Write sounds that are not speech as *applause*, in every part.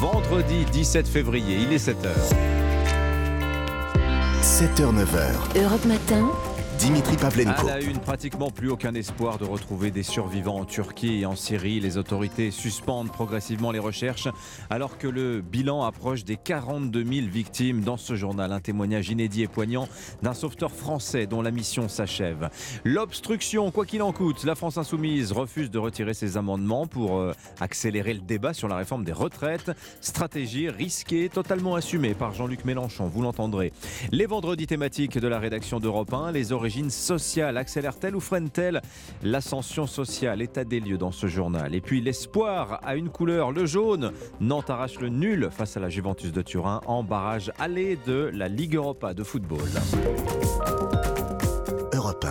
vendredi 17 février, il est 7h. 7h, 9h. Europe Matin. Dimitri Pavlenko. À la une, pratiquement plus aucun espoir de retrouver des survivants en Turquie et en Syrie. Les autorités suspendent progressivement les recherches alors que le bilan approche des 42 000 victimes. Dans ce journal, un témoignage inédit et poignant d'un sauveteur français dont la mission s'achève. L'obstruction, quoi qu'il en coûte, la France insoumise refuse de retirer ses amendements pour euh, accélérer le débat sur la réforme des retraites. Stratégie risquée, totalement assumée par Jean-Luc Mélenchon, vous l'entendrez. Les vendredis thématiques de la rédaction d'Europe 1, les origines sociale accélère-t-elle ou freine-t-elle l'ascension sociale? État des lieux dans ce journal. Et puis l'espoir a une couleur, le jaune. Nantes arrache le nul face à la Juventus de Turin en barrage aller de la Ligue Europa de football.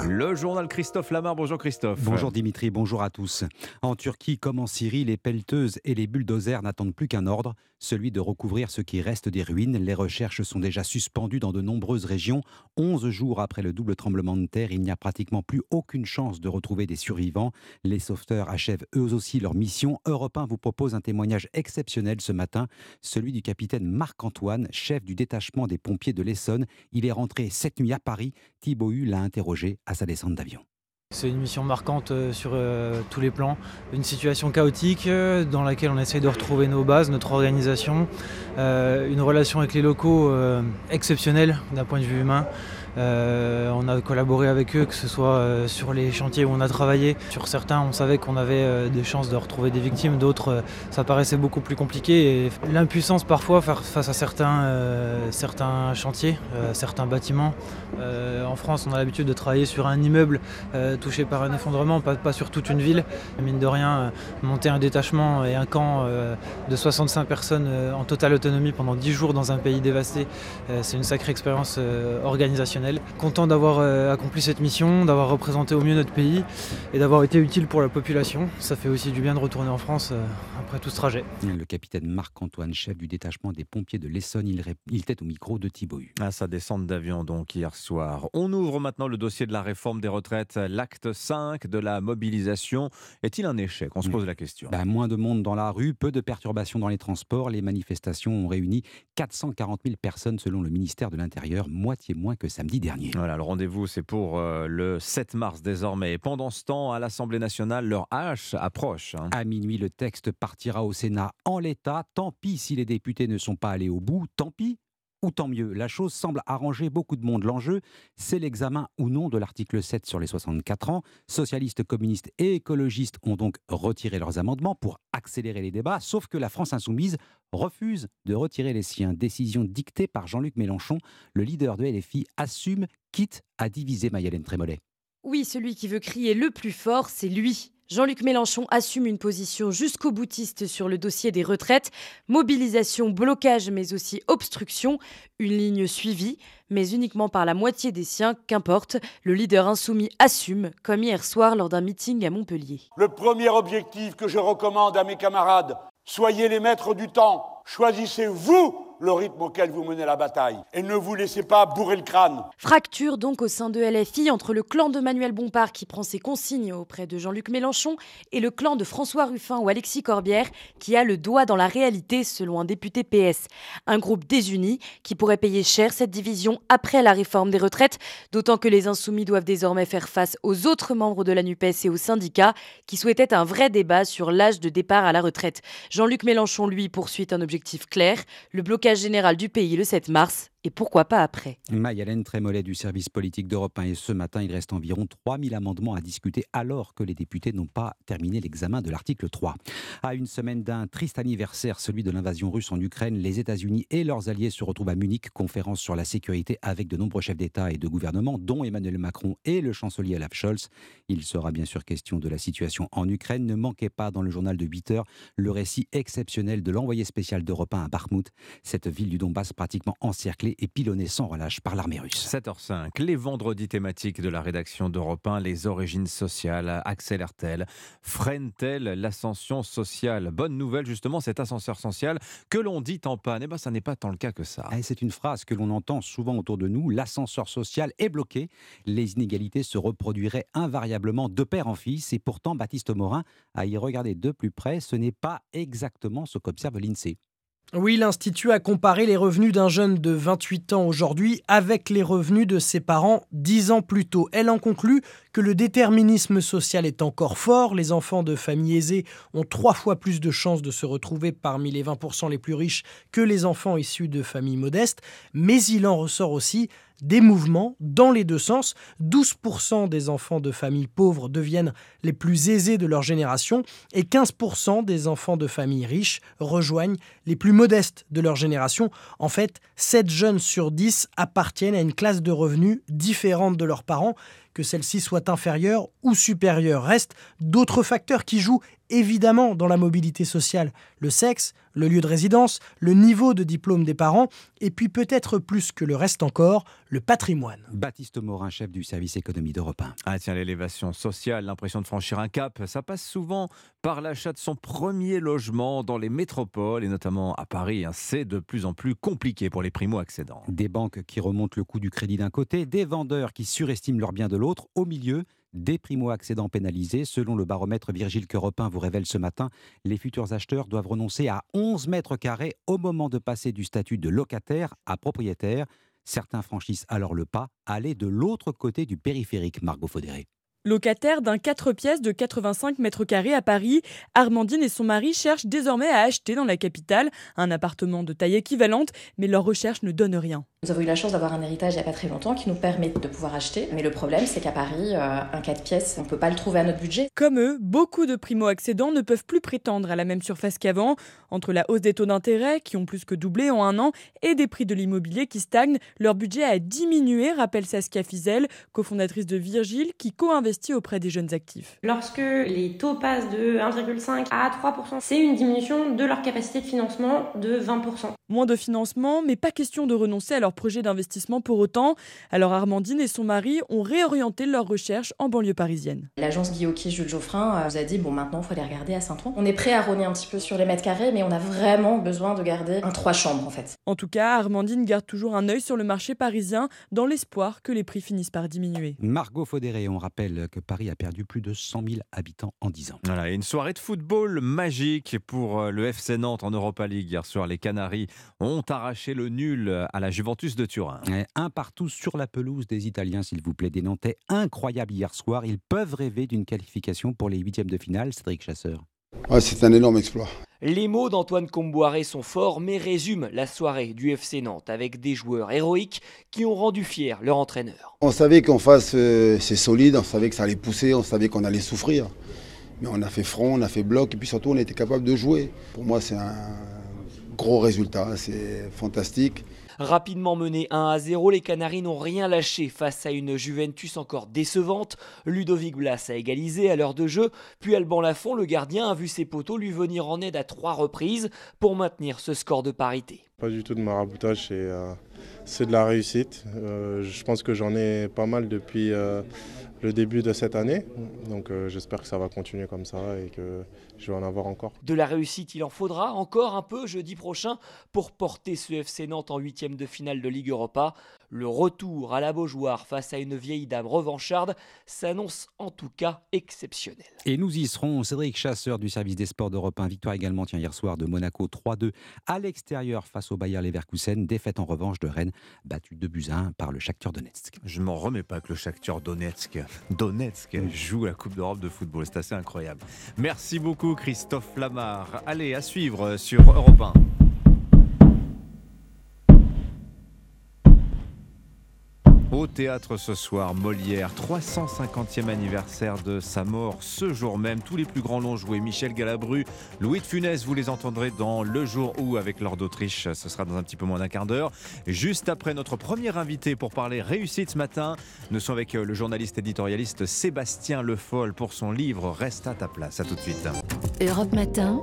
Le journal Christophe Lamar. Bonjour Christophe. Bonjour Dimitri, bonjour à tous. En Turquie comme en Syrie, les pelleteuses et les bulldozers n'attendent plus qu'un ordre, celui de recouvrir ce qui reste des ruines. Les recherches sont déjà suspendues dans de nombreuses régions. 11 jours après le double tremblement de terre, il n'y a pratiquement plus aucune chance de retrouver des survivants. Les sauveteurs achèvent eux aussi leur mission. Europe 1 vous propose un témoignage exceptionnel ce matin, celui du capitaine Marc-Antoine, chef du détachement des pompiers de l'Essonne. Il est rentré cette nuit à Paris. Thibaut Hu l'a interrogé à sa descente d'avion. C'est une mission marquante euh, sur euh, tous les plans. Une situation chaotique euh, dans laquelle on essaye de retrouver nos bases, notre organisation, une relation avec les locaux exceptionnelle d'un point de vue humain. Euh, on a collaboré avec eux, que ce soit euh, sur les chantiers où on a travaillé. Sur certains, on savait qu'on avait euh, des chances de retrouver des victimes, d'autres, ça paraissait beaucoup plus compliqué. L'impuissance parfois face à certains, chantiers, certains bâtiments. en France, on a l'habitude de travailler sur un immeuble touché par un effondrement, pas, sur toute une ville. Mine de rien, monter un détachement et un camp de 65 personnes en totale autonomie pendant 10 jours dans un pays dévasté, c'est une sacrée expérience organisationnelle. Content d'avoir euh, accompli cette mission, d'avoir représenté au mieux notre pays et d'avoir été utile pour la population. Ça fait aussi du bien de retourner en France euh, après tout ce trajet. Le capitaine Marc-Antoine, chef du détachement des pompiers de l'Essonne, il, était au micro de Thibault. À sa descente d'avion donc hier soir. On ouvre maintenant le dossier de la réforme des retraites. L'acte 5 de la mobilisation est-il un échec? On se pose la question. Ben, moins de monde dans la rue, peu de perturbations dans les transports. Les manifestations ont réuni 440 000 personnes selon le ministère de l'Intérieur, moitié moins que samedi dernier. Voilà, le rendez-vous, c'est pour euh, le 7 mars désormais. pendant ce temps, à l'Assemblée nationale, leur hache approche. Hein. À minuit, le texte partira au Sénat en l'état. Tant pis si les députés ne sont pas allés au bout. Tant pis ou tant mieux. La chose semble arranger beaucoup de monde. L'enjeu, c'est l'examen ou non de l'article 7 sur les 64 ans. Socialistes, communistes et écologistes ont donc retiré leurs amendements pour accélérer les débats, sauf que la France insoumise refuse de retirer les siens. Décision dictée par Jean-Luc Mélenchon. Le leader de LFI assume, quitte à diviser Mayalène Trémollet. Oui, celui qui veut crier le plus fort, c'est lui. Jean-Luc Mélenchon assume une position jusqu'au boutiste sur le dossier des retraites. Mobilisation, blocage, mais aussi obstruction. Une ligne suivie, mais uniquement par la moitié des siens, qu'importe. Le leader insoumis assume, comme hier soir lors d'un meeting à Montpellier. Le premier objectif que je recommande à mes camarades, soyez les maîtres du temps. Choisissez vous le rythme auquel vous menez la bataille. Et ne vous laissez pas bourrer le crâne. Fracture donc au sein de LFI entre le clan de Manuel Bompard qui prend ses consignes auprès de Jean-Luc Mélenchon et le clan de François Ruffin ou Alexis Corbière qui a le doigt dans la réalité selon un député PS. Un groupe désuni qui pourrait payer cher cette division après la réforme des retraites, d'autant que les insoumis doivent désormais faire face aux autres membres de la NUPES et aux syndicats qui souhaitaient un vrai débat sur l'âge de départ à la retraite. Jean-Luc Mélenchon, lui, poursuit un objectif le blocage général du pays le 7 mars et pourquoi pas après? Mayalène Trémollet du service politique d'Europe 1 et ce matin, il reste environ 3000 amendements à discuter alors que les députés n'ont pas terminé l'examen de l'article 3. À une semaine d'un triste anniversaire, celui de l'invasion russe en Ukraine, les États-Unis et leurs alliés se retrouvent à Munich, conférence sur la sécurité avec de nombreux chefs d'État et de gouvernement, dont Emmanuel Macron et le chancelier Olaf Scholz. Il sera bien sûr question de la situation en Ukraine. Ne manquez pas dans le journal de 8 heures le récit exceptionnel de l'envoyé spécial d'Europe 1 à Bakhmut, cette ville du Donbass pratiquement encerclée et pilonné sans relâche par l'armée russe. 7h05, les vendredis thématiques de la rédaction d'Europe 1, les origines sociales accélèrent-elles Freinent-elles l'ascension sociale? Bonne nouvelle justement, cet ascenseur social que l'on dit en panne, eh ben, ça n'est pas tant le cas que ça. Eh, c'est une phrase que l'on entend souvent autour de nous, l'ascenseur social est bloqué, les inégalités se reproduiraient invariablement de père en fils, et pourtant Baptiste Morin, à y regarder de plus près, ce n'est pas exactement ce qu'observe l'INSEE. Oui, l'Institut a comparé les revenus d'un jeune de 28 ans aujourd'hui avec les revenus de ses parents 10 ans plus tôt. Elle en conclut que le déterminisme social est encore fort. Les enfants de familles aisées ont trois fois plus de chances de se retrouver parmi les 20% les plus riches que les enfants issus de familles modestes. Mais il en ressort aussi des mouvements dans les deux sens. 12% des enfants de familles pauvres deviennent les plus aisés de leur génération et 15% des enfants de familles riches rejoignent les plus modestes de leur génération. En fait, 7 jeunes sur 10 appartiennent à une classe de revenus différente de leurs parents que celle-ci soit inférieure ou supérieure. Restent d'autres facteurs qui jouent évidemment dans la mobilité sociale. Le sexe, le lieu de résidence, le niveau de diplôme des parents, et puis peut-être plus que le reste encore, le patrimoine. Baptiste Morin, chef du service économie d'Europe 1. Ah tiens, l'élévation sociale, l'impression de franchir un cap, ça passe souvent par l'achat de son premier logement dans les métropoles, et notamment à Paris. Hein. C'est de plus en plus compliqué pour les primo-accédants. Des banques qui remontent le coût du crédit d'un côté, des vendeurs qui surestiment leurs biens de l'autre, au milieu, des primo-accédants pénalisés. Selon le baromètre Virgile Queuropin vous révèle ce matin, les futurs acheteurs doivent renoncer à 11 mètres carrés au moment de passer du statut de locataire à propriétaire. Certains franchissent alors le pas, aller de l'autre côté du périphérique, Margot Faudéré. Locataire d'un 4 pièces de 85 mètres carrés à Paris, Armandine et son mari cherchent désormais à acheter dans la capitale un appartement de taille équivalente, mais leur recherche ne donne rien. Nous avons eu la chance d'avoir un héritage il n'y a pas très longtemps qui nous permet de pouvoir acheter, mais le problème c'est qu'à Paris, euh, un 4 pièces, on ne peut pas le trouver à notre budget. Comme eux, beaucoup de primo-accédants ne peuvent plus prétendre à la même surface qu'avant. Entre la hausse des taux d'intérêt, qui ont plus que doublé en un an, et des prix de l'immobilier qui stagnent, leur budget a diminué, rappelle Saskia Fizel, cofondatrice de Virgile, qui co-investit auprès des jeunes actifs. Lorsque les taux passent de 1,5 à 3%, c'est une diminution de leur capacité de financement de 20%. Moins de financement, mais pas question de renoncer à leur projet d'investissement pour autant. Alors Armandine et son mari ont réorienté leurs recherches en banlieue parisienne. L'agence Guillaume Jules Geoffrin nous a dit bon maintenant il faut aller regarder à Saint-Ouen. On est prêt à rogner un petit peu sur les mètres carrés, mais on a vraiment besoin de garder un trois chambres en fait. En tout cas, Armandine garde toujours un œil sur le marché parisien dans l'espoir que les prix finissent par diminuer. Margot Faudéré, on rappelle que Paris a perdu plus de 100 000 habitants en 10 ans. Voilà, et une soirée de football magique pour euh, le FC Nantes en Europa League. Hier soir, les Canaries ont arraché le nul à la Juventus de Turin. Un partout sur la pelouse des Italiens, s'il vous plaît. Des Nantais incroyables hier soir. Ils peuvent rêver d'une qualification pour les huitièmes de finale, Cédric Chasseur. c'est un énorme exploit. Les mots d'Antoine Comboiré sont forts, mais résument la soirée du FC Nantes avec des joueurs héroïques qui ont rendu fiers leur entraîneur. On savait qu'en face, euh, c'est solide, on savait que ça allait pousser, on savait qu'on allait souffrir. Mais on a fait front, on a fait bloc, et puis surtout, on a été capable de jouer. Pour moi, c'est un gros résultat, c'est fantastique. Rapidement menés 1 à 0, les Canaries n'ont rien lâché face à une Juventus encore décevante. Ludovic Blas a égalisé à l'heure de jeu, puis Alban Lafont, le gardien, a vu ses poteaux lui venir en aide à trois reprises pour maintenir ce score de parité. Pas du tout de maraboutage, c'est euh, de la réussite. Euh, je pense que j'en ai pas mal depuis euh, le début de cette année. Donc euh, j'espère que ça va continuer comme ça et que je vais en avoir encore. De la réussite, il en faudra encore un peu jeudi prochain pour porter ce FC Nantes en huitième de finale de Ligue Europa. Le retour à la Beaujoire face à une vieille dame revancharde s'annonce en tout cas exceptionnel. Et nous y serons. Cédric Chasseur du service des sports d'Europe 1. Victoire également tiens, hier soir de Monaco 3-2 à l'extérieur face au Bayer Leverkusen. Défaite en revanche de Rennes, battue de Buzyn par le Shakhtar Donetsk. Je m'en remets pas que le Shakhtar Donetsk, Donetsk joue la Coupe d'Europe de football. C'est assez incroyable. Merci beaucoup Christophe Lamar. Allez, à suivre sur Europe 1. Au théâtre ce soir, Molière, 350e anniversaire de sa mort ce jour même. Tous les plus grands l'ont joué. Michel Galabru, Louis de Funès, vous les entendrez dans Le jour où avec Lord d'Autriche. Ce sera dans un petit peu moins d'un quart d'heure. Juste après notre premier invité pour parler réussite ce matin, nous sommes avec le journaliste éditorialiste Sébastien Le Foll pour son livre Reste à ta place. À tout de suite. Europe Matin.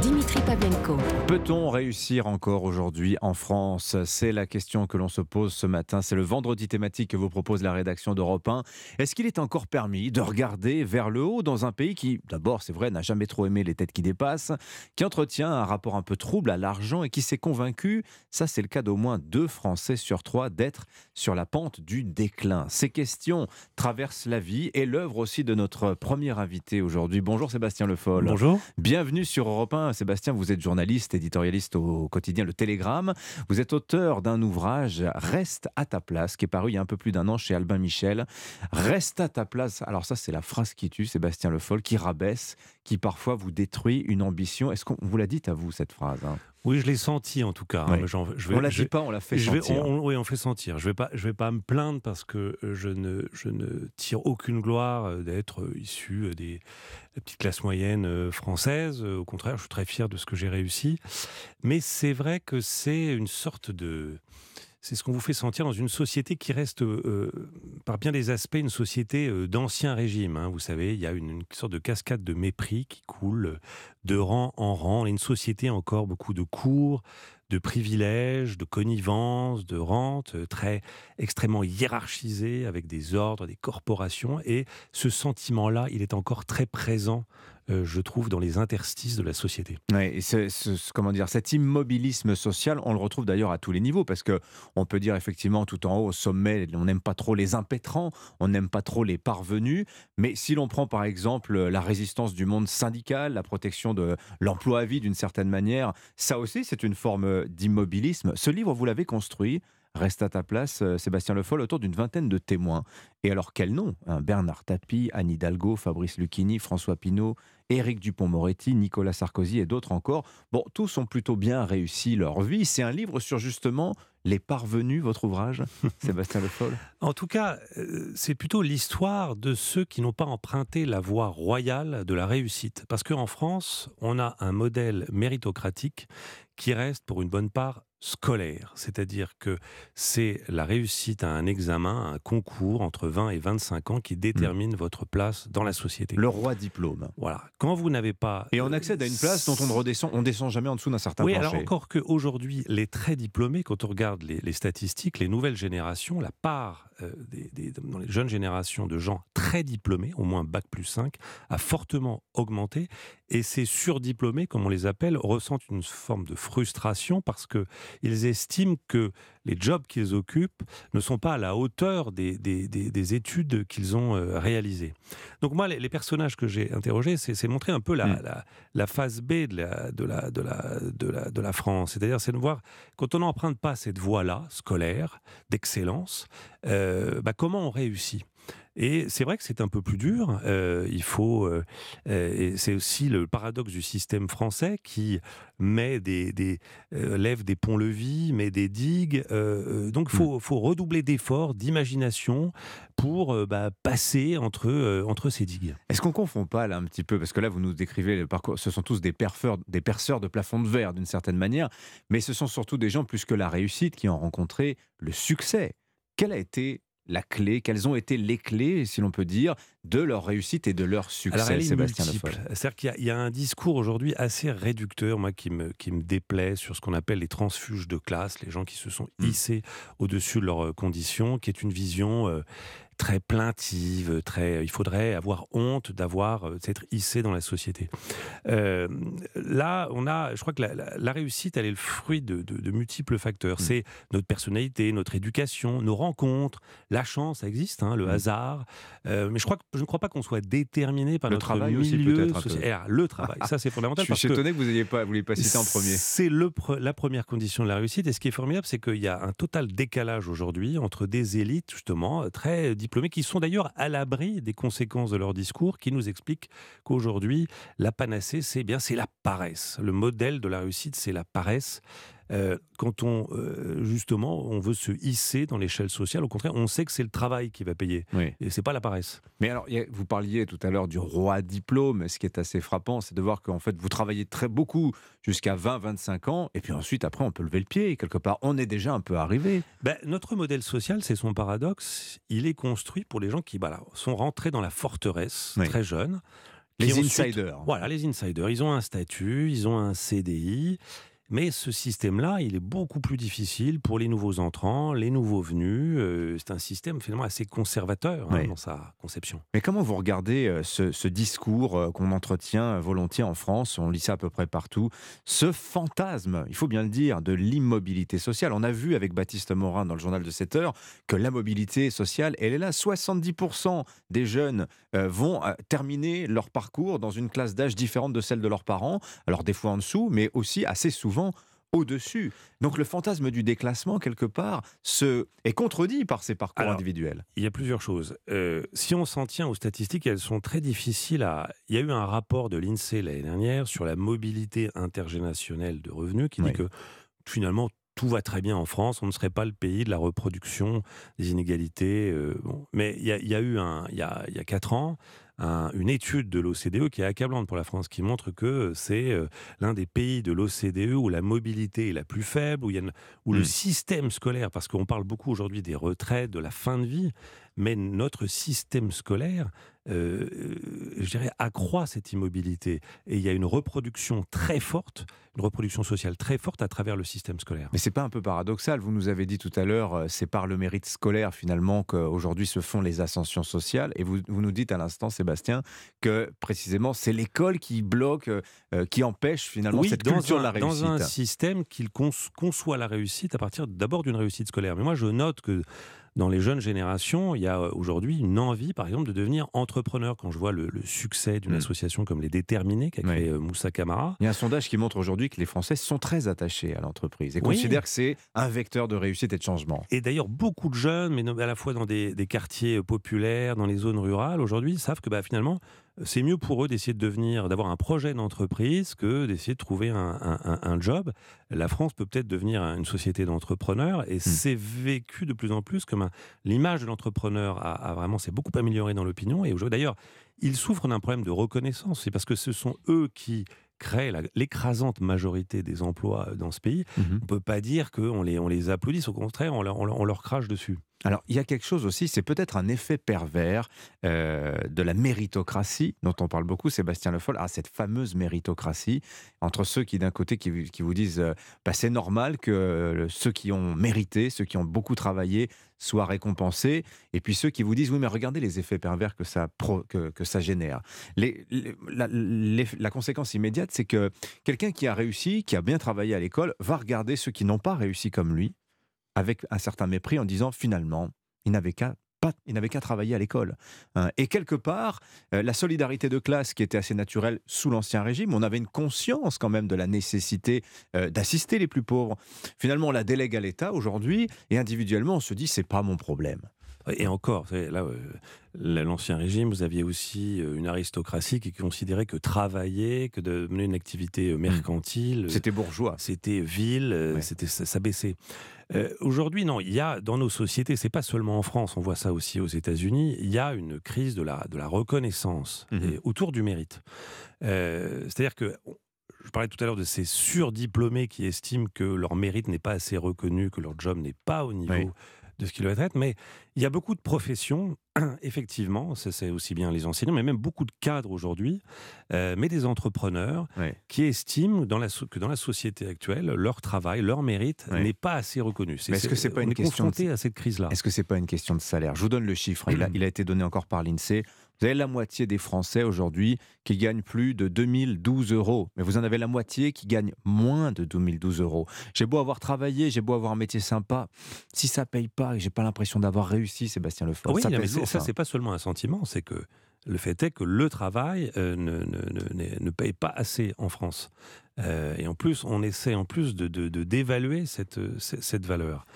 Dimitri Pavlenko. Peut-on réussir encore aujourd'hui en France? C'est la question que l'on se pose ce matin. C'est le vendredi thématique que vous propose la rédaction d'Europe 1. Est-ce qu'il est encore permis de regarder vers le haut dans un pays qui, d'abord, c'est vrai, n'a jamais trop aimé les têtes qui dépassent, qui entretient un rapport un peu trouble à l'argent et qui s'est convaincu, ça c'est le cas d'au moins deux Français sur trois, d'être sur la pente du déclin Ces questions traversent la vie et l'œuvre aussi de notre premier invité aujourd'hui. Bonjour Sébastien Le Foll. Bonjour. Bienvenue sur Europe 1. Sébastien, vous êtes journaliste, éditorialiste au quotidien Le Télégramme. Vous êtes auteur d'un ouvrage, Reste à ta place, qui est paru il y a un peu plus d'un an chez Albin Michel. Reste à ta place. Alors ça, c'est la phrase qui tue Sébastien Le Foll, qui rabaisse, qui parfois vous détruit une ambition. Est-ce qu'on vous l'a dit à vous, cette phrase hein? Oui, je l'ai senti en tout cas. Hein. je on l'a dit pas, on l'a fait sentir. oui, on fait sentir. Je vais pas, je vais pas me plaindre parce que euh, je ne, je ne tire aucune gloire euh, d'être euh, issu des petites classes moyennes françaises. Au contraire, je suis très fier de ce que j'ai réussi. Mais c'est vrai que c'est une sorte de c'est ce qu'on vous fait sentir dans une société qui reste, euh, par bien des aspects, une société euh, d'ancien régime. Hein. Vous savez, il y a une, sorte de cascade de mépris qui coule de rang en rang. Une société encore beaucoup de cours, de privilèges, de connivence, de rentes, euh, très extrêmement hiérarchisée avec des ordres, des corporations. Et ce sentiment-là, il est encore très présent euh, je trouve, dans les interstices de la société. et comment dire, cet immobilisme social, on le retrouve d'ailleurs à tous les niveaux, parce que on peut dire effectivement tout en haut, au sommet, on n'aime pas trop les impétrants, on n'aime pas trop les parvenus, mais si l'on prend par exemple la résistance du monde syndical, la protection de l'emploi à vie d'une certaine manière, ça aussi c'est une forme d'immobilisme. Ce livre, vous l'avez construit Reste à ta place, euh, Sébastien Le Foll, autour d'une vingtaine de témoins. Et alors, quel nom? Hein, Bernard Tapie, Anne Hidalgo, Fabrice Lucchini, François Pinault, Éric Dupont-Moretti, Nicolas Sarkozy et d'autres encore. Bon, tous ont plutôt bien réussi leur vie. C'est un livre sur justement les parvenus, votre ouvrage, *laughs* Sébastien Le Foll? En tout cas, euh, c'est plutôt l'histoire de ceux qui n'ont pas emprunté la voie royale de la réussite. Parce qu'en France, on a un modèle méritocratique qui reste pour une bonne part scolaire, c'est-à-dire que c'est la réussite à un examen, un concours entre 20 et 25 ans qui détermine hmm. votre place dans la société. Le roi diplôme. Voilà. Quand vous n'avez pas... Et on accède à une place dont on ne redescend, on descend jamais en dessous d'un certain oui, plancher. alors encore qu'aujourd'hui, les très diplômés, quand on regarde les, les statistiques, les nouvelles générations, la part euh, dans les jeunes générations de gens très diplômés, au moins bac plus 5, a fortement augmenté. Et ces surdiplômés, comme on les appelle, ressentent une forme de frustration parce qu'ils estiment que les jobs qu'ils occupent ne sont pas à la hauteur des, des, études qu'ils ont euh, réalisées. Donc moi, les, personnages que j'ai interrogés, c'est montrer un peu la, mm. la, la, phase B de la, de la, de la, de la, de la France. C'est-à-dire, c'est de voir, quand on n'emprunte pas cette voie-là, scolaire, d'excellence, euh, bah, comment on réussit? Et c'est vrai que c'est un peu plus dur. Euh, il faut. Euh, et c'est aussi le paradoxe du système français qui met des, des lève des ponts-levis, met des digues. donc il faut, mmh. faut, redoubler d'efforts, d'imagination pour bah, passer entre, entre ces digues. Est-ce qu'on confond pas là un petit peu? Parce que là, vous nous décrivez le parcours. Ce sont tous des, perfeurs, des perceurs de plafond de verre d'une certaine manière, mais ce sont surtout des gens plus que la réussite qui ont rencontré le succès. Quel a été la clé Quelles ont été les clés, si l'on peut dire, de leur réussite et de leur succès, Sébastien C'est-à-dire qu'il y, a un discours aujourd'hui assez réducteur, moi, qui me, qui me déplaît sur ce qu'on appelle les transfuges de classe, les gens qui se sont mmh. hissés au-dessus de leurs conditions, qui est une vision euh, très plaintive, très. Il faudrait avoir honte d'avoir euh, d'être hissé dans la société. Euh, là, on a, je crois que la, réussite, elle est le fruit de, multiples facteurs. Mmh. C'est notre personnalité, notre éducation, nos rencontres, la chance, ça existe, hein, le mmh. hasard. Euh, mais je crois que je ne crois pas qu'on soit déterminé par le notre travail milieu social. Le travail, ça c'est *laughs* fondamental. je suis étonné que vous n'ayez pas, vous l'ayez pas cité en premier. C'est la première condition de la réussite. Et ce qui est formidable, c'est qu'il y a un total décalage aujourd'hui entre des élites justement très diplômés, qui sont d'ailleurs à l'abri des conséquences de leur discours, qui nous expliquent qu'aujourd'hui, la panacée, c'est bien, c'est la paresse. Le modèle de la réussite, c'est la paresse. Euh, quand on euh, justement on veut se hisser dans l'échelle sociale, au contraire, on sait que c'est le travail qui va payer et c'est pas la paresse. Mais alors, vous parliez tout à l'heure du roi diplôme. Ce qui est assez frappant, c'est de voir qu'en fait vous travaillez très beaucoup jusqu'à 20-25 ans, et puis ensuite après on peut lever le pied. quelque part, on est déjà un peu arrivé. Ben, notre modèle social, c'est son paradoxe. Il est construit pour les gens qui sont rentrés dans la forteresse très jeunes. Les insiders. Voilà, les insiders. Ils ont un statut, ils ont un CDI Mais ce système-là, il est beaucoup plus difficile pour les nouveaux entrants, les nouveaux venus. Euh, c'est un système finalement assez conservateur hein, dans sa conception. Mais comment vous regardez euh, ce, discours euh, qu'on entretient volontiers en France? On lit ça à peu près partout. Ce fantasme, il faut bien le dire, de l'immobilité sociale. On a vu avec Baptiste Morin dans le journal de 7 heures que la mobilité sociale, elle est là. 70% des jeunes vont terminer leur parcours dans une classe d'âge différente de celle de leurs parents. Alors des fois en dessous, mais aussi assez souvent au-dessus. Donc le fantasme du déclassement, quelque part, se... est contredit par ces parcours individuels. Il y a plusieurs choses. Euh, si on s'en tient aux statistiques, elles sont très difficiles à... Il y a eu un rapport de l'INSEE l'année dernière sur la mobilité intergénérationnelle de revenus qui dit que finalement tout va très bien en France, on ne serait pas le pays de la reproduction des inégalités. Euh, Mais il y, a eu, un, il, y a, il y a quatre ans, une étude de l'OCDE qui est accablante pour la France, qui montre que c'est euh, l'un des pays de l'OCDE où la mobilité est la plus faible, où, il y a, où le hmm. système scolaire, parce qu'on parle beaucoup aujourd'hui des retraites, de la fin de vie, mais notre système scolaire, euh, je dirais, accroît cette immobilité. Et il y a une reproduction très forte, une reproduction sociale très forte à travers le système scolaire. Mais c'est pas un peu paradoxal Vous nous avez dit tout à l'heure, euh, c'est par le mérite scolaire finalement qu'aujourd'hui se font les ascensions sociales. Et vous, vous nous dites à l'instant, Sébastien, que précisément c'est l'école qui bloque, euh, qui empêche finalement cette culture de la réussite. Dans un système qui conçoit la réussite à partir d'abord d'une réussite scolaire. Mais moi je note que dans les jeunes générations, il y a euh, aujourd'hui une envie, par exemple, de devenir entrepreneur. Quand je vois le, succès d'une mm. association comme Les Déterminés, qu'a créé euh, Moussa Camara. Il y a un sondage qui montre aujourd'hui que les Français sont très attachés à l'entreprise et considèrent que c'est un vecteur de réussite et de changement. Et d'ailleurs, beaucoup de jeunes, mais à la fois dans des, des quartiers populaires, dans les zones rurales, aujourd'hui, savent que bah, finalement, c'est mieux pour eux d'essayer de devenir, d'avoir un projet d'entreprise que d'essayer de trouver un, job. La France peut peut-être devenir une société d'entrepreneurs et hmm. c'est vécu de plus en plus comme l'image de l'entrepreneur a, vraiment s'est beaucoup améliorée dans l'opinion et aujourd'hui d'ailleurs ils souffrent d'un problème de reconnaissance. C'est parce que ce sont eux qui créent l'écrasante majorité des emplois dans ce pays. Mhm. On ne peut pas dire qu'on les, on les applaudisse, au contraire, on leur crache dessus. Alors, il y a quelque chose aussi, c'est peut-être un effet pervers euh, de la méritocratie, dont on parle beaucoup, Sébastien Le Foll, ah, cette fameuse méritocratie, entre ceux qui, d'un côté, qui, vous disent euh, bah, c'est normal que euh, ceux qui ont mérité, ceux qui ont beaucoup travaillé, soient récompensés, et puis ceux qui vous disent oui, mais regardez les effets pervers que ça, que, ça génère. la, conséquence immédiate, c'est que quelqu'un qui a réussi, qui a bien travaillé à l'école, va regarder ceux qui n'ont pas réussi comme lui, avec un certain mépris en disant finalement, il n'avait qu'à il n'avait qu'à travailler à l'école. Hein. Et quelque part, euh, la solidarité de classe qui était assez naturelle sous l'Ancien Régime, on avait une conscience quand même de la nécessité euh, d'assister les plus pauvres. Finalement, on la délègue à l'État aujourd'hui et individuellement, on se dit c'est pas mon problème. Et encore, là, euh, l'Ancien Régime, vous aviez aussi une aristocratie qui considérait que travailler, que de mener une activité mercantile. C'était bourgeois. C'était ville, c'était ça baissait. Euh, aujourd'hui, non, il y a dans nos sociétés, c'est pas seulement en France, on voit ça aussi aux États-Unis, il y a une crise de la, de la reconnaissance mhm. autour du mérite. Euh, c'est-à-dire que je parlais tout à l'heure de ces surdiplômés qui estiment que leur mérite n'est pas assez reconnu, que leur job n'est pas au niveau de ce qu'il doit être. Mais il y a beaucoup de professions, *clears throat* effectivement, c'est aussi bien les enseignants, mais même beaucoup de cadres aujourd'hui, euh, mais des entrepreneurs qui estiment dans la, que dans la société actuelle, leur travail, leur mérite n'est pas assez reconnu. est-ce que c'est pas une question de... à cette crise-là Est-ce que c'est pas une question de salaire? Je vous donne le chiffre. il, a, *clears throat* il a été donné encore par l'Insee. Vous avez la moitié des Français aujourd'hui qui gagnent plus de 2012 euros, mais vous en avez la moitié qui gagnent moins de 2012 euros. J'ai beau avoir travaillé, j'ai beau avoir un métier sympa, si ça paye pas et j'ai pas l'impression d'avoir réussi, Sébastien Le oui, ça, mais ça, c'est pas seulement un sentiment, c'est que le fait est que le travail euh, ne, ne, ne, paye pas assez en France. Euh, et en plus, on essaie en plus de d'évaluer de, cette, cette valeur.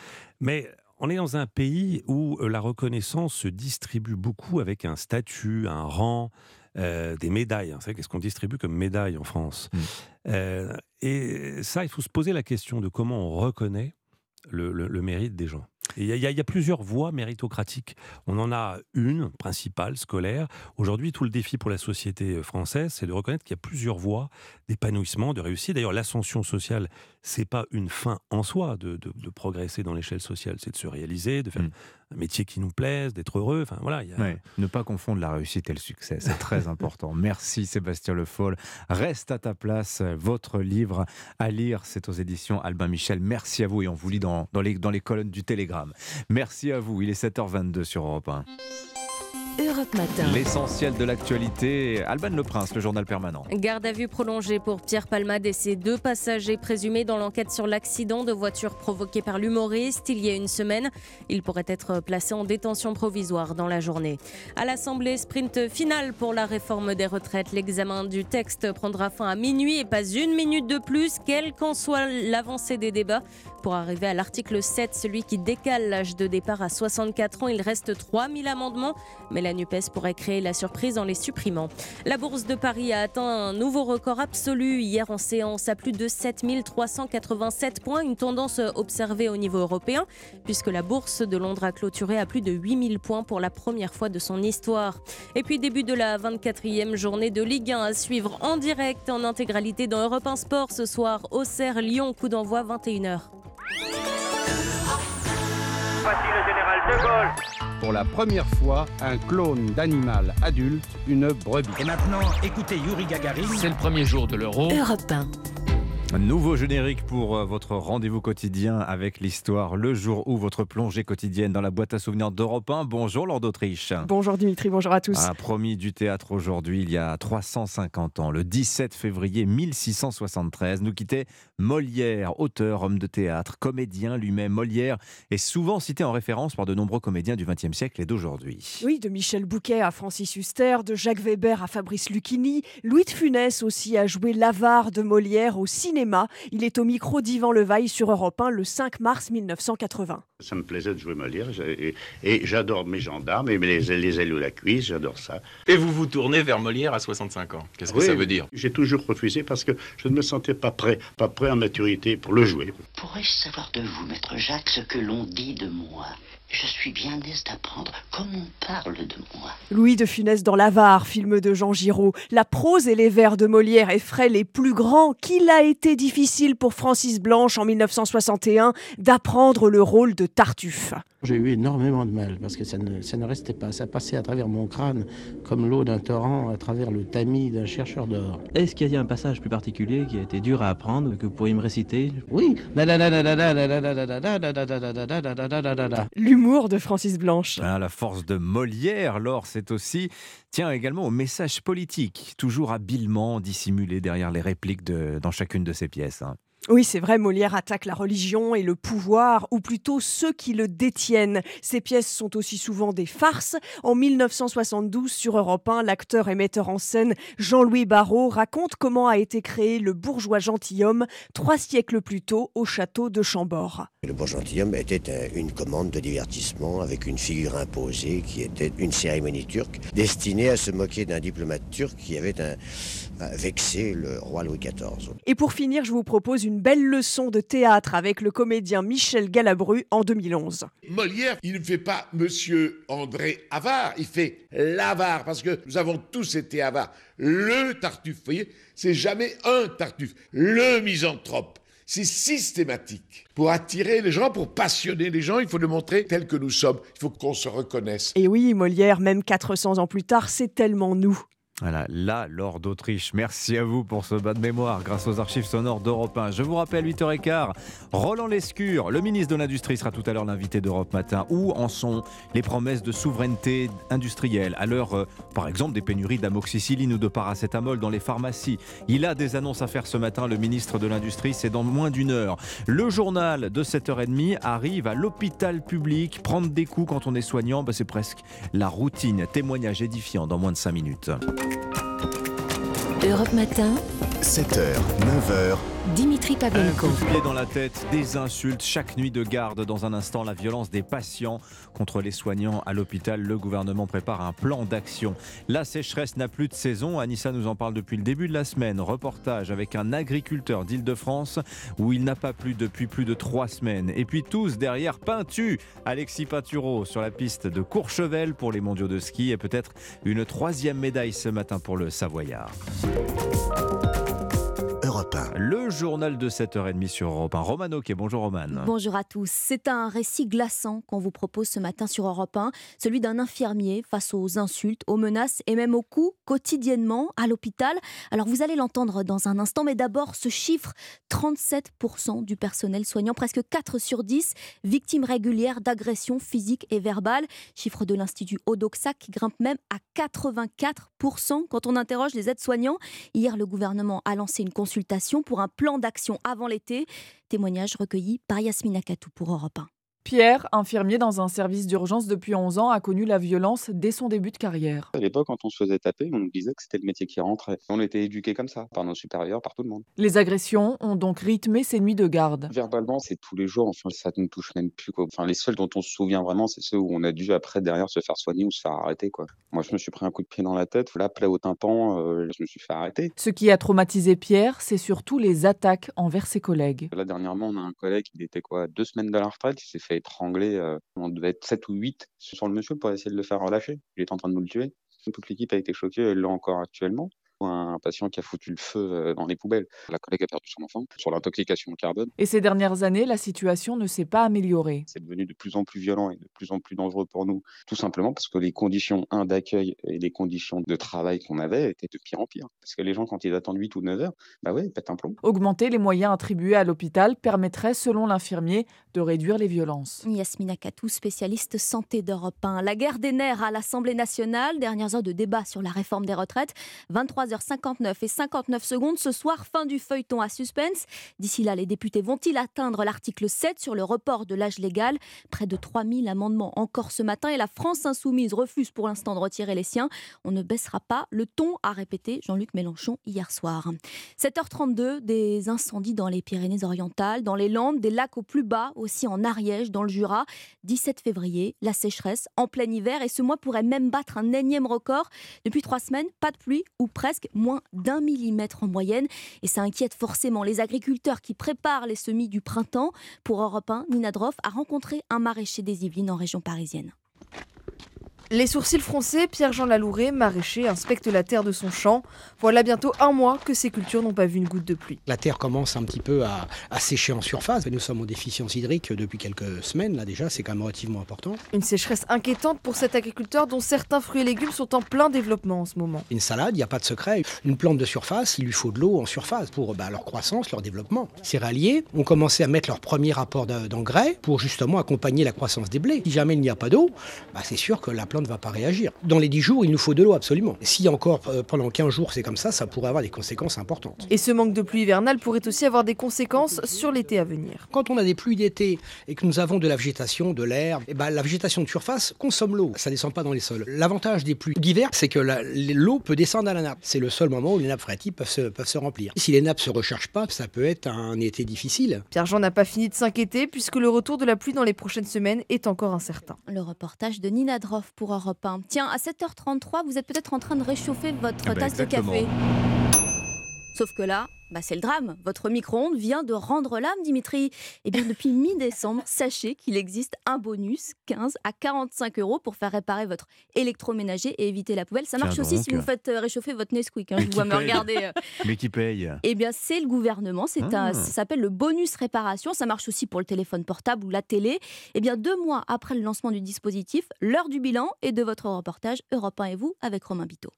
Mais on est dans un pays où euh, la reconnaissance se distribue beaucoup avec un statut, un rang, euh, des médailles. Vous savez, qu'est-ce qu'on distribue comme médailles en France? Mmh. euh, Et ça, il faut se poser la question de comment on reconnaît le mérite des gens. Il y, a plusieurs voies méritocratiques. On en a une principale, scolaire. Aujourd'hui, tout le défi pour la société française, c'est de reconnaître qu'il y a plusieurs voies d'épanouissement, de réussite. D'ailleurs, l'ascension sociale, c'est pas une fin en soi de, progresser dans l'échelle sociale, c'est de se réaliser, de faire mm. Un métier qui nous plaise, d'être heureux. Enfin voilà. Ne pas confondre la réussite et le succès, c'est *laughs* très important. Merci Sébastien Le Foll. Reste à ta place. Votre livre à lire, c'est aux éditions Albin Michel. Merci à vous et on vous lit dans, dans, les, dans les colonnes du Télégramme. Merci à vous. Il est 7h22 sur Europe 1. Europe Matin. L'essentiel de l'actualité, Alban Le Prince, le journal permanent. Garde à vue prolongée pour Pierre Palmade et ses deux passagers présumés dans l'enquête sur l'accident de voiture provoqué par l'humoriste il y a une semaine. Il pourrait être placé en détention provisoire dans la journée. À l'Assemblée, sprint final pour la réforme des retraites. L'examen du texte prendra fin à minuit et pas une minute de plus, quelle qu'en soit l'avancée des débats. Pour arriver à l'article 7, celui qui décale l'âge de départ à 64 ans, il reste 3000 amendements, mais la NUPES pourrait créer la surprise en les supprimant. La bourse de Paris a atteint un nouveau record absolu hier en séance à plus de 7387 points, une tendance observée au niveau européen, puisque la bourse de Londres a clôturé à plus de 8000 points pour la première fois de son histoire. Et puis début de la 24e journée de Ligue 1 à suivre en direct en intégralité dans Europe 1 Sport ce soir, Auxerre, Lyon, coup d'envoi 21h. Voici le général de Gaulle. Pour la première fois, un clone d'animal adulte, une brebis. Et maintenant, écoutez Yuri Gagarin. C'est le premier jour de l'euro. Europe 1. Nouveau générique pour euh, votre rendez-vous quotidien avec l'histoire, le jour où votre plongée quotidienne dans la boîte à souvenirs d'Europe 1. Bonjour Lord d'Autriche. Bonjour Dimitri, bonjour à tous. Un promis du théâtre aujourd'hui, il y a 350 ans, le 17 février 1673, nous quittait Molière, auteur, homme de théâtre, comédien lui-même. Molière est souvent cité en référence par de nombreux comédiens du XXe siècle et d'aujourd'hui. Oui, de Michel Bouquet à Francis Huster, de Jacques Weber à Fabrice Lucchini, Louis de Funès aussi a joué l'avare de Molière au cinéma il est au micro d'Yvan Levaille sur Europe 1 le 5 mars 1980. Ça me plaisait de jouer Molière et, j'adore mes gendarmes et les, les ailes ou la cuisse, j'adore ça. Et vous vous tournez vers Molière à 65 ans. Qu'est-ce que ça veut dire? J'ai toujours refusé parce que je ne me sentais pas prêt, pas prêt en maturité pour le jouer. Pourrais-je savoir de vous, maître Jacques, ce que l'on dit de moi? Je suis bien aise d'apprendre comme on parle de moi. Louis de Funès dans l'Avare, film de Jean Giraud. La prose et les vers de Molière effraient les plus grands qu'il a été difficile pour Francis Blanche en 1961 d'apprendre le rôle de Tartuffe. J'ai eu énormément de mal parce que ça ne, ça ne restait pas. Ça passait à travers mon crâne comme l'eau d'un torrent à travers le tamis d'un chercheur d'or. Est-ce qu'il y a un passage plus particulier qui a été dur à apprendre que vous pourriez me réciter Oui. L'humour de Francis Blanche. Ah, la force de Molière, Laure, c'est aussi tient également au message politique, toujours habilement dissimulé derrière les répliques de, dans chacune de ses pièces. Oui, c'est vrai, Molière attaque la religion et le pouvoir, ou plutôt ceux qui le détiennent. Ces pièces sont aussi souvent des farces. En 1972, sur Europe 1, l'acteur et metteur en scène Jean-Louis Barrault raconte comment a été créé le bourgeois gentilhomme trois siècles plus tôt au château de Chambord. Le bourgeois gentilhomme était une commande de divertissement avec une figure imposée qui était une cérémonie turque destinée à se moquer d'un diplomate turc qui avait un, vexé le roi Louis XIV. Et pour finir, je vous propose une belle leçon de théâtre avec le comédien Michel Galabru en 2011. Molière, il ne fait pas Monsieur André Avare, il fait l'avare, parce que nous avons tous été avares. Le tartuffe, vous voyez, c'est jamais un tartuffe, le misanthrope. C'est systématique. Pour attirer les gens, pour passionner les gens, il faut le montrer tel que nous sommes. Il faut qu'on se reconnaisse. Et oui, Molière, même 400 ans plus tard, c'est tellement nous. Voilà, là, Lord d'Autriche. Merci à vous pour ce bas de mémoire grâce aux archives sonores d'Europe 1. Je vous rappelle, 8h15, Roland Lescure, le ministre de l'Industrie, sera tout à l'heure l'invité d'Europe Matin. Où en sont les promesses de souveraineté industrielle? À l'heure, euh, par exemple, des pénuries d'amoxicilline ou de paracétamol dans les pharmacies Il a des annonces à faire ce matin, le ministre de l'Industrie, c'est dans moins d'une heure. Le journal de 7h30 arrive à l'hôpital public. Prendre des coups quand on est soignant, bah, c'est presque la routine. Témoignage édifiant dans moins de 5 minutes. Europe Matin, 7h, 9h. Dimitri Pavlenko. Un coup de pied dans la tête, des insultes, chaque nuit de garde. Dans un instant, la violence des patients contre les soignants à l'hôpital. Le gouvernement prépare un plan d'action. La sécheresse n'a plus de saison. Anissa nous en parle depuis le début de la semaine. Reportage avec un agriculteur d'Île-de-France où il n'a pas plu depuis plus de trois semaines. Et puis tous derrière Peintu, Alexis Pinturo sur la piste de Courchevel pour les mondiaux de ski et peut-être une troisième médaille ce matin pour le Savoyard. Europe 1. Le journal de 7h30 sur Europe 1. Romano qui bonjour Roman. Bonjour à tous. C'est un récit glaçant qu'on vous propose ce matin sur Europe 1, celui d'un infirmier face aux insultes, aux menaces et même aux coups quotidiennement à l'hôpital. Alors vous allez l'entendre dans un instant, mais d'abord ce chiffre 37% du personnel soignant, presque 4 sur 10 victimes régulières d'agressions physiques et verbales. Chiffre de l'Institut Odoxa qui grimpe même à 84% quand on interroge les aides-soignants. Hier, le gouvernement a lancé une consultation pour un plan d'action avant l'été. Témoignage recueilli par Yasmina Katou pour Europe 1. Pierre, infirmier dans un service d'urgence depuis 11 ans, a connu la violence dès son début de carrière. À l'époque, quand on se faisait taper, on nous disait que c'était le métier qui rentrait. On était éduqués comme ça, par nos supérieurs, par tout le monde. Les agressions ont donc rythmé ses nuits de garde. Verbalement, c'est tous les jours, enfin, ça ne touche même plus. Quoi. Enfin, les seuls dont on se souvient vraiment, c'est ceux où on a dû après, derrière, se faire soigner ou se faire arrêter. Quoi. Moi, je me suis pris un coup de pied dans la tête, la plaie au tympan, euh, je me suis fait arrêter. Ce qui a traumatisé Pierre, c'est surtout les attaques envers ses collègues. Là, dernièrement, on a un collègue, il était quoi, deux semaines de la retraite, il s'est fait étrangler. Euh, on devait être 7 ou 8 sur le monsieur pour essayer de le faire relâcher. Il est en train de nous le tuer. Toute l'équipe a été choquée, elle l'a encore actuellement un patient qui a foutu le feu dans les poubelles. La collègue a perdu son enfant sur l'intoxication au carbone. Et ces dernières années, la situation ne s'est pas améliorée. C'est devenu de plus en plus violent et de plus en plus dangereux pour nous, tout simplement parce que les conditions un d'accueil et les conditions de travail qu'on avait étaient de pire en pire. Parce que les gens, quand ils attendent 8 ou 9 heures, bah ouais, ils pètent un plomb. Augmenter les moyens attribués à l'hôpital permettrait, selon l'infirmier, de réduire les violences. Yasmina Katou, spécialiste santé d'Europe 1. La guerre des nerfs à l'Assemblée nationale, dernières heures de débat sur la réforme des retraites, 23 h 59 et 59 secondes ce soir, fin du feuilleton à suspense. D'ici là, les députés vont-ils atteindre l'article 7 sur le report de l'âge légal? Près de 3000 amendements encore ce matin et la France insoumise refuse pour l'instant de retirer les siens. On ne baissera pas le ton, a répété Jean-Luc Mélenchon hier soir. 7h32, des incendies dans les Pyrénées-Orientales, dans les Landes, des lacs au plus bas, aussi en Ariège, dans le Jura. 17 février, la sécheresse en plein hiver et ce mois pourrait même battre un énième record. Depuis trois semaines, pas de pluie ou presque moins d'un millimètre en moyenne. Et ça inquiète forcément les agriculteurs qui préparent les semis du printemps. Pour Europe 1, Nina Droff a rencontré un maraîcher des Yvelines en région parisienne. Les sourcils froncés, Pierre-Jean Lalouret, maraîcher, inspecte la terre de son champ. Voilà bientôt un mois que ces cultures n'ont pas vu une goutte de pluie. La terre commence un petit peu à, à sécher en surface. Nous sommes en déficience hydrique depuis quelques semaines, là déjà, c'est quand même relativement important. Une sécheresse inquiétante pour cet agriculteur dont certains fruits et légumes sont en plein développement en ce moment. Une salade, il n'y a pas de secret. Une plante de surface, il lui faut de l'eau en surface pour bah, leur croissance, leur développement. Céréaliers ont commencé à mettre leur premier rapport d'engrais pour justement accompagner la croissance des blés. Si jamais il n'y a pas d'eau, bah, c'est sûr que la plante ne va pas réagir. Dans les 10 jours, il nous faut de l'eau absolument. Si encore euh, pendant 15 jours c'est comme ça, ça pourrait avoir des conséquences importantes. Et ce manque de pluie hivernale pourrait aussi avoir des conséquences sur l'été à venir. Quand on a des pluies d'été et que nous avons de la végétation, de l'herbe, et ben, la végétation de surface consomme l'eau. Ça ne descend pas dans les sols. L'avantage des pluies d'hiver, c'est que l'eau peut descendre à la nappe. C'est le seul moment où les nappes phréatiques peuvent se, peuvent se remplir. Si les nappes se rechargent pas, ça peut être un été difficile. Pierre-Jean n'a pas fini de s'inquiéter puisque le retour de la pluie dans les prochaines semaines est encore incertain. Le reportage de Nina Droff pour Europe 1. Tiens, à 7h33, vous êtes peut-être en train de réchauffer votre Ah bah tasse exactement. de café. Sauf que là, bah c'est le drame. Votre micro-ondes vient de rendre l'âme, Dimitri. Et bien, depuis *laughs* mi-décembre, sachez qu'il existe un bonus 15 à 45 euros pour faire réparer votre électroménager et éviter la poubelle. Ça Tiens marche aussi donc. si vous faites euh, réchauffer votre Nesquik. hein, je vois me regarder. euh. *laughs* Mais qui paye? Eh bien, c'est le gouvernement. C'est un, Ah. ça s'appelle le bonus réparation. Ça marche aussi pour le téléphone portable ou la télé. Eh bien, deux mois après le lancement du dispositif, l'heure du bilan et de votre reportage Europe 1 et vous avec Romain Biteau.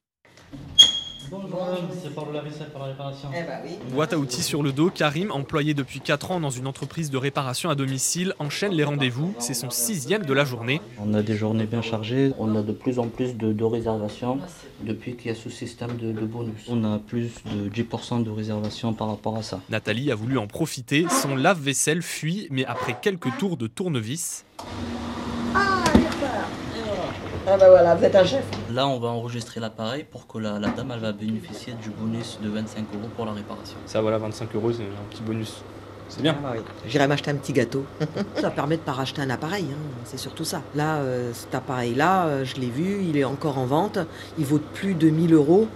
Bonjour, c'est pour le lave-vaisselle pour la réparation. Eh ben oui. Boîte à outils sur le dos, Karim, employé depuis 4 ans dans une entreprise de réparation à domicile, enchaîne les rendez-vous. C'est son sixième de la journée. On a des journées bien chargées, on a de plus en plus de, de réservations depuis qu'il y a ce système de, de bonus. On a plus de 10% de réservations par rapport à ça. Nathalie a voulu en profiter. Son lave-vaisselle fuit, mais après quelques tours de tournevis, Ah. Ah bah voilà, vous êtes un chef. Là, on va enregistrer l'appareil pour que la, la dame elle va bénéficier du bonus de 25 euros pour la réparation. ça voilà, 25 euros, c'est un petit bonus. C'est bien. Ah bah oui. J'irai m'acheter un petit gâteau. *laughs* ça permet de pas racheter un appareil, hein, c'est surtout ça. Là, euh, cet appareil-là, euh, je l'ai vu, il est encore en vente. Il vaut plus de 1000 euros.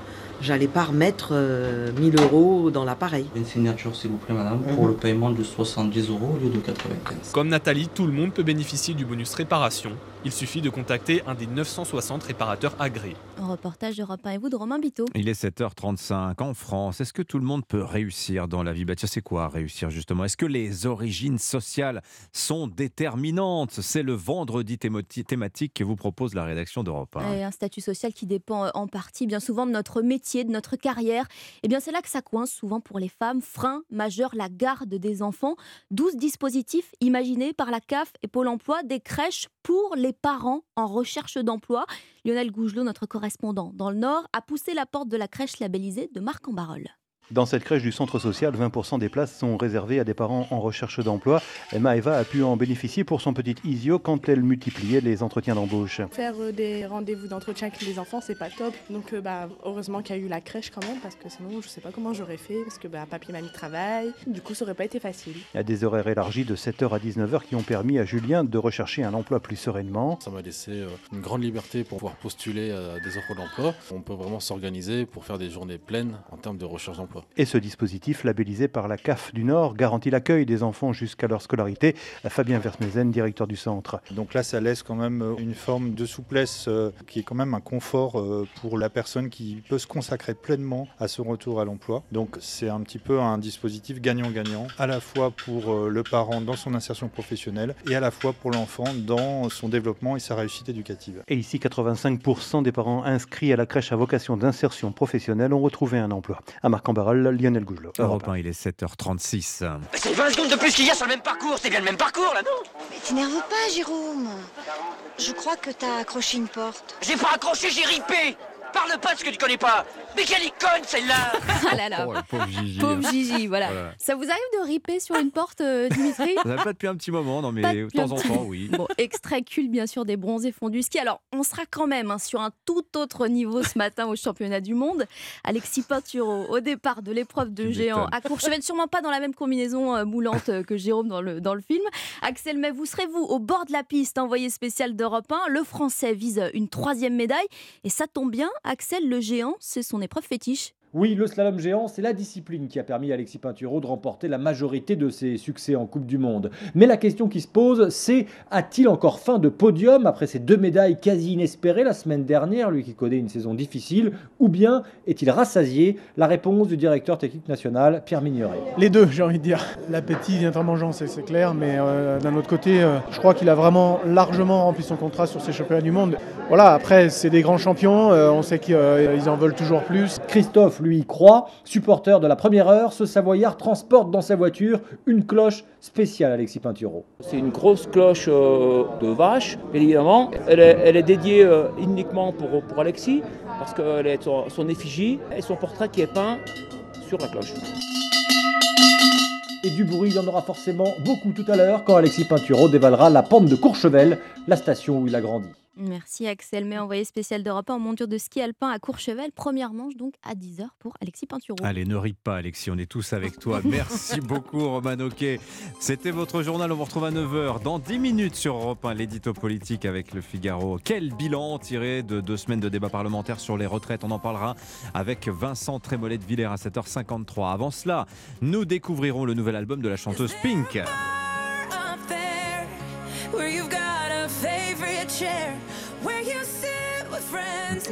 J'allais pas remettre euh, 1000 euros dans l'appareil. Une signature, s'il vous plaît, madame, Mhm. pour le paiement de 70 euros au lieu de 95. Comme Nathalie, tout le monde peut bénéficier du bonus réparation. Il suffit de contacter un des 960 réparateurs agréés. Un reportage d'Europe 1 et vous de Romain Biteau. Il est 7h35 en France. Est-ce que tout le monde peut réussir dans la vie? Bah, tiens, C'est quoi réussir justement? Est-ce que les origines sociales sont déterminantes? C'est le vendredi thémati- thématique que vous propose la rédaction d'Europe 1. Et un statut social qui dépend euh, en partie bien souvent de notre métier, de notre carrière. Et bien c'est là que ça coince souvent pour les femmes. Frein majeur, la garde des enfants. 12 dispositifs imaginés par la CAF et Pôle emploi, des crèches pour les parents en recherche d'emploi. Lionel Gougelot, notre correspondant dans le Nord, a poussé la porte de la crèche labellisée de Marc en Barol. Dans cette crèche du centre social, 20% des places sont réservées à des parents en recherche d'emploi. Maëva a pu en bénéficier pour son petit Isio quand elle multipliait les entretiens d'embauche. Faire euh, des rendez-vous d'entretien avec les enfants, c'est pas top. Donc, euh, bah, heureusement qu'il y a eu la crèche quand même, parce que sinon, je sais pas comment j'aurais fait, parce que bah, papier, mamie travaille. Du coup, ça aurait pas été facile. Il y a des horaires élargis de 7h à 19h qui ont permis à Julien de rechercher un emploi plus sereinement. Ça m'a laissé euh, une grande liberté pour pouvoir postuler à des offres d'emploi. On peut vraiment s'organiser pour faire des journées pleines en termes de recherche d'emploi. Et ce dispositif, labellisé par la CAF du Nord, garantit l'accueil des enfants jusqu'à leur scolarité. Fabien Versmezen, directeur du centre. Donc là, ça laisse quand même euh, une forme de souplesse euh, qui est quand même un confort euh, pour la personne qui peut se consacrer pleinement à son retour à l'emploi. Donc c'est un petit peu un dispositif gagnant-gagnant, à la fois pour euh, le parent dans son insertion professionnelle et à la fois pour l'enfant dans son développement et sa réussite éducative. Et ici, 85% des parents inscrits à la crèche à vocation d'insertion professionnelle ont retrouvé un emploi. À Marc-en-Barol, Lionel Gougelot. Europe 1, il est 7h36. C'est 20 secondes de plus qu'il y a sur le même parcours, c'est bien le même parcours là, non? Mais t'énerve pas, Jérôme. Je crois que t'as accroché une porte. J'ai pas accroché, j'ai ripé Parle pas de ce que tu connais pas Mais quelle icône celle-là *laughs* Ah là là. Oh, pauvre Gigi. Pauvre Gigi, voilà. Voilà. Ça vous arrive de riper sur une porte, euh, Dimitri Ça pas depuis un petit moment, non mais de temps en temps, oui. Bon, extrait culte bien sûr des bronzés fondus ski. Alors, on sera quand même hein, sur un tout autre niveau ce matin au championnat du monde. Alexis Pinturo au départ de l'épreuve de Tu géant à Courchevel, sûrement pas dans la même combinaison euh, moulante euh, que Jérôme dans le, dans le film. Axel May, vous serez vous au bord de la piste, envoyé spécial d'Europe 1. Le Français vise une troisième médaille et ça tombe bien. Axel le géant, c'est son épreuve fétiche. Oui, le slalom géant, c'est la discipline qui a permis à Alexis Pinturo de remporter la majorité de ses succès en Coupe du Monde. Mais la question qui se pose, c'est a-t-il encore faim de podium après ces deux médailles quasi inespérées la semaine dernière, lui qui connaît une saison difficile, ou bien est-il rassasié? La réponse du directeur technique national, Pierre Migneret. Les deux, j'ai envie de dire. L'appétit vient en mangeant, c'est c'est clair, mais euh, d'un autre côté, euh, je crois qu'il a vraiment largement rempli son contrat sur ces championnats du monde. Voilà, après, c'est des grands champions, euh, on sait qu'ils en veulent toujours plus. Christophe, lui, y croit. Supporter de la première heure, ce Savoyard transporte dans sa voiture une cloche spéciale Alexis Pinturo. C'est une grosse cloche euh, de vache, évidemment. Elle est, elle est dédiée euh, uniquement pour, pour Alexis, parce qu'elle est son, son effigie et son portrait qui est peint sur la cloche. Et du bruit, il y en aura forcément beaucoup tout à l'heure quand Alexis Pinturo dévalera la pente de Courchevel, la station où il a grandi. Merci Axel May, envoyé spécial d'Europe 1 en monture de ski alpin à Courchevel. Première manche donc à 10h pour Alexis Pinturo. Allez, ne ris pas, Alexis, on est tous avec toi. *laughs* Merci beaucoup, Roman Oquet. C'était votre journal. On vous retrouve à 9h dans 10 minutes sur Europe 1, l'édito politique avec le Figaro. Quel bilan tiré de deux semaines de débat parlementaire sur les retraites? On en parlera avec Vincent Trémollet de Villers à 7h53. Avant cela, nous découvrirons le nouvel album de la chanteuse Pink.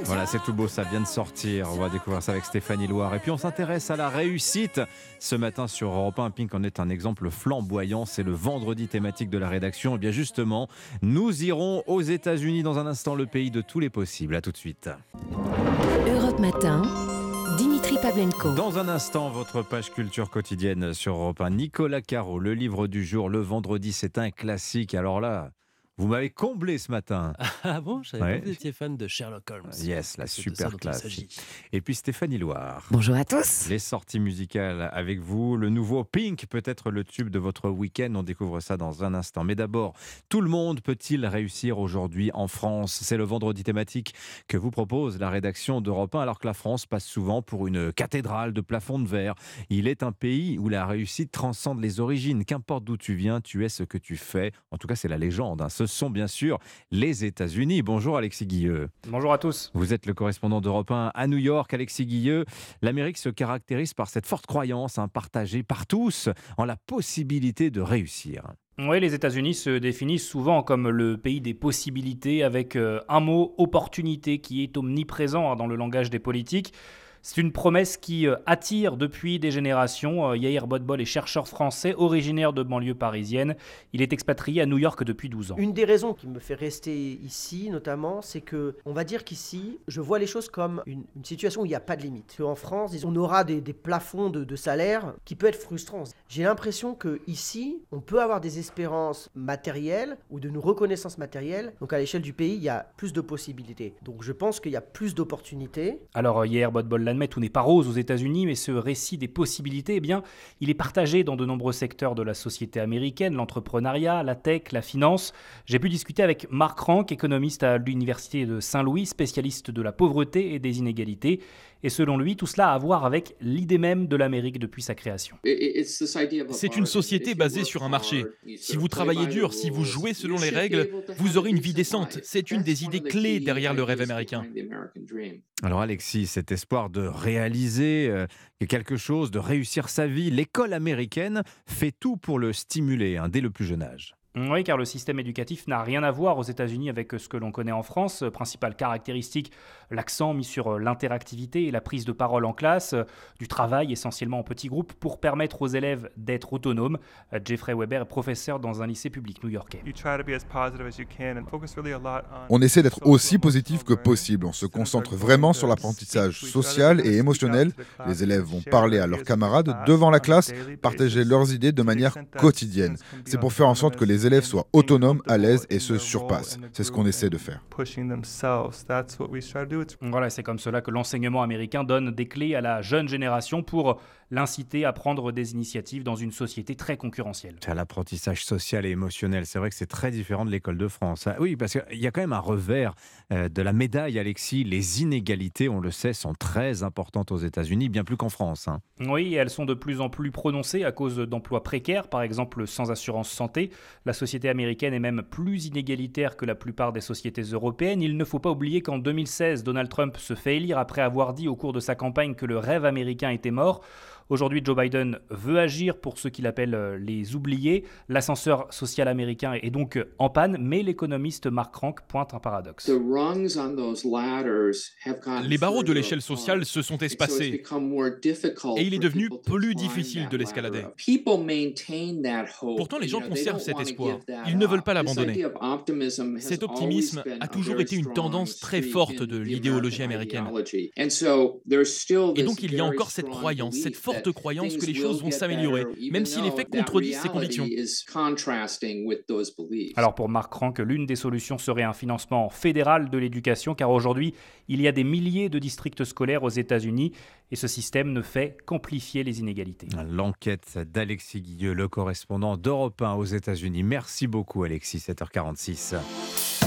Voilà, c'est tout beau, ça vient de sortir. On va découvrir ça avec Stéphanie Loire. Et puis on s'intéresse à la réussite. Ce matin sur Europe 1, Pink en est un exemple flamboyant. C'est le vendredi thématique de la rédaction. Et bien justement, nous irons aux États-Unis dans un instant, le pays de tous les possibles. À tout de suite. Europe Matin, Dimitri Pavlenko. Dans un instant, votre page culture quotidienne sur Europe 1. Nicolas Caro, le livre du jour, le vendredi, c'est un classique. Alors là, vous m'avez comblé ce matin. *laughs* Ah bon? Je savais Ouais. pas que vous étiez fan de Sherlock Holmes. Yes, la super classe. Et puis Stéphanie Loire. Bonjour à tous. Les sorties musicales avec vous. Le nouveau Pink, peut-être le tube de votre week-end. On découvre ça dans un instant. Mais d'abord, tout le monde peut-il réussir aujourd'hui en France? C'est le vendredi thématique que vous propose la rédaction d'Europe 1, alors que la France passe souvent pour une cathédrale de plafond de verre. Il est un pays où la réussite transcende les origines. Qu'importe d'où tu viens, tu es ce que tu fais. En tout cas, c'est la légende. hein. Ce ce sont bien sûr les États-Unis. Bonjour Alexis Guilleux. Bonjour à tous. Vous êtes le correspondant d'Europe 1 à New York. Alexis Guilleux, l'Amérique se caractérise par cette forte croyance hein, partagée par tous en la possibilité de réussir. Oui, les États-Unis se définissent souvent comme le pays des possibilités avec euh, un mot opportunité qui est omniprésent hein, dans le langage des politiques. C'est une promesse qui euh, attire depuis des générations. Euh, Yair Bodbol est chercheur français originaire de banlieue parisienne. Il est expatrié à New York depuis 12 ans. Une des raisons qui me fait rester ici, notamment, c'est que on va dire qu'ici, je vois les choses comme une, une situation où il n'y a pas de limite. En France, on aura des, des plafonds de, de, salaire qui peut être frustrants. J'ai l'impression que ici, on peut avoir des espérances matérielles ou de reconnaissance matérielle. Donc à l'échelle du pays, il y a plus de possibilités. Donc je pense qu'il y a plus d'opportunités. Alors Yair Bodbol l'admet, tout n'est pas rose aux États-Unis, mais ce récit des possibilités, eh bien, il est partagé dans de nombreux secteurs de la société américaine, l'entrepreneuriat, la tech, la finance. J'ai pu discuter avec Mark Rank, économiste à l'Université de Saint-Louis, spécialiste de la pauvreté et des inégalités. Et selon lui, tout cela a à voir avec l'idée même de l'Amérique depuis sa création. C'est une société basée sur un marché. Si vous travaillez dur, si vous jouez selon les règles, vous aurez une vie décente. C'est une des idées clés derrière le rêve américain. Alors Alexis, cet espoir de réaliser euh, quelque chose, de réussir sa vie, l'école américaine fait tout pour le stimuler hein, dès le plus jeune âge. Oui, car le système éducatif n'a rien à voir aux États-Unis avec ce que l'on connaît en France. Principale caractéristique, l'accent mis sur l'interactivité et la prise de parole en classe, du travail essentiellement en petits groupes pour permettre aux élèves d'être autonomes. Jeffrey Weber est professeur dans un lycée public new-yorkais. On essaie d'être aussi positif que possible. On se concentre vraiment sur l'apprentissage social et émotionnel. Les élèves vont parler à leurs camarades devant la classe, partager leurs idées de manière quotidienne. C'est pour faire en sorte que les élèves soient autonomes, à l'aise et se surpassent. C'est ce qu'on essaie de faire. Voilà, c'est comme cela que l'enseignement américain donne des clés à la jeune génération pour l'inciter à prendre des initiatives dans une société très concurrentielle. C'est l'apprentissage social et émotionnel. C'est vrai que c'est très différent de l'école de France. Ah oui, parce qu'il y a quand même un revers euh, de la médaille, Alexis. Les inégalités, on le sait, sont très importantes aux États-Unis, bien plus qu'en France. Hein. Oui, elles sont de plus en plus prononcées à cause d'emplois précaires, par exemple sans assurance santé. La société américaine est même plus inégalitaire que la plupart des sociétés européennes. Il ne faut pas oublier qu'en 2016, Donald Trump se fait élire après avoir dit au cours de sa campagne que le rêve américain était mort. Aujourd'hui, Joe Biden veut agir pour ce qu'il appelle euh, les oubliés. L'ascenseur social américain est donc euh, en panne, mais l'économiste Mark Rank pointe un paradoxe. Les barreaux de l'échelle sociale se sont espacés et il est devenu plus difficile de l'escalader. Pourtant, les gens conservent cet espoir. Ils ne veulent pas l'abandonner. Cet optimisme a toujours été une tendance très forte de l'idéologie américaine. Et donc, il y a encore cette croyance, cette forte croyance que les choses vont s'améliorer, même si les faits contredisent ces convictions. Alors pour Marc Rank, l'une des solutions serait un financement fédéral de l'éducation, car aujourd'hui, il y a des milliers de districts scolaires aux États-Unis, et ce système ne fait qu'amplifier les inégalités. L'enquête d'Alexis Guilleux, le correspondant d'Europe 1 aux États-Unis. Merci beaucoup Alexis, 7h46.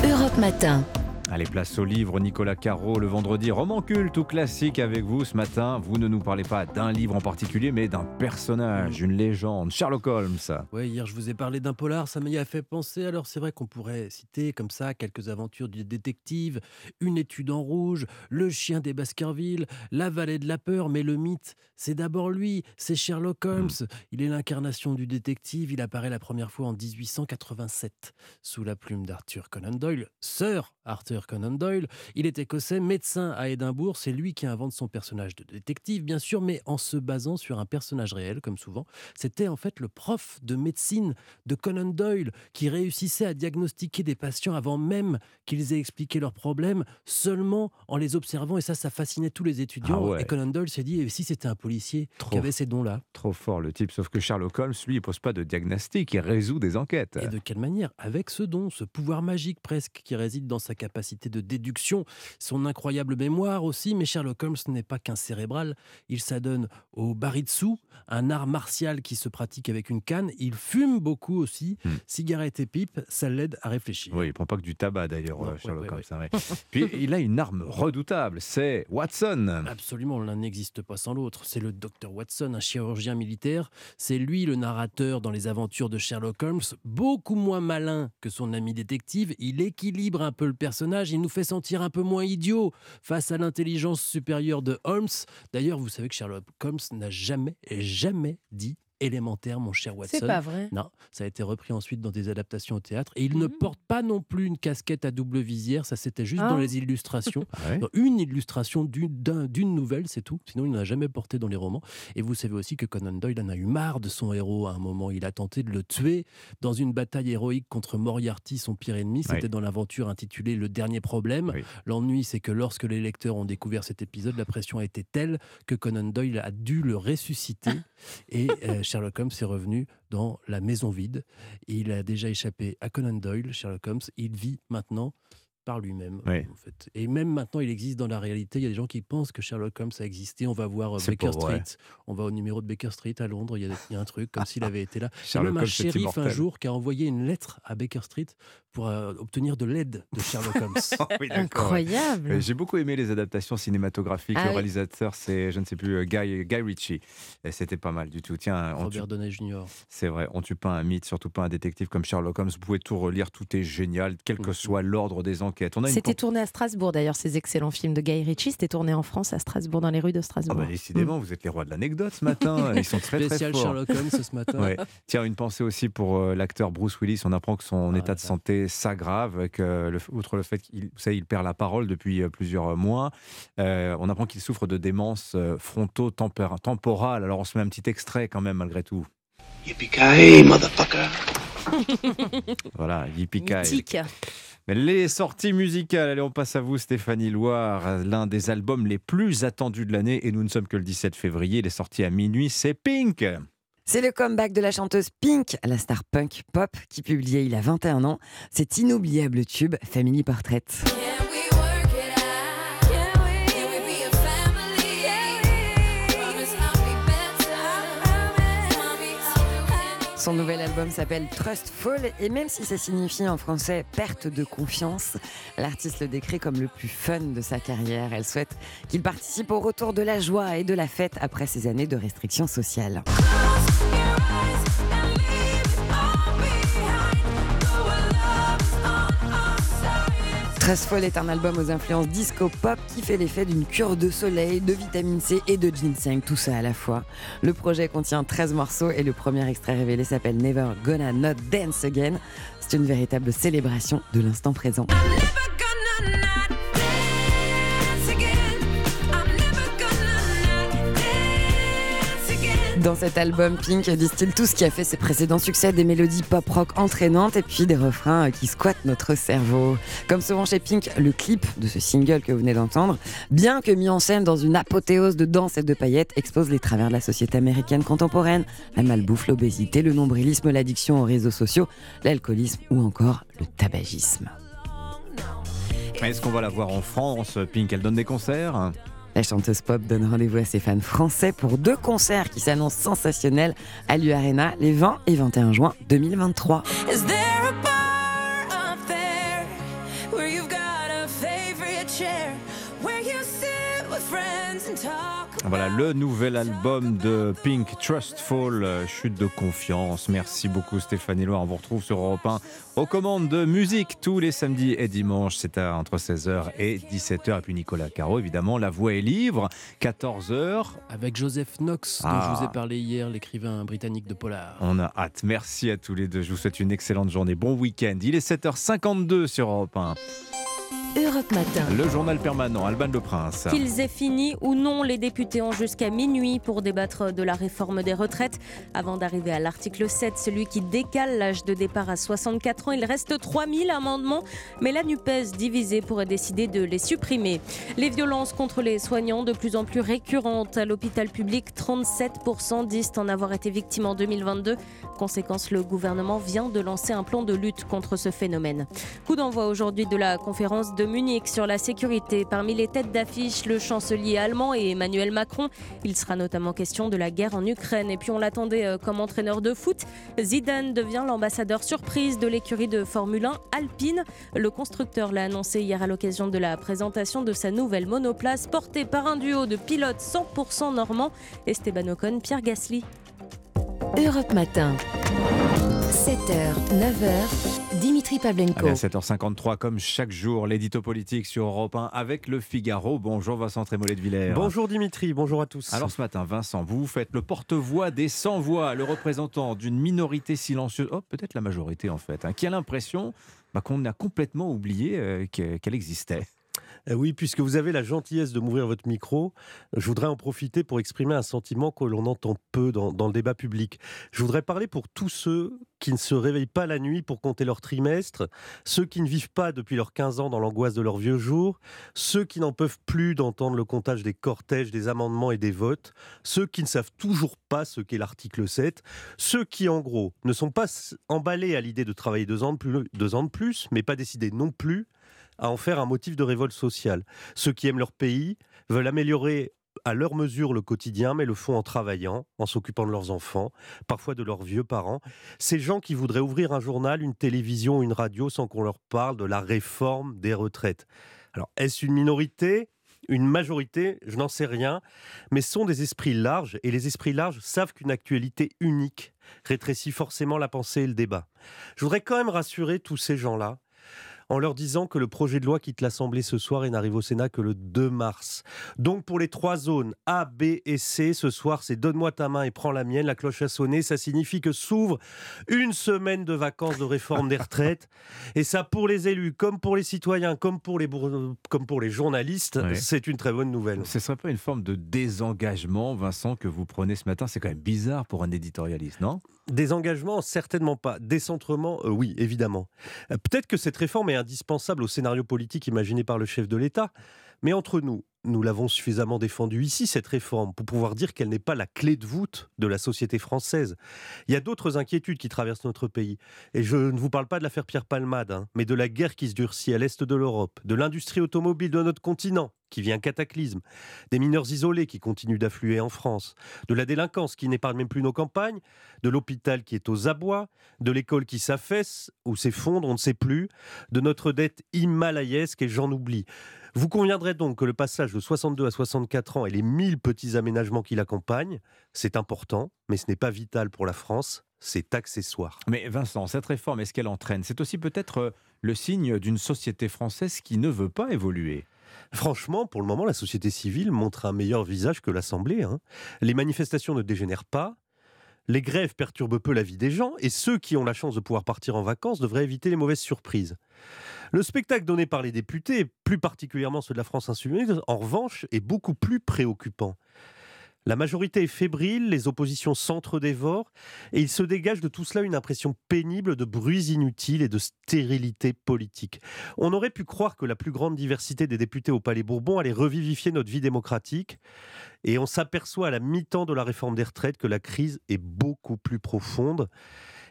Europe Matin. Allez, place au livre, Nicolas Caro, le vendredi, roman culte ou classique avec vous ce matin. Vous ne nous parlez pas d'un livre en particulier, mais d'un personnage, une légende, Sherlock Holmes. Oui, hier je vous ai parlé d'un polar, ça m'y a fait penser. Alors c'est vrai qu'on pourrait citer comme ça quelques aventures du détective, une étude en rouge, le chien des Baskerville, la vallée de la peur, mais le mythe, c'est d'abord lui, c'est Sherlock Holmes. Il est l'incarnation du détective, il apparaît la première fois en 1887 sous la plume d'Arthur Conan Doyle, sœur Arthur Conan Doyle. Il est écossais, médecin à Édimbourg. C'est lui qui invente son personnage de détective, bien sûr, mais en se basant sur un personnage réel, comme souvent. C'était en fait le prof de médecine de Conan Doyle qui réussissait à diagnostiquer des patients avant même qu'ils aient expliqué leurs problèmes, seulement en les observant. Et ça, ça fascinait tous les étudiants. Ah ouais. Et Conan Doyle s'est dit, et si c'était un policier qui avait ces dons-là? Trop fort le type, sauf que Sherlock Holmes, lui, il pose pas de diagnostic, il résout des enquêtes. Et de quelle manière? Avec ce don, ce pouvoir magique presque qui réside dans sa capacité capacité de déduction, son incroyable mémoire aussi. Mais Sherlock Holmes n'est pas qu'un cérébral. Il s'adonne au baritsu, un art martial qui se pratique avec une canne. Il fume beaucoup aussi. Hmm. Cigarette et pipe, ça l'aide à réfléchir. Oui, il prend pas que du tabac d'ailleurs, Ouais, euh, ouais, Sherlock ouais, Holmes. hein. *laughs* Puis il a une arme redoutable, c'est Watson. Absolument, l'un n'existe pas sans l'autre. C'est le docteur Watson, un chirurgien militaire. C'est lui le narrateur dans les aventures de Sherlock Holmes. Beaucoup moins malin que son ami détective. Il équilibre un peu le personnage. Il nous fait sentir un peu moins idiot face à l'intelligence supérieure de Holmes. D'ailleurs, vous savez que Sherlock Holmes n'a jamais, jamais dit élémentaire, mon cher Watson. C'est pas vrai. Non, ça a été repris ensuite dans des adaptations au théâtre. Et il ne porte pas non plus une casquette à double visière. Ça, c'était juste Ah. dans les illustrations. *laughs* Ah ouais Dans une illustration d'une d'un- d'une nouvelle, c'est tout. Sinon, il n'en a jamais porté dans les romans. Et vous savez aussi que Conan Doyle en a eu marre de son héros à un moment. Il a tenté de le tuer dans une bataille héroïque contre Moriarty, son pire ennemi. C'était Ouais. dans l'aventure intitulée Le dernier problème. L'ennui, c'est que lorsque les lecteurs ont découvert cet épisode, la pression a été telle que Conan Doyle a dû le ressusciter. *laughs* et euh, Sherlock Holmes est revenu dans la maison vide. Il a déjà échappé à Conan Doyle, Sherlock Holmes. Il vit maintenant par lui-même. Oui. En fait. Et même maintenant, il existe dans la réalité. Il y a des gens qui pensent que Sherlock Holmes a existé. On va voir euh, Baker vrai. Street. On va au numéro de Baker Street à Londres. Il y a, il y a un truc comme s'il avait été là. Il y a Sherlock même un Holmes shérif un jour qui a envoyé une lettre à Baker Street pour euh, obtenir de l'aide de Sherlock Holmes. *laughs* Oui, ouais. Incroyable. Euh, J'ai beaucoup aimé les adaptations cinématographiques. Ah le oui. réalisateur, c'est, je ne sais plus, Guy, Guy Ritchie. Et C'était pas mal du tout. Tiens, Robert Downey Jr. c'est vrai, on tue pas un mythe, surtout pas un détective comme Sherlock Holmes. Vous pouvez tout relire, tout est génial, quel que soit l'ordre des enquêtes. Une C'était comp- tourné à Strasbourg d'ailleurs, ces excellents films de Guy Ritchie. C'était tourné en France, à Strasbourg, dans les rues de Ah Strasbourg. bah, décidément, vous êtes les rois de l'anecdote ce matin. *laughs* Ils sont très très Spécial forts. Sherlock Holmes ce *laughs* matin. Ouais. Tiens, une pensée aussi pour euh, l'acteur Bruce Willis. On apprend que son Ah, état de santé s'aggrave, avec, euh, le- outre le fait qu'il il perd la parole depuis euh, plusieurs mois. Euh, on apprend qu'il souffre de démence euh, fronto-temporale. Alors on se met un petit extrait quand même, malgré tout. Yippee-ki-yay, motherfucker. *laughs* Voilà, yippee. Les sorties musicales, allez, on passe à vous Stéphanie Loire, l'un des albums les plus attendus de l'année, et nous ne sommes que le 17 février, il est sorti à minuit, c'est Pink. C'est le comeback de la chanteuse Pink, la star punk pop qui publiait il a 21 ans. Cet inoubliable tube Family Portrait. Son nouvel album s'appelle Trustful et même si ça signifie en français perte de confiance, l'artiste le décrit comme le plus fun de sa carrière. Elle souhaite qu'il participe au retour de la joie et de la fête après ces années de restrictions sociales. Trustful est un album aux influences disco pop qui fait l'effet d'une cure de soleil, de vitamine C et de ginseng, tout ça à la fois. Le projet contient 13 morceaux et le premier extrait révélé s'appelle Never Gonna Not Dance Again. C'est une véritable célébration de l'instant présent. Dans cet album, Pink distille tout ce qui a fait ses précédents succès, des mélodies pop-rock entraînantes et puis des refrains qui squattent notre cerveau. Comme souvent chez Pink, le clip de ce single que vous venez d'entendre, bien que mis en scène dans une apothéose de danse et de paillettes, expose les travers de la société américaine contemporaine, la malbouffe, l'obésité, le nombrilisme, l'addiction aux réseaux sociaux, l'alcoolisme ou encore le tabagisme. Est-ce qu'on va la voir en France Pink, elle donne des concerts? La chanteuse pop donne rendez-vous à ses fans français pour deux concerts qui s'annoncent sensationnels à l'U Arena les 20 et 21 juin 2023. Voilà le nouvel album de Pink, Trustful, euh, chute de confiance. Merci beaucoup Stéphanie Loire. On vous retrouve sur Europe 1 aux commandes de musique tous les samedis et dimanches. C'est à entre 16h et 17h. Et puis Nicolas Caro, évidemment, La Voix est libre, 14h. Avec Joseph Knox, dont Ah. je vous ai parlé hier, l'écrivain britannique de Polar. On a hâte. Merci à tous les deux. Je vous souhaite une excellente journée. Bon week-end. Il est 7h52 sur Europe 1. Europe Matin. Le journal permanent, Alban Le Prince. Qu'ils aient fini ou non, les députés ont jusqu'à minuit pour débattre de la réforme des retraites. Avant d'arriver à l'article 7, celui qui décale l'âge de départ à 64 ans, il reste 3000 amendements, mais la NUPES divisée pourrait décider de les supprimer. Les violences contre les soignants de plus en plus récurrentes à l'hôpital public, 37% disent en avoir été victimes en 2022. Conséquence, le gouvernement vient de lancer un plan de lutte contre ce phénomène. Coup d'envoi aujourd'hui de la conférence de Munich sur la sécurité. Parmi les têtes d'affiche, le chancelier allemand et Emmanuel Macron. Il sera notamment question de la guerre en Ukraine. Et puis on l'attendait euh, comme entraîneur de foot. Zidane devient l'ambassadeur surprise de l'écurie de Formule 1 Alpine. Le constructeur l'a annoncé hier à l'occasion de la présentation de sa nouvelle monoplace portée par un duo de pilotes 100% normands, Esteban Ocon, Pierre Gasly. Europe Matin. 7h, 9h, Dimitri Pavlenko. Allez, à 7h53, comme chaque jour, l'édito politique sur Europe 1 avec le Figaro. Bonjour Vincent Trémollet de Villers. Bonjour Dimitri, bonjour à tous. Alors ce matin, Vincent, vous faites le porte-voix des sans-voix, le représentant d'une minorité silencieuse, oh, peut-être la majorité en fait, hein, qui a l'impression bah, qu'on a complètement oublié euh, qu'elle existait. Eh oui, puisque vous avez la gentillesse de m'ouvrir votre micro, je voudrais en profiter pour exprimer un sentiment que l'on entend peu dans, le débat public. Je voudrais parler pour tous ceux qui ne se réveillent pas la nuit pour compter leur trimestre, ceux qui ne vivent pas depuis leurs 15 ans dans l'angoisse de leurs vieux jours, ceux qui n'en peuvent plus d'entendre le comptage des cortèges, des amendements et des votes, ceux qui ne savent toujours pas ce qu'est l'article 7, ceux qui en gros ne sont pas emballés à l'idée de travailler deux ans de plus mais pas décidés non plus à en faire un motif de révolte sociale. Ceux qui aiment leur pays veulent améliorer à leur mesure le quotidien, mais le font en travaillant, en s'occupant de leurs enfants, parfois de leurs vieux parents. Ces gens qui voudraient ouvrir un journal, une télévision, une radio sans qu'on leur parle de la réforme des retraites. Alors, est-ce une minorité? Une majorité, je n'en sais rien, mais sont des esprits larges, et les esprits larges savent qu'une actualité unique rétrécit forcément la pensée et le débat. Je voudrais quand même rassurer tous ces gens-là en leur disant que le projet de loi quitte l'Assemblée ce soir et n'arrive au Sénat que le 2 mars. Donc pour les trois zones A, B et C, ce soir c'est donne-moi ta main et prends la mienne, la cloche a sonné, ça signifie que s'ouvre une semaine de vacances de réforme des retraites. Et ça pour les élus, comme pour les citoyens, comme pour les, comme pour les journalistes, c'est une très bonne nouvelle. Ce ne serait pas une forme de désengagement, Vincent, que vous prenez ce matin? C'est quand même bizarre pour un éditorialiste, non? Désengagement, certainement pas. Décentrement, euh, oui, évidemment. Euh, peut-être que cette réforme est indispensable au scénario politique imaginé par le chef de l'État, mais entre nous, nous l'avons suffisamment défendue ici, cette réforme, pour pouvoir dire qu'elle n'est pas la clé de voûte de la société française. Il y a d'autres inquiétudes qui traversent notre pays. Et je ne vous parle pas de l'affaire Pierre Palmade, hein, mais de la guerre qui se durcit à l'est de l'Europe, de l'industrie automobile de notre continent, qui vient cataclysme, des mineurs isolés qui continuent d'affluer en France, de la délinquance qui n'épargne même plus nos campagnes, de l'hôpital qui est aux abois, de l'école qui s'affaisse ou s'effondre, on ne sait plus, de notre dette himalayesque et j'en oublie. Vous conviendrez donc que le passage de 62 à 64 ans et les 1000 petits aménagements qui l'accompagnent, c'est important, mais ce n'est pas vital pour la France, c'est accessoire. Mais Vincent, cette réforme, est-ce qu'elle entraîne? C'est aussi peut-être euh, le signe d'une société française qui ne veut pas évoluer. Franchement, pour le moment, la société civile montre un meilleur visage que l'Assemblée. Hein. Les manifestations ne dégénèrent pas, les grèves perturbent peu la vie des gens et ceux qui ont la chance de pouvoir partir en vacances devraient éviter les mauvaises surprises. Le spectacle donné par les députés, plus particulièrement ceux de la France insoumise, en revanche, est beaucoup plus préoccupant. La majorité est fébrile, les oppositions s'entre-dévorent, et il se dégage de tout cela une impression pénible de bruits inutiles et de stérilité politique. On aurait pu croire que la plus grande diversité des députés au Palais Bourbon allait revivifier notre vie démocratique, et on s'aperçoit à la mi-temps de la réforme des retraites que la crise est beaucoup plus profonde.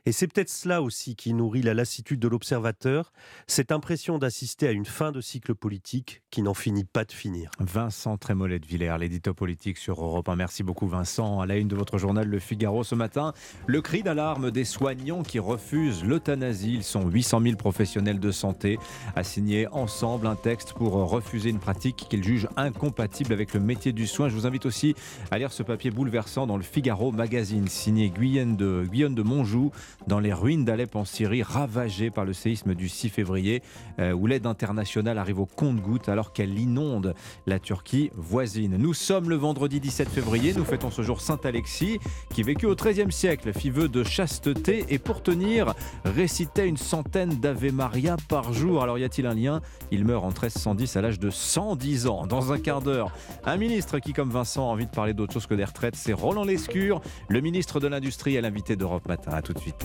Et c'est peut-être cela aussi qui nourrit la lassitude de l'observateur, cette impression d'assister à une fin de cycle politique qui n'en finit pas de finir. Vincent Trémollet de Villers, l'édito politique sur Europe 1. Merci beaucoup Vincent. À la une de votre journal Le Figaro ce matin, le cri d'alarme des soignants qui refusent l'euthanasie. Ils sont 800 000 professionnels de santé à signer ensemble un texte pour refuser une pratique qu'ils jugent incompatible avec le métier du soin. Je vous invite aussi à lire ce papier bouleversant dans le Figaro Magazine, signé Guyane de, Guyane de Monjou dans les ruines d'Alep en Syrie, ravagées par le séisme du 6 février, euh, où l'aide internationale arrive au compte-gouttes alors qu'elle inonde la Turquie voisine. Nous sommes le vendredi 17 février, nous fêtons ce jour Saint Alexis, qui vécut au XIIIe siècle, fit vœu de chasteté et pour tenir, récitait une centaine d'Ave Maria par jour. Alors y a-t-il un lien? Il meurt en 1310 à l'âge de 110 ans. Dans un quart d'heure, un ministre qui, comme Vincent, a envie de parler d'autre chose que des retraites, c'est Roland Lescure, le ministre de l'Industrie, à l'invité d'Europe Matin. A tout de suite.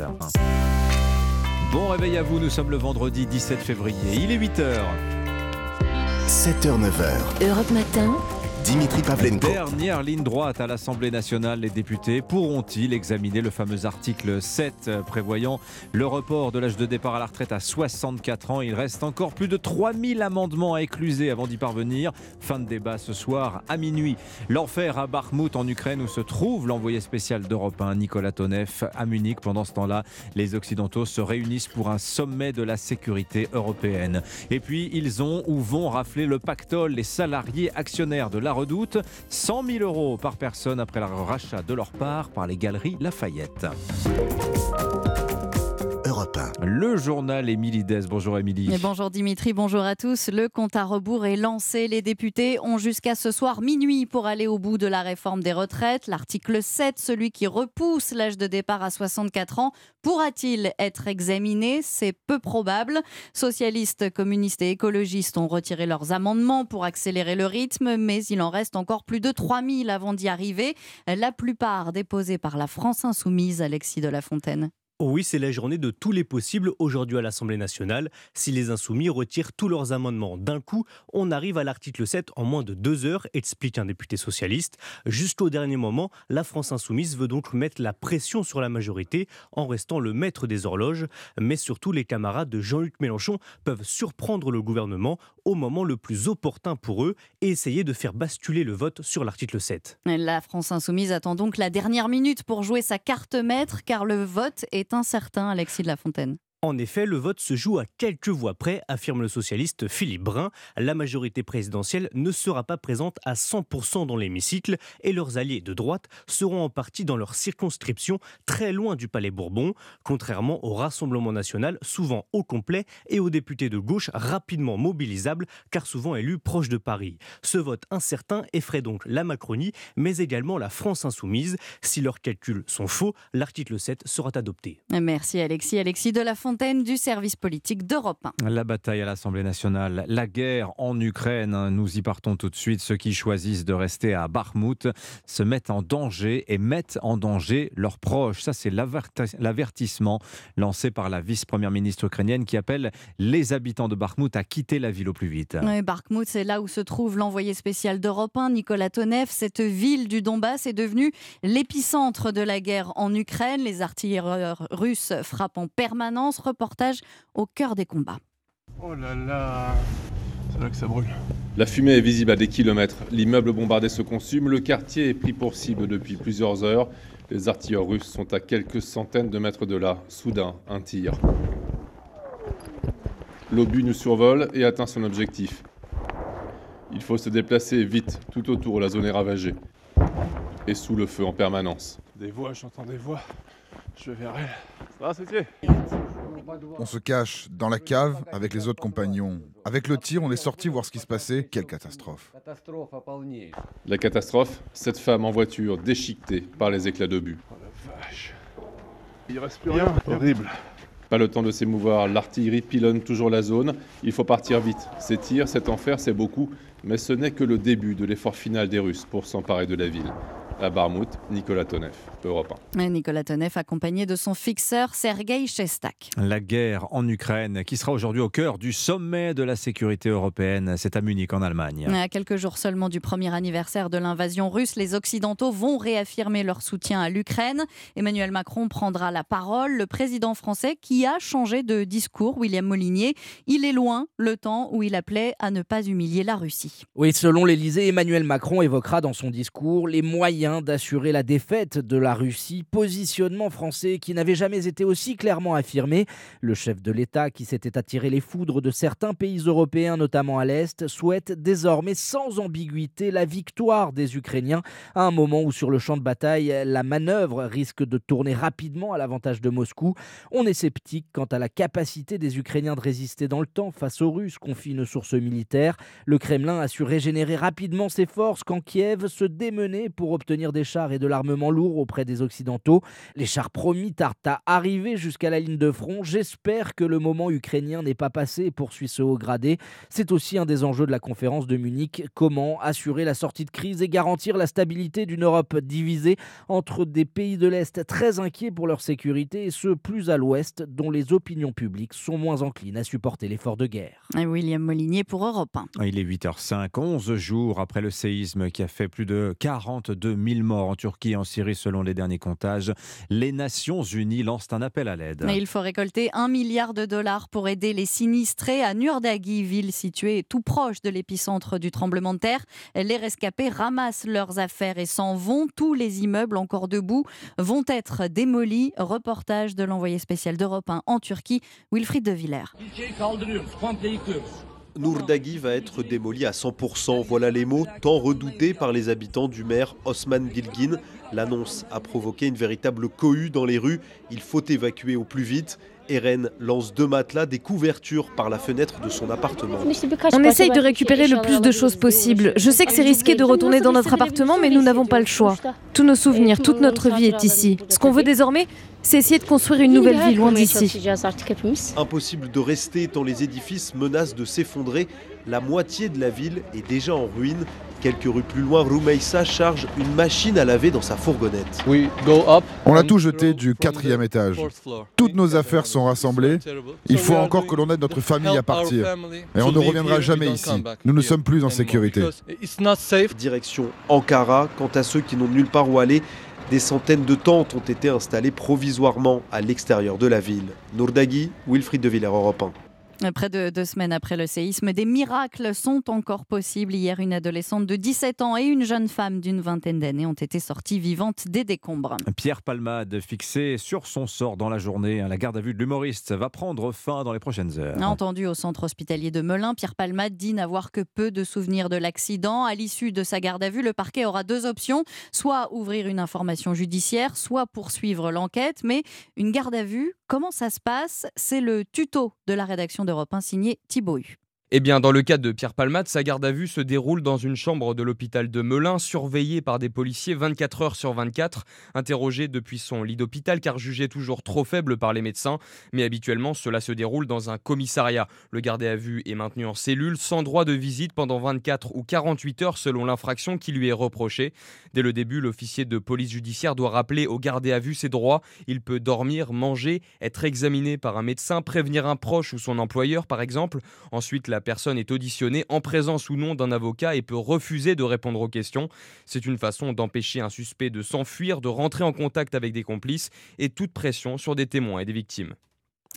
Bon réveil à vous, nous sommes le vendredi 17 février, il est 8h. 7h, 9h. Europe Matin, Dimitri Pavlenko. Dernière ligne droite à l'Assemblée nationale, les députés pourront-ils examiner le fameux article 7 prévoyant le report de l'âge de départ à la retraite à 64 ans? Il reste encore plus de 3000 amendements à écluser avant d'y parvenir. Fin de débat ce soir à minuit. L'enfer à Bakhmut en Ukraine où se trouve l'envoyé spécial d'Europe 1 Nicolas Tonev à Munich. Pendant ce temps-là, les Occidentaux se réunissent pour un sommet de la sécurité européenne. Et puis ils ont ou vont rafler le pactole, les salariés actionnaires de la Redoute, 100 000 euros par personne après le rachat de leur part par les galeries Lafayette. Le journal Émilie Dès. Bonjour Émilie. Bonjour Dimitri, bonjour à tous. Le compte à rebours est lancé. Les députés ont jusqu'à ce soir minuit pour aller au bout de la réforme des retraites. L'article 7, celui qui repousse l'âge de départ à 64 ans, pourra-t-il être examiné? C'est peu probable. Socialistes, communistes et écologistes ont retiré leurs amendements pour accélérer le rythme, mais il en reste encore plus de 3000 avant d'y arriver. La plupart déposés par la France Insoumise, Alexis de la Fontaine. Oui, c'est la journée de tous les possibles aujourd'hui à l'Assemblée nationale. Si les insoumis retirent tous leurs amendements d'un coup, on arrive à l'article 7 en moins de deux heures, explique un député socialiste. Jusqu'au dernier moment, la France insoumise veut donc mettre la pression sur la majorité en restant le maître des horloges. Mais surtout, les camarades de Jean-Luc Mélenchon peuvent surprendre le gouvernement au moment le plus opportun pour eux et essayer de faire basculer le vote sur l'article 7. La France insoumise attend donc la dernière minute pour jouer sa carte maître car le vote est incertain, Alexis de la Fontaine. En effet, le vote se joue à quelques voix près, affirme le socialiste Philippe Brun. La majorité présidentielle ne sera pas présente à 100% dans l'hémicycle et leurs alliés de droite seront en partie dans leur circonscription, très loin du Palais Bourbon, contrairement au Rassemblement national, souvent au complet, et aux députés de gauche rapidement mobilisables, car souvent élus proches de Paris. Ce vote incertain effraie donc la Macronie, mais également la France insoumise. Si leurs calculs sont faux, l'article 7 sera adopté. Merci Alexis. Alexis de la Fontaine du service politique d'Europe 1. La bataille à l'Assemblée nationale, la guerre en Ukraine, nous y partons tout de suite. Ceux qui choisissent de rester à Bakhmut se mettent en danger et mettent en danger leurs proches. Ça, c'est l'avertissement lancé par la vice-première ministre ukrainienne qui appelle les habitants de Bakhmut à quitter la ville au plus vite. Oui, Bakhmut, c'est là où se trouve l'envoyé spécial d'Europe 1, Nicolas Tonev. Cette ville du Donbass est devenue l'épicentre de la guerre en Ukraine. Les artilleurs russes frappent en permanence reportage au cœur des combats. Oh là là, c'est là que ça brûle. La fumée est visible à des kilomètres. L'immeuble bombardé se consume. Le quartier est pris pour cible depuis plusieurs heures. Les artilleurs russes sont à quelques centaines de mètres de là. Soudain, un tir. L'obus nous survole et atteint son objectif. Il faut se déplacer vite. Tout autour, la zone est ravagée. Et sous le feu en permanence. Des voix, j'entends des voix. Je vais on se cache dans la cave avec les autres compagnons. Avec le tir, on est sorti voir ce qui se passait. Quelle catastrophe. La catastrophe, cette femme en voiture déchiquetée par les éclats d'obus. Oh la vache. Il reste plus rien. Horrible. Pas le temps de s'émouvoir, l'artillerie pilonne toujours la zone. Il faut partir vite. Ces tirs, cet enfer, c'est beaucoup, mais ce n'est que le début de l'effort final des Russes pour s'emparer de la ville à Barmouth, Nicolas Tonev, Europe 1. Nicolas Tonev accompagné de son fixeur Sergei Chestak. La guerre en Ukraine qui sera aujourd'hui au cœur du sommet de la sécurité européenne, c'est à Munich en Allemagne. À quelques jours seulement du premier anniversaire de l'invasion russe, les Occidentaux vont réaffirmer leur soutien à l'Ukraine. Emmanuel Macron prendra la parole, le président français qui a changé de discours, William Molinier. Il est loin le temps où il appelait à ne pas humilier la Russie. Oui, selon l'Elysée, Emmanuel Macron évoquera dans son discours les moyens d'assurer la défaite de la Russie, positionnement français qui n'avait jamais été aussi clairement affirmé. Le chef de l'État, qui s'était attiré les foudres de certains pays européens, notamment à l'Est, souhaite désormais sans ambiguïté la victoire des Ukrainiens, à un moment où sur le champ de bataille, la manœuvre risque de tourner rapidement à l'avantage de Moscou. On est sceptique quant à la capacité des Ukrainiens de résister dans le temps face aux Russes, confie une source militaire. Le Kremlin a su régénérer rapidement ses forces quand Kiev se démenait pour obtenir d'obtenir des chars et de l'armement lourd auprès des Occidentaux. Les chars promis tardent à arriver jusqu'à la ligne de front. J'espère que le moment ukrainien n'est pas passé, poursuit ce haut gradé. C'est aussi un des enjeux de la conférence de Munich. Comment assurer la sortie de crise et garantir la stabilité d'une Europe divisée entre des pays de l'Est très inquiets pour leur sécurité et ceux plus à l'Ouest dont les opinions publiques sont moins enclines à supporter l'effort de guerre. Et William Molinier pour Europe 1. Il est 8h05, 11 jours après le séisme qui a fait plus de 42 000 morts en Turquie et en Syrie selon les derniers comptages. Les Nations Unies lancent un appel à l'aide. Il faut récolter un milliard de dollars pour aider les sinistrés à Nurdagi, ville située tout proche de l'épicentre du tremblement de terre. Les rescapés ramassent leurs affaires et s'en vont. Tous les immeubles encore debout vont être démolis. Reportage de l'envoyé spécial d'Europe 1 en Turquie, Wilfried de Villers. Nourdagi va être démoli à 100%. Voilà les mots tant redoutés par les habitants du maire Osman Bilgin. L'annonce a provoqué une véritable cohue dans les rues. Il faut évacuer au plus vite. Eren lance deux matelas, des couvertures par la fenêtre de son appartement. On essaye de récupérer le plus de choses possible. Je sais que c'est risqué de retourner dans notre appartement, mais nous n'avons pas le choix. Tous nos souvenirs, toute notre vie est ici. Ce qu'on veut désormais, c'est essayer de construire une nouvelle vie loin d'ici. Impossible de rester tant les édifices menacent de s'effondrer. La moitié de la ville est déjà en ruine. Quelques rues plus loin, Roumeissa charge une machine à laver dans sa fourgonnette. On a tout jeté du quatrième étage. Toutes nos affaires sont rassemblées. Il faut encore que l'on aide notre famille à partir. Et on ne reviendra jamais ici. Nous ne sommes plus en sécurité. Direction Ankara. Quant à ceux qui n'ont nulle part où aller, des centaines de tentes ont été installées provisoirement à l'extérieur de la ville. Nourdagi, Wilfried de Villers, Europe 1. Près de deux semaines après le séisme, des miracles sont encore possibles. Hier, une adolescente de 17 ans et une jeune femme d'une vingtaine d'années ont été sorties vivantes des décombres. Pierre Palmade, fixé sur son sort dans la journée. La garde à vue de l'humoriste va prendre fin dans les prochaines heures. Entendu au centre hospitalier de Melun, Pierre Palmade dit n'avoir que peu de souvenirs de l'accident. À l'issue de sa garde à vue, le parquet aura deux options soit ouvrir une information judiciaire, soit poursuivre l'enquête. Mais une garde à vue, comment ça se passe? C'est le tuto de la rédaction d'Europe 1 signé Thibaut. Eh bien, dans le cas de Pierre Palmade, sa garde à vue se déroule dans une chambre de l'hôpital de Melun, surveillée par des policiers 24 heures sur 24, interrogé depuis son lit d'hôpital car jugé toujours trop faible par les médecins. Mais habituellement, cela se déroule dans un commissariat. Le gardé à vue est maintenu en cellule, sans droit de visite pendant 24 ou 48 heures selon l'infraction qui lui est reprochée. Dès le début, l'officier de police judiciaire doit rappeler au gardé à vue ses droits. Il peut dormir, manger, être examiné par un médecin, prévenir un proche ou son employeur par exemple. Ensuite, la la personne est auditionnée en présence ou non d'un avocat et peut refuser de répondre aux questions. C'est une façon d'empêcher un suspect de s'enfuir, de rentrer en contact avec des complices et toute pression sur des témoins et des victimes.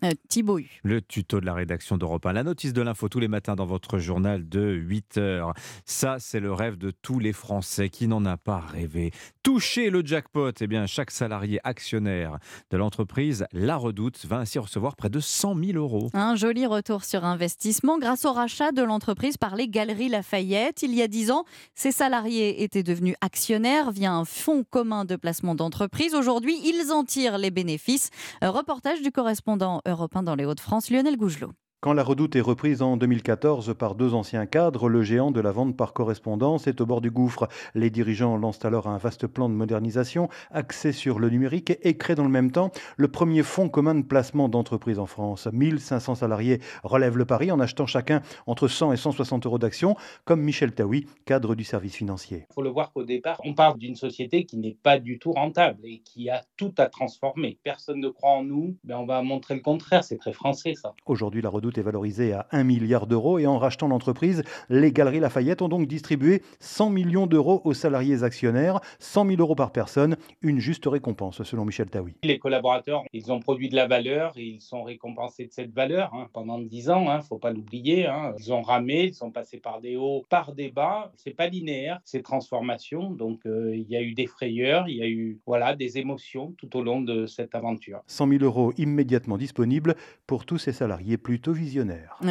Euh, Thibaut Hu. Le tuto de la rédaction d'Europe 1. La notice de l'info tous les matins dans votre journal de 8 heures. Ça, c'est le rêve de tous les Français. Qui n'en a pas rêvé Toucher le jackpot. Eh bien, chaque salarié actionnaire de l'entreprise La Redoute va ainsi recevoir près de 100 000 euros. Un joli retour sur investissement grâce au rachat de l'entreprise par les Galeries Lafayette. Il y a 10 ans, ces salariés étaient devenus actionnaires via un fonds commun de placement d'entreprise. Aujourd'hui, ils en tirent les bénéfices. Reportage du correspondant Europe 1 dans les Hauts-de-France, Lionel Gougelot. Quand la redoute est reprise en 2014 par deux anciens cadres, le géant de la vente par correspondance est au bord du gouffre. Les dirigeants lancent alors un vaste plan de modernisation axé sur le numérique et créent dans le même temps le premier fonds commun de placement d'entreprises en France. 1500 salariés relèvent le pari en achetant chacun entre 100 et 160 euros d'actions, comme Michel Taoui, cadre du service financier. Il faut le voir qu'au départ, on parle d'une société qui n'est pas du tout rentable et qui a tout à transformer. Personne ne croit en nous, mais on va montrer le contraire. C'est très français ça. Aujourd'hui, la redoute est valorisée à 1 milliard d'euros et en rachetant l'entreprise, les Galeries Lafayette ont donc distribué 100 millions d'euros aux salariés actionnaires, 100 000 euros par personne, une juste récompense selon Michel Taoui. Les collaborateurs, ils ont produit de la valeur et ils sont récompensés de cette valeur hein, pendant 10 ans, il hein, ne faut pas l'oublier. Hein. Ils ont ramé, ils sont passés par des hauts, par des bas. C'est pas linéaire, c'est transformation. Donc euh, il y a eu des frayeurs, il y a eu voilà des émotions tout au long de cette aventure. 100 000 euros immédiatement disponibles pour tous ces salariés plutôt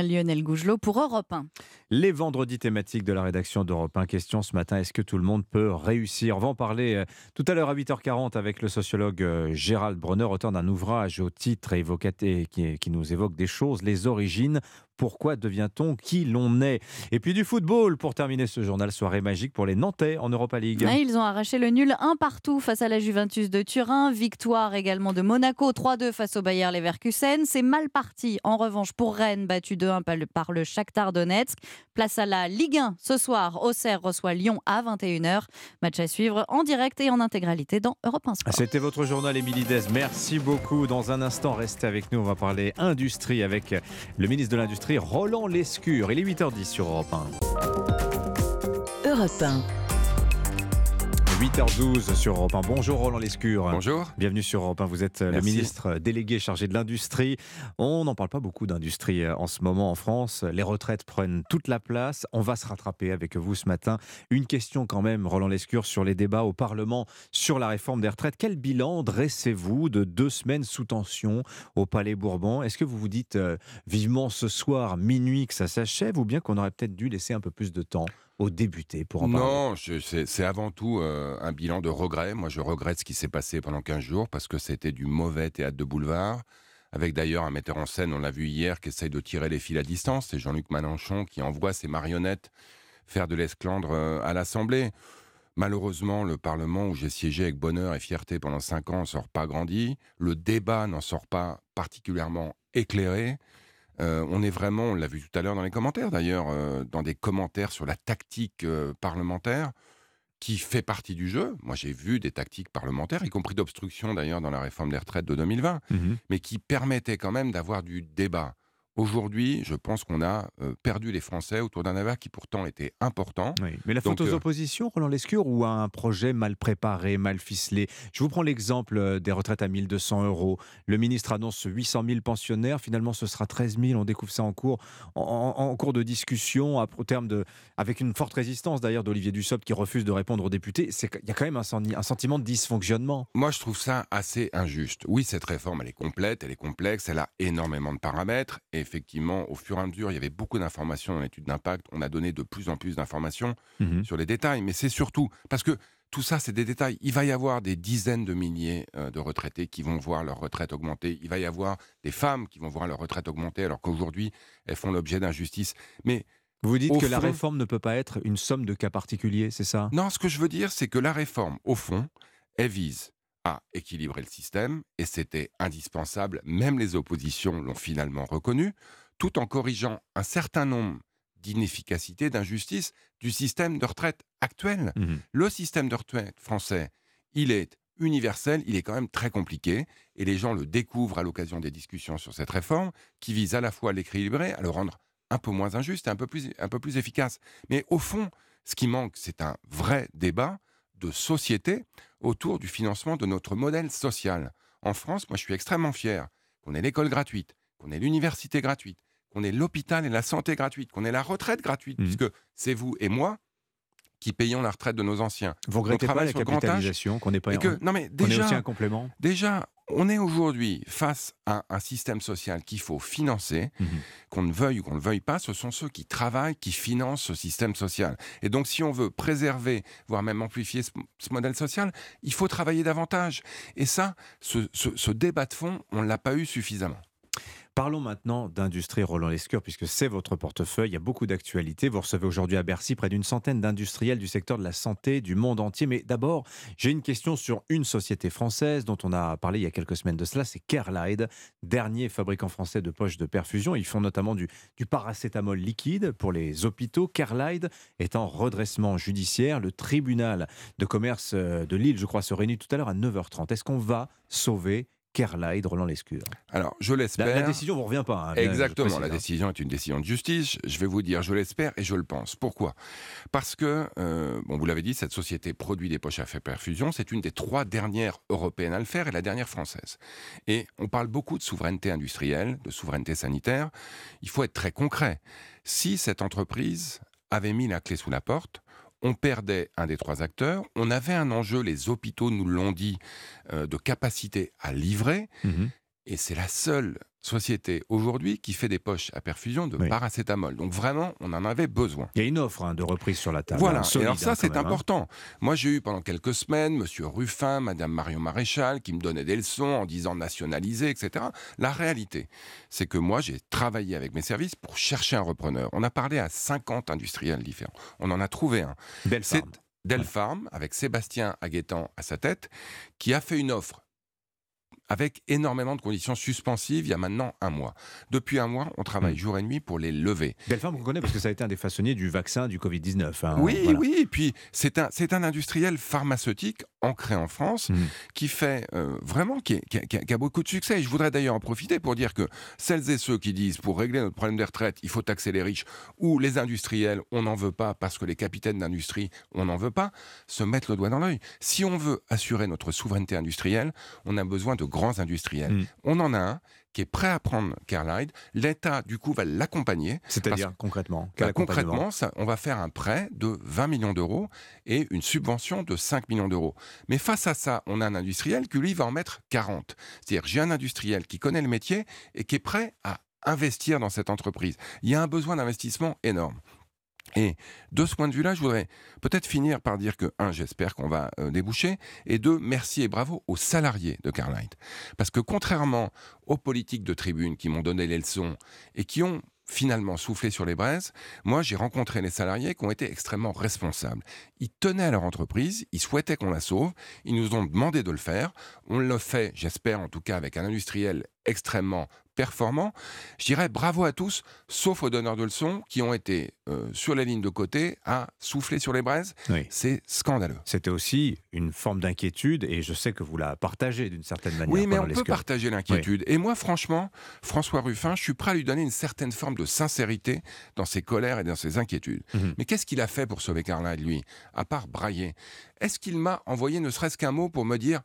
Lionel Gougelot pour Europe 1. Les vendredis thématiques de la rédaction d'Europe 1. Question ce matin, est-ce que tout le monde peut réussir? On va en parler euh, tout à l'heure à 8h40 avec le sociologue euh, Gérald Bronner, auteur d'un ouvrage au titre évocaté qui, qui nous évoque des choses, les origines Pourquoi devient-on qui l'on est? Et puis du football pour terminer ce journal soirée magique pour les Nantais en Europa League. Ouais, ils ont arraché le nul un partout face à la Juventus de Turin. Victoire également de Monaco 3-2 face au Bayer Leverkusen. C'est mal parti en revanche pour Rennes, battu 2-1 par le, par le Shakhtar Donetsk. Place à la Ligue 1 ce soir. Auxerre reçoit Lyon à 21h. Match à suivre en direct et en intégralité dans Europe 1 Sport. C'était votre journal, Émilie Dez. Merci beaucoup. Dans un instant, restez avec nous. On va parler industrie avec le ministre de l'Industrie, Roland Lescure. Il est 8h10 sur Europe 1. Europe 1. 8h12 sur Europe 1. Bonjour Roland Lescure. Bonjour. Bienvenue sur Europe 1. Vous êtes le Merci. ministre délégué chargé de l'industrie. On n'en parle pas beaucoup d'industrie euh, en ce moment en France. Les retraites prennent toute la place. On va se rattraper avec vous ce matin. Une question quand même, Roland Lescure, sur les débats au Parlement sur la réforme des retraites. Quel bilan dressez-vous de deux semaines sous tension au Palais Bourbon? Est-ce que vous vous dites euh, vivement ce soir, minuit, que ça s'achève ou bien qu'on aurait peut-être dû laisser un peu plus de temps? Aux députés pour en parler Non, c'est avant tout euh, un bilan de regret. Moi, je regrette ce qui s'est passé pendant 15 jours parce que c'était du mauvais théâtre de boulevard. Avec d'ailleurs un metteur en scène, on l'a vu hier, qui essaye de tirer les fils à distance. C'est Jean-Luc Mélenchon qui envoie ses marionnettes faire de l'esclandre euh, à l'Assemblée. Malheureusement, le Parlement où j'ai siégé avec bonheur et fierté pendant cinq ans n'en sort pas grandi. Le débat n'en sort pas particulièrement éclairé. Euh, on est vraiment, on l'a vu tout à l'heure dans les commentaires d'ailleurs, euh, dans des commentaires sur la tactique euh, parlementaire qui fait partie du jeu. Moi, j'ai vu des tactiques parlementaires, y compris d'obstruction d'ailleurs dans la réforme des retraites de 2020, Mhm. mais qui permettaient quand même d'avoir du débat. Aujourd'hui, je pense qu'on a perdu les Français autour d'un débat qui pourtant était important. Oui, mais la faute Donc, aux oppositions, Roland Lescure, ou à un projet mal préparé, mal ficelé? Je vous prends l'exemple des retraites à 1200 euros. Le ministre annonce 800 000 pensionnaires, finalement ce sera 13 000, on découvre ça en cours, en, cours de discussion, à- au terme de, avec une forte résistance d'ailleurs d'Olivier Dussopt qui refuse de répondre aux députés. Il y a quand même un, sen- un sentiment de dysfonctionnement. Moi, je trouve ça assez injuste. Oui, cette réforme, elle est complète, elle est complexe, elle a énormément de paramètres. Et effectivement, au fur et à mesure, il y avait beaucoup d'informations dans l'étude d'impact. On a donné de plus en plus d'informations Mhm. sur les détails. Mais c'est surtout parce que tout ça, c'est des détails. Il va y avoir des dizaines de milliers euh, de retraités qui vont voir leur retraite augmenter. Il va y avoir des femmes qui vont voir leur retraite augmenter alors qu'aujourd'hui, elles font l'objet d'injustice. Mais Vous dites que la réforme ne peut pas être une somme de cas particuliers, c'est ça? Non, ce que je veux dire, c'est que la réforme, au fond, elle vise à équilibrer le système, et c'était indispensable, même les oppositions l'ont finalement reconnu, tout en corrigeant un certain nombre d'inefficacités, d'injustices du système de retraite actuel. Mhm. Le système de retraite français, il est universel, il est quand même très compliqué, et les gens le découvrent à l'occasion des discussions sur cette réforme, qui vise à la fois à l'équilibrer, à le rendre un peu moins injuste et un peu plus, un peu plus efficace. Mais au fond, ce qui manque, c'est un vrai débat de société autour du financement de notre modèle social. En France, moi, je suis extrêmement fier qu'on ait l'école gratuite, qu'on ait l'université gratuite, qu'on ait l'hôpital et la santé gratuite, qu'on ait la retraite gratuite, Mhm. puisque c'est vous et moi qui payons la retraite de nos anciens. Vous regrettez pas la capitalisation, qu'on n'ait pas et que, non mais déjà, aussi un complément Déjà, on est aujourd'hui face à un système social qu'il faut financer, Mhm. qu'on ne veuille ou qu'on ne le veuille pas, ce sont ceux qui travaillent qui financent ce système social. Et donc, si on veut préserver, voire même amplifier ce, ce modèle social, il faut travailler davantage. Et ça, ce, ce- ce débat de fond, on ne l'a pas eu suffisamment. Parlons maintenant d'industrie Roland Lescure, puisque c'est votre portefeuille. Il y a beaucoup d'actualités. Vous recevez aujourd'hui à Bercy près d'une centaine d'industriels du secteur de la santé du monde entier. Mais d'abord, j'ai une question sur une société française dont on a parlé il y a quelques semaines de cela. C'est Kerlide, dernier fabricant français de poches de perfusion. Ils font notamment du, paracétamol liquide pour les hôpitaux. Kerlide est en redressement judiciaire. Le tribunal de commerce euh, de Lille, je crois, se réunit tout à l'heure à 9h30. Est-ce qu'on va sauver Kerlide, Roland Lescure Alors, je l'espère. La, la décision ne vous revient pas. hein, Exactement, la hein. décision est une décision de justice. Je vais vous dire, je l'espère et je le pense. Pourquoi? Parce que, euh, bon, vous l'avez dit, cette société produit des poches à faire perfusion. C'est une des trois dernières européennes à le faire et la dernière française. Et on parle beaucoup de souveraineté industrielle, de souveraineté sanitaire. Il faut être très concret. Si cette entreprise avait mis la clé sous la porte, on perdait un des trois acteurs, on avait un enjeu, les hôpitaux nous l'ont dit, euh, de capacité à livrer, Mhm. et c'est la seule société aujourd'hui qui fait des poches à perfusion de paracétamol. Donc vraiment, on en avait besoin. Il y a une offre hein, de reprise sur la table. Voilà, hein, et alors ça hein, c'est important. Moi j'ai eu pendant quelques semaines Monsieur Ruffin, Madame Marion Maréchal qui me donnaient des leçons en disant nationaliser, etc. La réalité, c'est que moi j'ai travaillé avec mes services pour chercher un repreneur. On a parlé à 50 industriels différents. On en a trouvé un. C'est Delpharm, avec Sébastien Aguetan à sa tête, qui a fait une offre avec énormément de conditions suspensives il y a maintenant un mois. Depuis un mois, on Hmm. travaille jour et nuit pour les lever. Delphin, vous connaissez parce que ça a été un des façonniers du vaccin du Covid-19. hein, Oui, voilà. oui, et puis c'est un, c'est un industriel pharmaceutique ancré en France Hmm. qui fait euh, vraiment, qui, est- qui a- qui beaucoup de succès. Et je voudrais d'ailleurs en profiter pour dire que celles et ceux qui disent pour régler notre problème des retraites, il faut taxer les riches, ou les industriels, on n'en veut pas parce que les capitaines d'industrie, on n'en veut pas, se mettent le doigt dans l'œil. Si on veut assurer notre souveraineté industrielle, on a besoin de grands industriels. Hmm. On en a un qui est prêt à prendre Carlyle. L'État, du coup, va l'accompagner. C'est-à-dire concrètement bah, concrètement, ça- on va faire un prêt de 20 millions d'euros et une subvention de 5 millions d'euros. Mais face à ça, on a un industriel qui, lui, va en mettre 40. C'est-à-dire, j'ai un industriel qui connaît le métier et qui est prêt à investir dans cette entreprise. Il y a un besoin d'investissement énorme. Et de ce point de vue-là, je voudrais peut-être finir par dire que, un, j'espère qu'on va euh, déboucher, et deux, merci et bravo aux salariés de Carlite. Parce que contrairement aux politiques de tribune qui m'ont donné les leçons et qui ont finalement soufflé sur les braises, moi j'ai rencontré les salariés qui ont été extrêmement responsables. Ils tenaient à leur entreprise, ils souhaitaient qu'on la sauve, ils nous ont demandé de le faire, on le fait, j'espère en tout cas avec un industriel extrêmement performant. Je dirais bravo à tous, sauf aux donneurs de leçons qui ont été euh, sur les lignes de côté à souffler sur les braises. Oui. C'est scandaleux. C'était aussi une forme d'inquiétude et je sais que vous la partagez d'une certaine manière. Oui, mais on peut partager l'inquiétude. Et moi, franchement, François Ruffin, je suis prêt à lui donner une certaine forme de sincérité dans ses colères et dans ses inquiétudes. Mhm. Mais qu'est-ce qu'il a fait pour sauver Carlyle, lui À part brailler? Est-ce qu'il m'a envoyé ne serait-ce qu'un mot pour me dire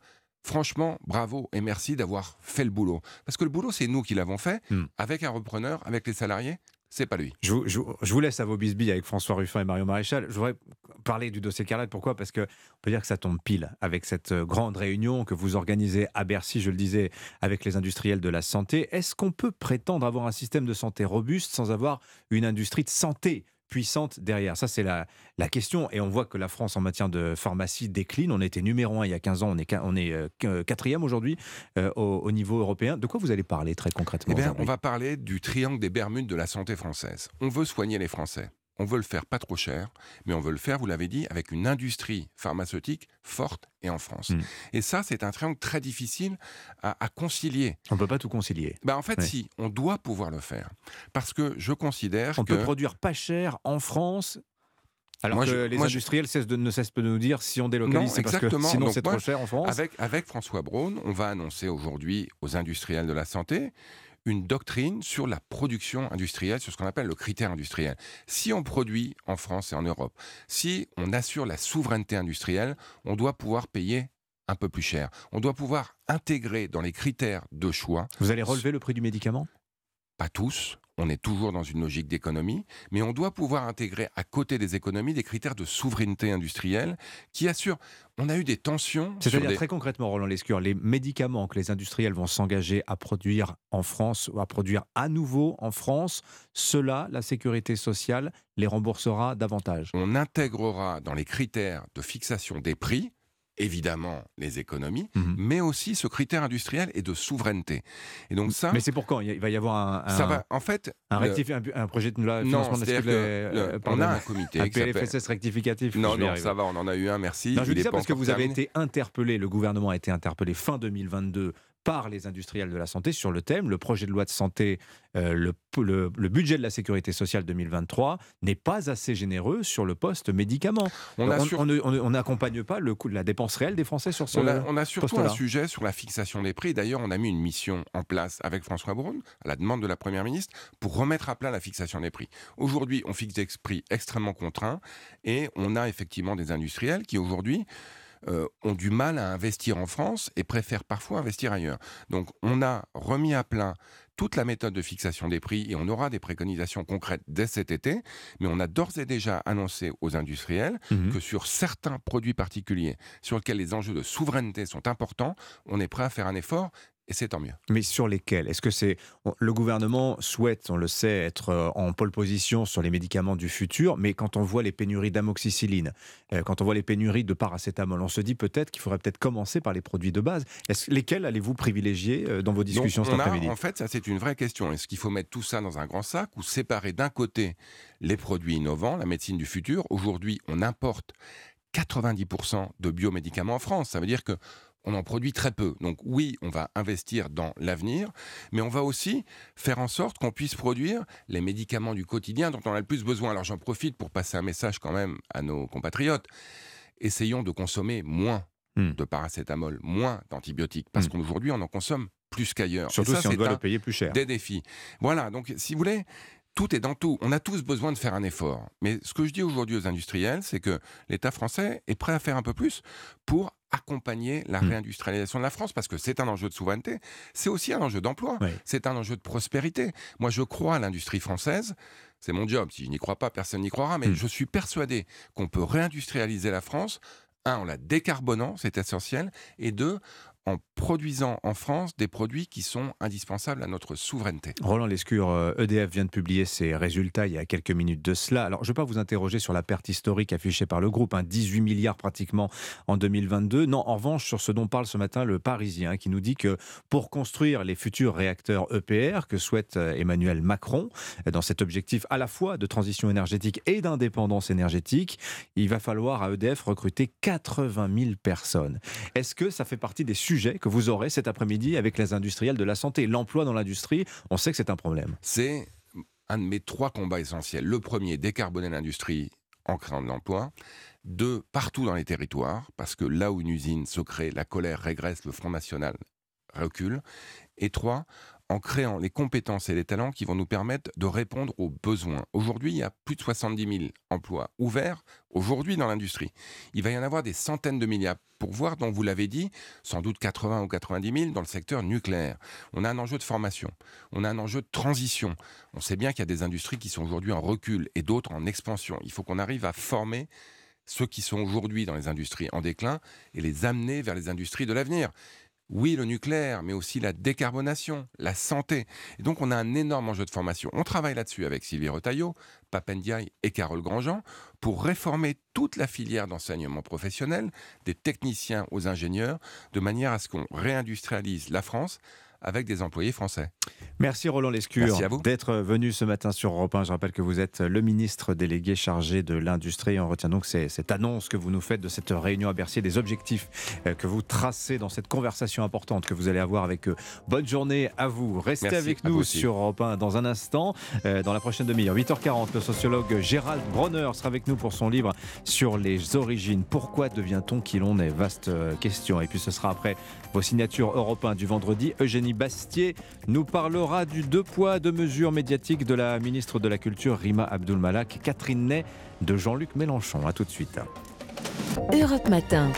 Franchement, bravo et merci d'avoir fait le boulot. Parce que le boulot, c'est nous qui l'avons fait, Hmm. avec un repreneur, avec les salariés, c'est pas lui. Je vous, je vous- je vous laisse à vos bisbilles avec François Ruffin et Mario Maréchal. Je voudrais parler du dossier Carlette. Pourquoi? Parce que on peut dire que ça tombe pile avec cette euh, grande réunion que vous organisez à Bercy, je le disais, avec les industriels de la santé. Est-ce qu'on peut prétendre avoir un système de santé robuste sans avoir une industrie de santé puissante derrière Ça, c'est la, la question. Et on voit que la France, en matière de pharmacie, décline. On était numéro un il y a 15 ans, on est, on est euh, qu- quatrième aujourd'hui euh, au, au niveau européen. De quoi vous allez parler très concrètement Eh bien, on va parler du triangle des Bermudes de la santé française. On veut soigner les Français. On veut le faire pas trop cher, mais on veut le faire, vous l'avez dit, avec une industrie pharmaceutique forte et en France. Mm. Et ça, c'est un triangle très difficile à, à concilier. On ne peut pas tout concilier. Bah, en fait, si, on doit pouvoir le faire. Parce que je considère On que... peut produire pas cher en France. Alors Moi, que je- les moi, je- industriels cessent de, ne cessent de nous dire si on délocalise, c'est parce que sinon c'est trop cher en France. Avec, avec François Braun, on va annoncer aujourd'hui aux industriels de la santé une doctrine sur la production industrielle, sur ce qu'on appelle le critère industriel. Si on produit en France et en Europe, si on assure la souveraineté industrielle, on doit pouvoir payer un peu plus cher. On doit pouvoir intégrer dans les critères de choix. Vous allez relever le prix du médicament? Pas tous. On est toujours dans une logique d'économie, mais on doit pouvoir intégrer à côté des économies des critères de souveraineté industrielle qui assurent. On a eu des tensions. C'est-à-dire des- très concrètement, Roland Lescure, les médicaments que les industriels vont s'engager à produire en France ou à produire à nouveau en France, cela, la sécurité sociale les remboursera davantage. on intégrera dans les critères de fixation des prix, évidemment, les économies, Mhm. mais aussi ce critère industriel et de souveraineté. Et donc ça, Mais c'est pour quand? Il va y avoir un, un- ça va. En fait, un, le- rectifi- un- projet de loi Non, financement de la le- euh, on a un comité un PLFSS rectificatif. non, non, ça va, on en a eu un, merci. Non, je dis ça parce que vous avez été interpellé, le gouvernement a été interpellé fin 2022 par les industriels de la santé sur le thème. Le projet de loi de santé, euh, le, le- le budget de la sécurité sociale 2023 n'est pas assez généreux sur le poste médicament. On n'accompagne pas le coût de la dépense réelle des Français sur ce On a, on a surtout un sujet sur la fixation des prix. D'ailleurs, on a mis une mission en place avec François Braun, à la demande de la Première ministre, pour remettre à plat la fixation des prix. Aujourd'hui, on fixe des prix extrêmement contraints et on a effectivement des industriels qui, aujourd'hui, euh, ont du mal à investir en France et préfèrent parfois investir ailleurs. Donc, on a remis à plat toute la méthode de fixation des prix et on aura des préconisations concrètes dès cet été, mais on a d'ores et déjà annoncé aux industriels Mhm. que sur certains produits particuliers sur lesquels les enjeux de souveraineté sont importants, on est prêt à faire un effort et c'est tant mieux. Mais sur lesquels? Est-ce que c'est le gouvernement souhaite, on le sait, être euh, en pole position sur les médicaments du futur, mais quand on voit les pénuries d'amoxicilline, euh, quand on voit les pénuries de paracétamol, on se dit peut-être qu'il faudrait peut-être commencer par les produits de base. Lesquels allez-vous privilégier euh, dans vos discussions Donc, cet on a- après-midi? En fait, ça c'est une vraie question. Est-ce qu'il faut mettre tout ça dans un grand sac ou séparer d'un côté les produits innovants, la médecine du futur? Aujourd'hui, on importe 90% de biomédicaments en France. Ça veut dire que on en produit très peu. Donc oui, on va investir dans l'avenir, mais on va aussi faire en sorte qu'on puisse produire les médicaments du quotidien dont on a le plus besoin. Alors j'en profite pour passer un message quand même à nos compatriotes. Essayons de consommer moins Hmm. de paracétamol, moins d'antibiotiques, parce qu'aujourd'hui on en consomme plus qu'ailleurs. Surtout ça, si on doit un le payer plus cher. Des défis. Voilà, donc si vous voulez, tout est dans tout. On a tous besoin de faire un effort. Mais ce que je dis aujourd'hui aux industriels, c'est que l'État français est prêt à faire un peu plus pour accompagner la Hmm. réindustrialisation de la France, parce que c'est un enjeu de souveraineté, c'est aussi un enjeu d'emploi, Oui. c'est un enjeu de prospérité. Moi, je crois à l'industrie française. C'est mon job. Si je n'y crois pas, personne n'y croira. Hmm. Mais je suis persuadé qu'on peut réindustrialiser la France. Un, en la décarbonant, c'est essentiel. Et deux, en produisant en France des produits qui sont indispensables à notre souveraineté. Roland Lescure, euh, EDF vient de publier ses résultats il y a quelques minutes de cela. Alors, je ne vais pas vous interroger sur la perte historique affichée par le groupe, hein, 18 milliards pratiquement en 2022. Non, en revanche, sur ce dont parle ce matin le Parisien, qui nous dit que pour construire les futurs réacteurs EPR que souhaite euh, Emmanuel Macron, euh, dans cet objectif à la fois de transition énergétique et d'indépendance énergétique, il va falloir à EDF recruter 80 000 personnes. Est-ce que ça fait partie des sujets que vous aurez cet après-midi avec les industriels de la santé L'emploi dans l'industrie, on sait que c'est un problème. C'est un de mes trois combats essentiels. Le premier, décarboner l'industrie en créant de l'emploi. Deux, partout dans les territoires, parce que là où une usine se crée, la colère régresse, le Front National recule. Et trois, en créant les compétences et les talents qui vont nous permettre de répondre aux besoins. Aujourd'hui, il y a plus de 70 000 emplois ouverts aujourd'hui dans l'industrie. Il va y en avoir des centaines de milliers à pourvoir, dont vous l'avez dit, sans doute 80 ou 90 000 dans le secteur nucléaire. On a un enjeu de formation, on a un enjeu de transition. On sait bien qu'il y a des industries qui sont aujourd'hui en recul et d'autres en expansion. Il faut qu'on arrive à former ceux qui sont aujourd'hui dans les industries en déclin et les amener vers les industries de l'avenir. Oui, le nucléaire, mais aussi la décarbonation, la santé. Et donc, on a un énorme enjeu de formation. On travaille là-dessus avec Sylvie Retailleau, Papendiaï et Carole Grandjean pour réformer toute la filière d'enseignement professionnel, des techniciens aux ingénieurs, de manière à ce qu'on réindustrialise la France avec des employés français. Merci Roland Lescure d'être venu ce matin sur Europe 1. Je rappelle que vous êtes le ministre délégué chargé de l'industrie. On retient donc ces- cette annonce que vous nous faites de cette réunion à Bercy, des objectifs euh, que vous tracez dans cette conversation importante que vous allez avoir avec eux. Bonne journée à vous. Restez Merci, avec nous sur Europe 1 dans un instant. Euh, dans la prochaine demi-heure, 8h40, le sociologue Gérald Bronner sera avec nous pour son livre sur les origines. Pourquoi devient-on qui l'on est? Vaste euh, question. Et puis ce sera après vos signatures Europe 1 du vendredi. Eugénie Bastier nous parlera du deux poids, deux mesures médiatiques de la ministre de la Culture Rima Abdul-Malak, Catherine Ney de Jean-Luc Mélenchon. A tout de suite. Europe Matin.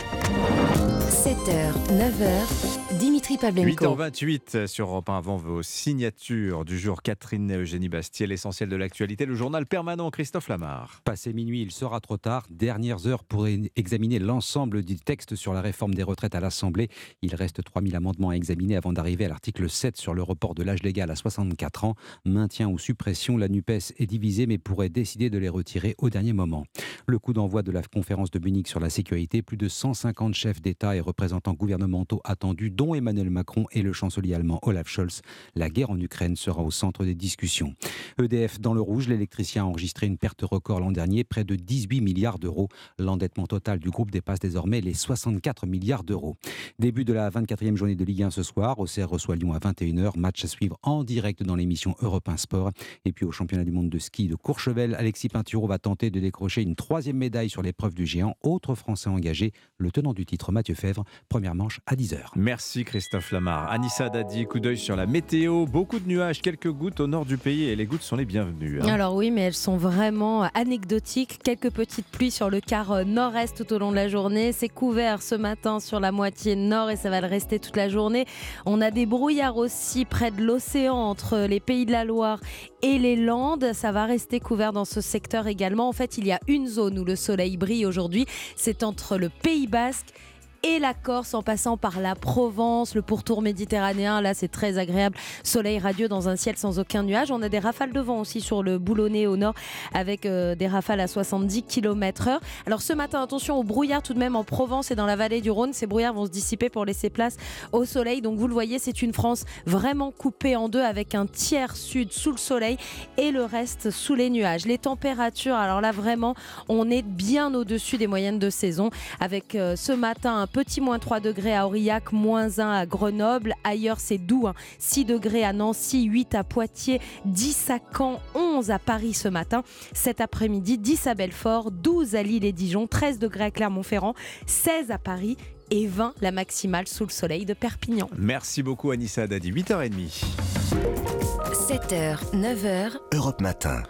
7h, 9h, Dimitri Pavlenko. 8h28 sur Europe 1 avant vos signatures du jour. Catherine Eugénie Bastier, l'essentiel de l'actualité, le journal permanent Christophe Lamar. Passé minuit, il sera trop tard. Dernières heures pour examiner l'ensemble du texte sur la réforme des retraites à l'Assemblée. Il reste 3000 amendements à examiner avant d'arriver à l'article 7 sur le report de l'âge légal à 64 ans. Maintien ou suppression, la NUPES est divisée mais pourrait décider de les retirer au dernier moment. Le coup d'envoi de la conférence de Sur la sécurité, plus de 150 chefs d'État et représentants gouvernementaux attendus, dont Emmanuel Macron et le chancelier allemand Olaf Scholz. La guerre en Ukraine sera au centre des discussions. EDF dans le rouge, l'électricien a enregistré une perte record l'an dernier, près de 18 milliards d'euros. L'endettement total du groupe dépasse désormais les 64 milliards d'euros. Début de la 24e journée de Ligue 1 ce soir. Auxerre reçoit Lyon à 21h. Match à suivre en direct dans l'émission Europe 1 Sport. Et puis au championnat du monde de ski de Courchevel, Alexis Pinturo va tenter de décrocher une troisième médaille sur l'épreuve du géant. Autre Français engagé, le tenant du titre Mathieu Fèvre. Première manche à 10h. Merci Christophe Lamar. Anissa Dadi, coup d'œil sur la météo. Beaucoup de nuages, quelques gouttes au nord du pays et les gouttes sont les bienvenues. hein. Alors oui, mais elles sont vraiment anecdotiques. Quelques petites pluies sur le quart euh, nord-est tout au long de la journée. C'est couvert ce matin sur la moitié nord et ça va le rester toute la journée. On a des brouillards aussi près de l'océan entre les pays de la Loire et les Landes. Ça va rester couvert dans ce secteur également. En fait, il y a une zone où le soleil brille aujourd'hui. C'est entre le Pays Basque et la Corse en passant par la Provence, le pourtour méditerranéen. Là, c'est très agréable. Soleil radieux dans un ciel sans aucun nuage. On a des rafales de vent aussi sur le boulonnais au nord avec euh, des rafales à 70 km/h. Alors ce matin, attention au brouillard tout de même en Provence et dans la vallée du Rhône. Ces brouillards vont se dissiper pour laisser place au soleil. Donc vous le voyez, c'est une France vraiment coupée en deux avec un tiers sud sous le soleil et le reste sous les nuages. Les températures, alors là vraiment, on est bien au-dessus des moyennes de saison avec euh, ce matin un petit moins 3 degrés à Aurillac, moins 1 à Grenoble. Ailleurs, c'est doux, hein. 6 degrés à Nancy, 8 à Poitiers, 10 à Caen, 11 à Paris ce matin. Cet après-midi, 10 à Belfort, 12 à Lille et Dijon, 13 degrés à Clermont-Ferrand, 16 à Paris et 20 la maximale sous le soleil de Perpignan. Merci beaucoup Anissa Dadi, 8h30. 7h, 9h, Europe Matin.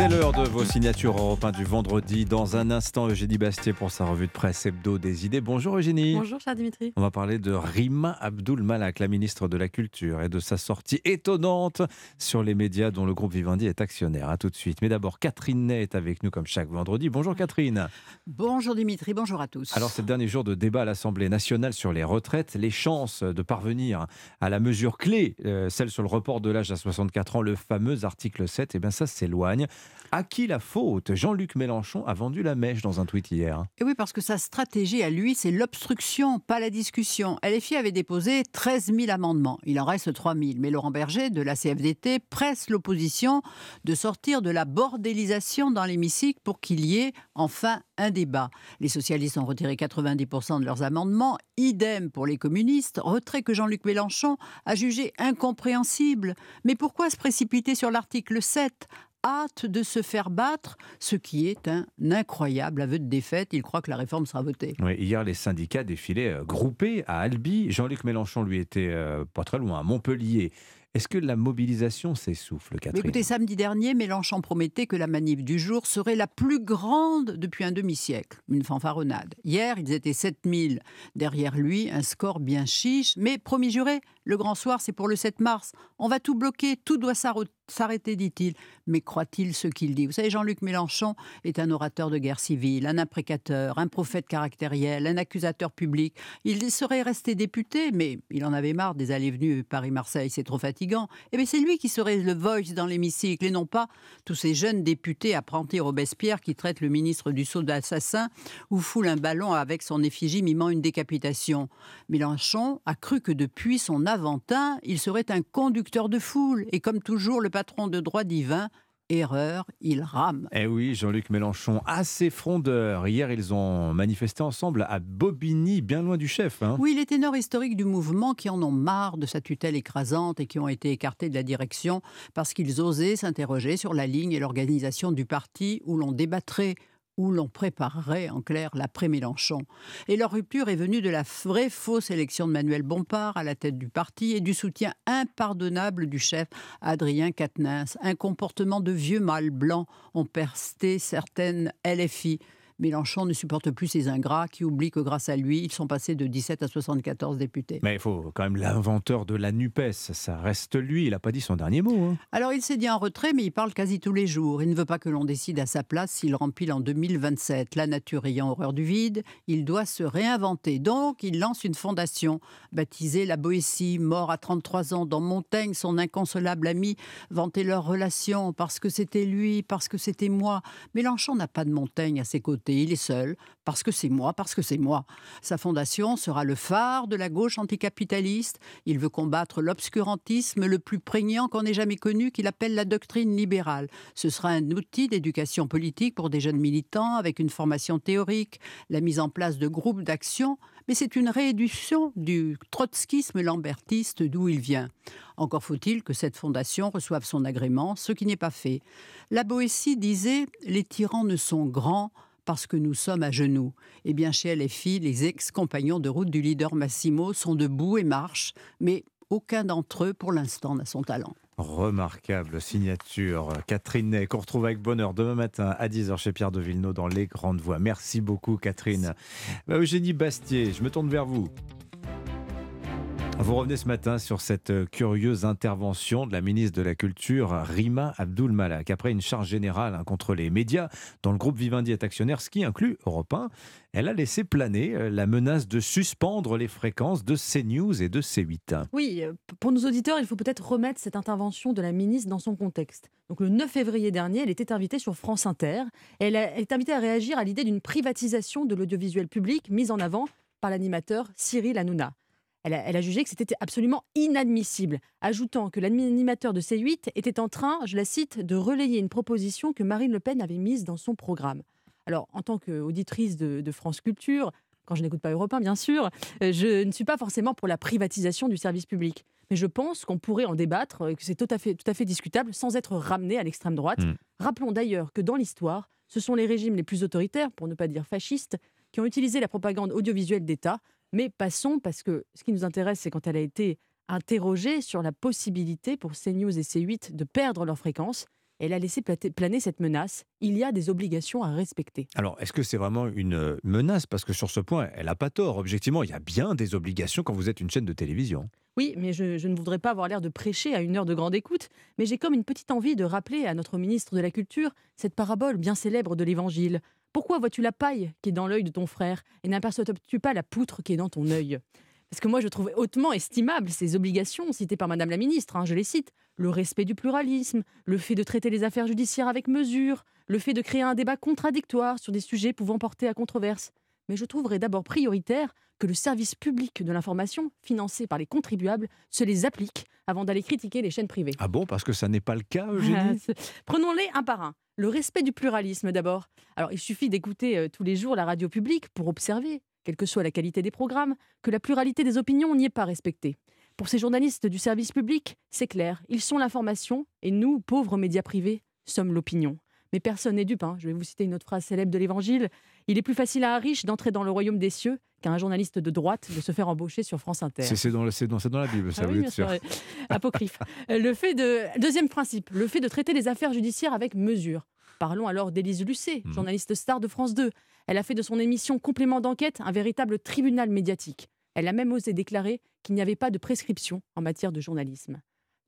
C'est l'heure de vos signatures européennes du vendredi. Dans un instant, Eugénie Bastier pour sa revue de presse hebdo des idées. Bonjour Eugénie. Bonjour cher Dimitri. On va parler de Rima Abdul Malak, la ministre de la Culture, et de sa sortie étonnante sur les médias dont le groupe Vivendi est actionnaire. A tout de suite. Mais d'abord, Catherine Ney est avec nous comme chaque vendredi. Bonjour Catherine. Bonjour Dimitri, bonjour à tous. Alors, c'est le dernier jour de débat à l'Assemblée nationale sur les retraites. Les chances de parvenir à la mesure clé, euh, celle sur le report de l'âge à 64 ans, le fameux article 7, eh bien ça s'éloigne. À qui la faute? Jean-Luc Mélenchon a vendu la mèche dans un tweet hier. Et oui, parce que sa stratégie à lui, c'est l'obstruction, pas la discussion. LFI avait déposé 13 000 amendements. Il en reste 3 000. Mais Laurent Berger, de la CFDT, presse l'opposition de sortir de la bordélisation dans l'hémicycle pour qu'il y ait enfin un débat. Les socialistes ont retiré 90% de leurs amendements. Idem pour les communistes. Retrait que Jean-Luc Mélenchon a jugé incompréhensible. Mais pourquoi se précipiter sur l'article 7 hâte de se faire battre, ce qui est un incroyable aveu de défaite. Il croit que la réforme sera votée. Oui, hier, les syndicats défilaient euh, groupés à Albi. Jean-Luc Mélenchon, lui, était euh, pas très loin, à Montpellier. Est-ce que la mobilisation s'essouffle, Catherine écoutez, samedi dernier, Mélenchon promettait que la manif du jour serait la plus grande depuis un demi-siècle. Une fanfaronnade. Hier, ils étaient 7000 derrière lui, un score bien chiche. Mais promis juré, le grand soir, c'est pour le 7 mars. On va tout bloquer, tout doit s'arr- s'arrêter, dit-il. Mais croit-il ce qu'il dit? Vous savez, Jean-Luc Mélenchon est un orateur de guerre civile, un imprécateur, un prophète caractériel, un accusateur public. Il serait resté député, mais il en avait marre des allées-venues Paris-Marseille, c'est trop fatigant. Et bien c'est lui qui serait le voice dans l'hémicycle et non pas tous ces jeunes députés apprentis Robespierre qui traitent le ministre du sceau d'assassin ou foulent un ballon avec son effigie mimant une décapitation. Mélenchon a cru que depuis son Aventin, il serait un conducteur de foule. Et comme toujours, le patron de droit divin, erreur, il rame. Eh oui, Jean-Luc Mélenchon, assez frondeur. Hier, ils ont manifesté ensemble à Bobigny, bien loin du chef. hein. Oui, les ténors historiques du mouvement qui en ont marre de sa tutelle écrasante et qui ont été écartés de la direction parce qu'ils osaient s'interroger sur la ligne et l'organisation du parti où l'on débattrait où l'on préparerait en clair l'après-Mélenchon. Et leur rupture est venue de la vraie fausse élection de Manuel Bompard à la tête du parti et du soutien impardonnable du chef Adrien Quatennens. Un comportement de vieux mâle blanc ont persisté certaines LFI. Mélenchon ne supporte plus ces ingrats qui oublient que grâce à lui, ils sont passés de 17 à 74 députés. Mais il faut quand même l'inventeur de la NUPES, ça reste lui, il n'a pas dit son dernier mot. hein. Alors il s'est dit en retrait, mais il parle quasi tous les jours. Il ne veut pas que l'on décide à sa place s'il remplit en 2027. La nature ayant horreur du vide, il doit se réinventer. Donc il lance une fondation baptisée La Boétie, mort à 33 ans dans Montaigne. Son inconsolable ami vantait leur relation parce que c'était lui, parce que c'était moi. Mélenchon n'a pas de Montaigne à ses côtés. Il est seul parce que c'est moi, parce que c'est moi. Sa fondation sera le phare de la gauche anticapitaliste. Il veut combattre l'obscurantisme le plus prégnant qu'on ait jamais connu, qu'il appelle la doctrine libérale. Ce sera un outil d'éducation politique pour des jeunes militants avec une formation théorique, la mise en place de groupes d'action, mais c'est une rééduction du trotskisme lambertiste d'où il vient. Encore faut-il que cette fondation reçoive son agrément, ce qui n'est pas fait. La Boétie disait Les tyrans ne sont grands parce que nous sommes à genoux. Eh bien, chez LFI, les ex-compagnons de route du leader Massimo sont debout et marchent, mais aucun d'entre eux, pour l'instant, n'a son talent. Remarquable signature. Catherine Ney, qu'on retrouve avec bonheur demain matin à 10h chez Pierre de Villeneuve dans Les Grandes Voies. Merci beaucoup, Catherine. Bah, Eugénie Bastier, je me tourne vers vous. Vous revenez ce matin sur cette curieuse intervention de la ministre de la Culture, Rima Abdul Malak. Après une charge générale hein, contre les médias, dont le groupe Vivendi est actionnaire, ce qui inclut Europe 1, elle a laissé planer euh, la menace de suspendre les fréquences de CNews et de C8. Oui, euh, pour nos auditeurs, il faut peut-être remettre cette intervention de la ministre dans son contexte. Donc le 9 février dernier, elle était invitée sur France Inter. Elle, est invitée à réagir à l'idée d'une privatisation de l'audiovisuel public mise en avant par l'animateur Cyril Hanouna. Elle a, elle a, jugé que c'était absolument inadmissible, ajoutant que l'animateur de C8 était en train, je la cite, de relayer une proposition que Marine Le Pen avait mise dans son programme. Alors, en tant qu'auditrice de, de, France Culture, quand je n'écoute pas Europe 1, bien sûr, euh, je ne suis pas forcément pour la privatisation du service public. Mais je pense qu'on pourrait en débattre, euh, que c'est tout à fait, tout à fait discutable sans être ramené à l'extrême droite. Mmh. Rappelons d'ailleurs que dans l'histoire, ce sont les régimes les plus autoritaires, pour ne pas dire fascistes, qui ont utilisé la propagande audiovisuelle d'État. Mais passons, parce que ce qui nous intéresse, c'est quand elle a été interrogée sur la possibilité pour CNews et C8 de perdre leur fréquence elle a laissé planer cette menace. Il y a des obligations à respecter. Alors, est-ce que c'est vraiment une euh, menace? Parce que sur ce point, elle n'a pas tort. Objectivement, il y a bien des obligations quand vous êtes une chaîne de télévision. Oui, mais je, je ne voudrais pas avoir l'air de prêcher à une heure de grande écoute, mais j'ai comme une petite envie de rappeler à notre ministre de la Culture cette parabole bien célèbre de l'Évangile. Pourquoi vois-tu la paille qui est dans l'œil de ton frère et n'aperçois-tu pas la poutre qui est dans ton œil? Parce que moi, je trouve hautement estimable ces obligations citées par Madame la Ministre, hein, je les cite, le respect du pluralisme, le fait de traiter les affaires judiciaires avec mesure, le fait de créer un débat contradictoire sur des sujets pouvant porter à controverse. Mais je trouverais d'abord prioritaire que le service public de l'information, financé par les contribuables, se les applique avant d'aller critiquer les chaînes privées. Ah bon, parce que ça n'est pas le cas, *laughs* Eugénie? Prenons-les un par un. Le respect du pluralisme d'abord. Alors, il suffit d'écouter euh, tous les jours la radio publique pour observer quelle que soit la qualité des programmes, que la pluralité des opinions n'y est pas respectée. Pour ces journalistes du service public, c'est clair, ils sont l'information et nous, pauvres médias privés, sommes l'opinion. Mais personne n'est dupe. Hein. Je vais vous citer une autre phrase célèbre de l'Évangile. Il est plus facile à un riche d'entrer dans le royaume des cieux qu'à un journaliste de droite de se faire embaucher sur France Inter. C'est dans, dans, dans, la Bible, ça, ah oui, sûr. Apocryphe. *laughs* le fait de, deuxième principe, le fait de traiter les affaires judiciaires avec mesure. Parlons alors d'Élise Lucet, mmh. journaliste star de France 2. Elle a fait de son émission Complément d'enquête un véritable tribunal médiatique. Elle a même osé déclarer qu'il n'y avait pas de prescription en matière de journalisme.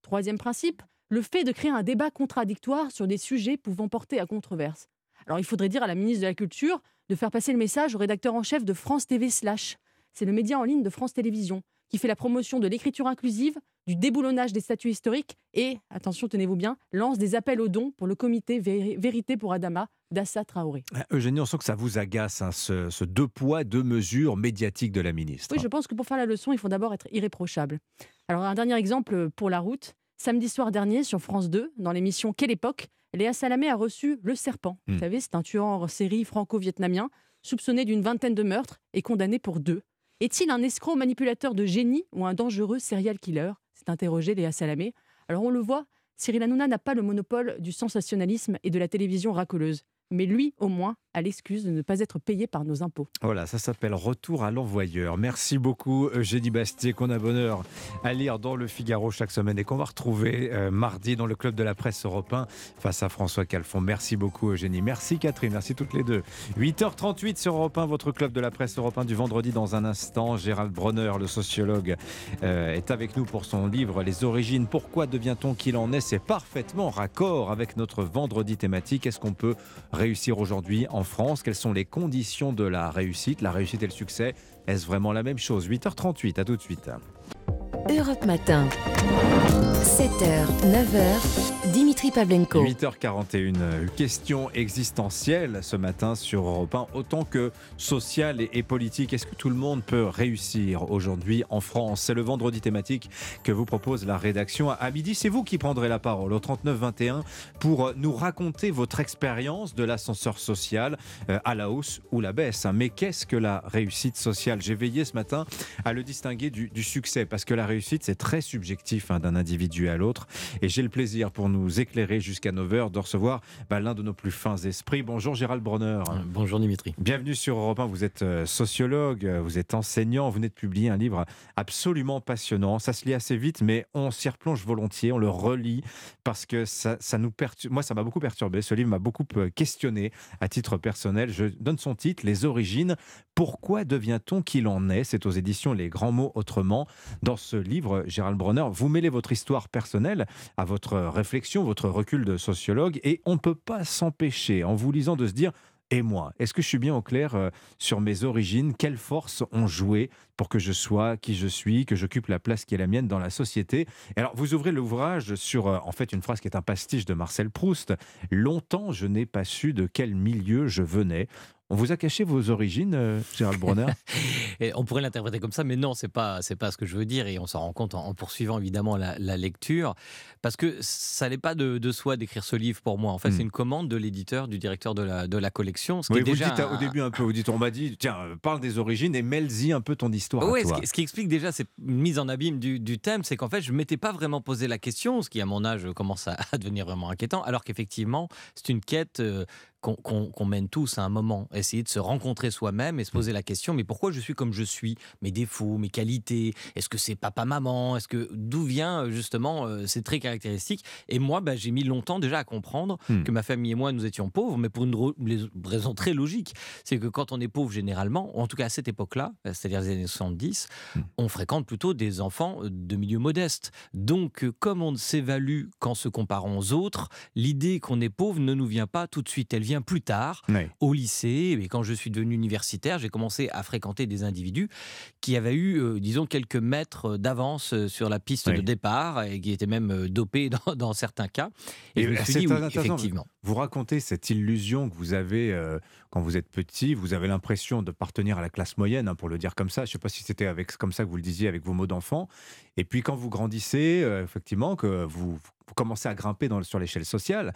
Troisième principe, le fait de créer un débat contradictoire sur des sujets pouvant porter à controverse. Alors il faudrait dire à la ministre de la Culture de faire passer le message au rédacteur en chef de France TV Slash. C'est le média en ligne de France Télévisions qui fait la promotion de l'écriture inclusive, du déboulonnage des statuts historiques et, attention, tenez-vous bien, lance des appels aux dons pour le comité Vérité pour Adama d'Assa Traoré. Ah, Eugénie, on sent que ça vous agace, hein, ce, deux poids, deux mesures médiatiques de la ministre. Oui, je pense que pour faire la leçon, il faut d'abord être irréprochable. Alors, un dernier exemple pour la route. Samedi soir dernier, sur France 2, dans l'émission Quelle époque, Léa Salamé a reçu Le Serpent. Vous hmm. savez, c'est un tueur en série franco-vietnamien, soupçonné d'une vingtaine de meurtres et condamné pour deux. Est-il un escroc manipulateur de génie ou un dangereux serial killer? S'est interrogé Léa Salamé. Alors on le voit, Cyril Hanouna n'a pas le monopole du sensationnalisme et de la télévision racoleuse mais lui, au moins, a l'excuse de ne pas être payé par nos impôts. Voilà, ça s'appelle Retour à l'envoyeur. Merci beaucoup, Eugénie Bastier, qu'on a bonheur à lire dans le Figaro chaque semaine et qu'on va retrouver euh, mardi dans le Club de la Presse européen face à François Calfon. Merci beaucoup, Eugénie. Merci, Catherine. Merci toutes les deux. 8h38 sur Europe 1, votre Club de la Presse européen du vendredi dans un instant. Gérald Bronner, le sociologue, euh, est avec nous pour son livre Les origines. Pourquoi devient-on qu'il en est? C'est parfaitement raccord avec notre vendredi thématique. Est-ce qu'on peut réussir aujourd'hui en France Quelles sont les conditions de la réussite La réussite et le succès, est-ce vraiment la même chose? 8h38, à tout de suite. Europe Matin. 7h, 9h, Dimitri Pavlenko. 8h41, question existentielle ce matin sur Europe 1, autant que sociale et, politique. Est-ce que tout le monde peut réussir aujourd'hui en France? C'est le vendredi thématique que vous propose la rédaction. À midi, c'est vous qui prendrez la parole au 39-21 pour nous raconter votre expérience de l'ascenseur social euh, à la hausse ou la baisse. Mais qu'est-ce que la réussite sociale? J'ai veillé ce matin à le distinguer du, succès parce que la réussite, c'est très subjectif hein, d'un individu à l'autre. Et j'ai le plaisir pour nous éclairer jusqu'à 9h, de recevoir bah, l'un de nos plus fins esprits. Bonjour Gérald Bronner. Bonjour Dimitri. Bienvenue sur Europe 1. Vous êtes euh, sociologue, vous êtes enseignant, vous venez de publier un livre absolument passionnant. Ça se lit assez vite, mais on s'y replonge volontiers, on le relit parce que ça, ça nous perturbe. Moi, ça m'a beaucoup perturbé. Ce livre m'a beaucoup euh, questionné à titre personnel. Je donne son titre, Les origines. Pourquoi devient-on qu'il en est? C'est aux éditions Les Grands Mots Autrement. Dans ce livre, Gérald Bronner, vous mêlez votre histoire personnelle à votre réflexion, votre recul de sociologue, et on ne peut pas s'empêcher, en vous lisant, de se dire et moi Est-ce que je suis bien au clair euh, sur mes origines? Quelles forces ont joué pour que je sois qui je suis, que j'occupe la place qui est la mienne dans la société? Alors, vous ouvrez l'ouvrage sur, euh, en fait, une phrase qui est un pastiche de Marcel Proust. Longtemps, je n'ai pas su de quel milieu je venais. On vous a caché vos origines, euh, Gérald Brunner *laughs* et On pourrait l'interpréter comme ça, mais non, c'est pas c'est pas ce que je veux dire, et on s'en rend compte en, poursuivant évidemment la, lecture, parce que ça n'est pas de, soi d'écrire ce livre pour moi. En fait, hmm. c'est une commande de l'éditeur, du directeur de la, de la collection. Ce qui est déjà dites au début un peu, vous dites, on m'a dit, tiens, euh, parle des origines et mêle-y un peu ton histoire. Oui, ce, ce, qui explique déjà cette mise en abîme du, du thème, c'est qu'en fait, je m'étais pas vraiment posé la question, ce qui à mon âge commence à, *laughs* devenir vraiment inquiétant, alors qu'effectivement, c'est une quête. Euh, qu'on mène tous à un moment, essayer de se rencontrer soi-même et se poser la question mais pourquoi je suis comme je suis? Mes défauts, mes qualités, est-ce que c'est papa-maman Est-ce que d'où vient euh, justement euh, ces traits caractéristiques? Et moi, bah, j'ai mis longtemps déjà à comprendre hmm. que ma famille et moi nous étions pauvres, mais pour une raison très logique, c'est que quand on est pauvre généralement, en tout cas à cette époque-là, c'est-à-dire les années 70, hmm. on fréquente plutôt des enfants euh, de milieu modeste. Donc, comme on ne s'évalue qu'en se comparant aux autres, l'idée qu'on est pauvre ne nous vient pas tout de suite. Elle vient plus tard, au lycée. Et quand je suis devenu universitaire, j'ai commencé à fréquenter des individus qui avaient eu, euh, disons, quelques mètres d'avance euh, sur la piste de départ et qui étaient même euh, dopés *laughs* dans, certains cas. Et, je me suis dit, effectivement. Vous racontez cette illusion que vous avez quand vous êtes petit, vous avez l'impression de partenir à la classe moyenne, hein, pour le dire comme ça. Je ne sais pas si c'était avec comme ça que vous le disiez avec vos mots d'enfant. Et puis quand vous grandissez, effectivement, que vous, commencez à grimper sur l'échelle sociale,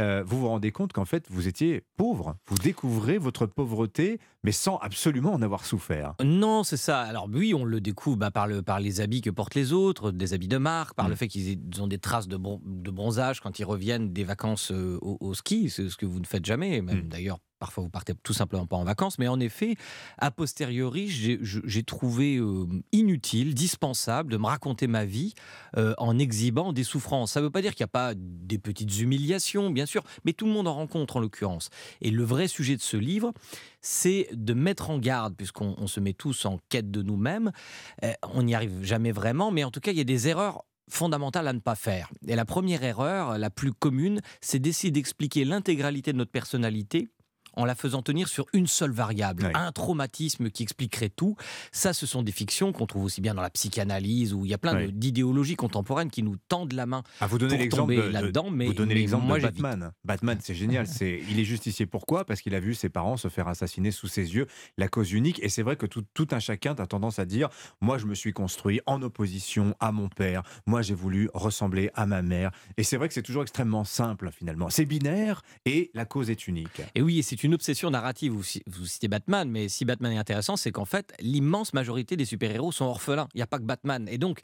euh, vous vous rendez compte qu'en fait, vous étiez pauvre. Vous découvrez votre pauvreté, mais sans absolument en avoir souffert. Non, c'est ça. Alors oui, on le découvre bah, par, le, par les habits que portent les autres, des habits de marque, par le mm. fait qu'ils ont des traces de, de, bronzage quand ils reviennent des vacances euh, au, ski, c'est ce que vous ne faites jamais, même mm. d'ailleurs Parfois, vous partez tout simplement pas en vacances, mais en effet, a posteriori, j'ai trouvé euh, inutile, dispensable de me raconter ma vie euh, en exhibant des souffrances. Ça ne veut pas dire qu'il n'y a pas des petites humiliations, bien sûr, mais tout le monde en rencontre en l'occurrence. Et le vrai sujet de ce livre, c'est de mettre en garde, puisqu'on se met tous en quête de nous-mêmes. Euh, on n'y arrive jamais vraiment, mais en tout cas, il y a des erreurs fondamentales à ne pas faire. Et la première erreur, la plus commune, c'est d'essayer d'expliquer l'intégralité de notre personnalité en la faisant tenir sur une seule variable, un traumatisme qui expliquerait tout. Ça, ce sont des fictions qu'on trouve aussi bien dans la psychanalyse, où il y a plein d'idéologies contemporaines qui nous tendent la main à vous donner l'exemple là-dedans. Mais, vous donnez l'exemple de Batman. Batman, c'est génial. *laughs* c'est, il est justicier. Pourquoi? Parce qu'il a vu ses parents se faire assassiner sous ses yeux, la cause unique. Et c'est vrai que tout, tout un chacun a tendance à dire, moi, je me suis construit en opposition à mon père. Moi, j'ai voulu ressembler à ma mère. Et c'est vrai que c'est toujours extrêmement simple, finalement. C'est binaire et la cause est unique. Et oui, et c'est une une obsession narrative. Vous, vous citez Batman, mais si Batman est intéressant, c'est qu'en fait, l'immense majorité des super-héros sont orphelins. Il n'y a pas que Batman. Et donc,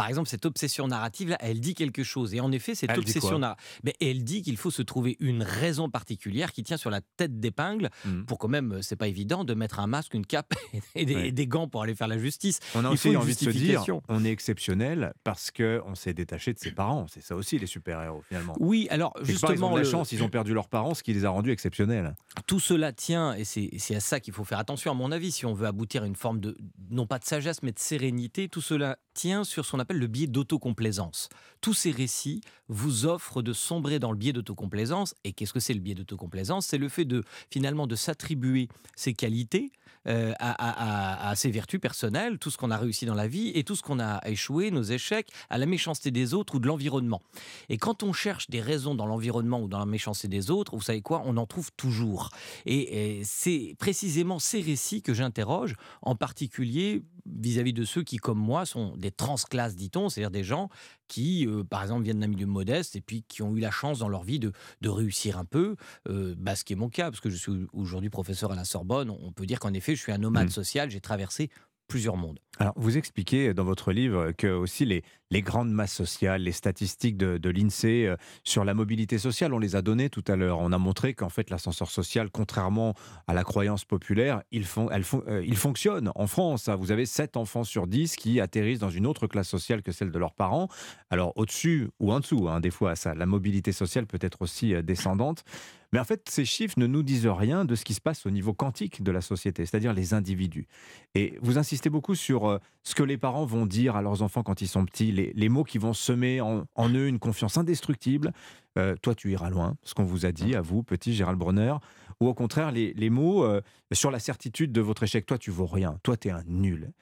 par exemple, cette obsession narrative-là, elle dit quelque chose. Et en effet, cette obsession narrative, mais elle dit qu'il faut se trouver une raison particulière qui tient sur la tête d'épingle mmh. pour quand même, c'est pas évident de mettre un masque, une cape *laughs* et des, gants pour aller faire la justice. On a aussi envie de se dire, on est exceptionnel parce que on s'est détaché de ses parents. C'est ça aussi les super-héros finalement. Oui, alors justement, ils ont la chance, ils ont perdu leurs parents, ce qui les a rendus exceptionnels. Tout cela tient, et c'est à ça qu'il faut faire attention à mon avis, si on veut aboutir à une forme de, non pas de sagesse, mais de sérénité, tout cela tient sur son le biais d'autocomplaisance. Tous ces récits vous offrent de sombrer dans le biais d'autocomplaisance. Et qu'est-ce que c'est le biais d'autocomplaisance? C'est le fait de finalement de s'attribuer ses qualités euh, à, ses vertus personnelles, tout ce qu'on a réussi dans la vie et tout ce qu'on a échoué, nos échecs, à la méchanceté des autres ou de l'environnement. Et quand on cherche des raisons dans l'environnement ou dans la méchanceté des autres, vous savez quoi? On en trouve toujours. Et c'est précisément ces récits que j'interroge, en particulier vis-à-vis de ceux qui, comme moi, sont des transclasses, dit-on, c'est-à-dire des gens qui, euh, par exemple, viennent d'un milieu modeste et puis qui ont eu la chance dans leur vie de, réussir un peu, euh, bah, ce qui est mon cas, parce que je suis aujourd'hui professeur à la Sorbonne, on peut dire qu'en effet, je suis un nomade mmh. social, j'ai traversé plusieurs mondes. Alors, vous expliquez dans votre livre que aussi les, les grandes masses sociales, les statistiques de, l'INSEE euh, sur la mobilité sociale, on les a données tout à l'heure. On a montré qu'en fait, l'ascenseur social, contrairement à la croyance populaire, il, fon- elle fon- euh, il fonctionne en France. hein. Vous avez 7 enfants sur 10 qui atterrissent dans une autre classe sociale que celle de leurs parents. Alors, au-dessus ou en dessous, hein, des fois, ça, la mobilité sociale peut être aussi euh, descendante. Mais en fait, ces chiffres ne nous disent rien de ce qui se passe au niveau quantique de la société, c'est-à-dire les individus. Et vous insistez beaucoup sur euh, ce que les parents vont dire à leurs enfants quand ils sont petits, les, mots qui vont semer en, eux une confiance indestructible. Euh, toi, tu iras loin, ce qu'on vous a dit, à vous, petit Gérald Bronner. Ou au contraire, les, les mots euh, sur la certitude de votre échec. Toi, tu vaux rien. Toi, tu es un nul.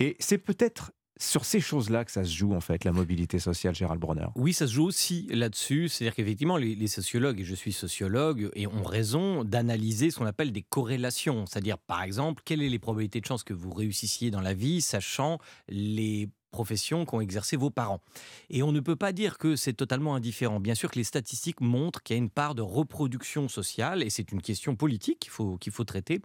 Et c'est peut-être sur ces choses-là que ça se joue, en fait, la mobilité sociale, Gérald Bronner. Oui, ça se joue aussi là-dessus. C'est-à-dire qu'effectivement, les, sociologues, et je suis sociologue, et ont raison d'analyser ce qu'on appelle des corrélations. C'est-à-dire, par exemple, quelles sont les probabilités de chance que vous réussissiez dans la vie, sachant les professions qu'ont exercé vos parents. Et on ne peut pas dire que c'est totalement indifférent. Bien sûr que les statistiques montrent qu'il y a une part de reproduction sociale, et c'est une question politique qu'il faut, qu'il faut traiter,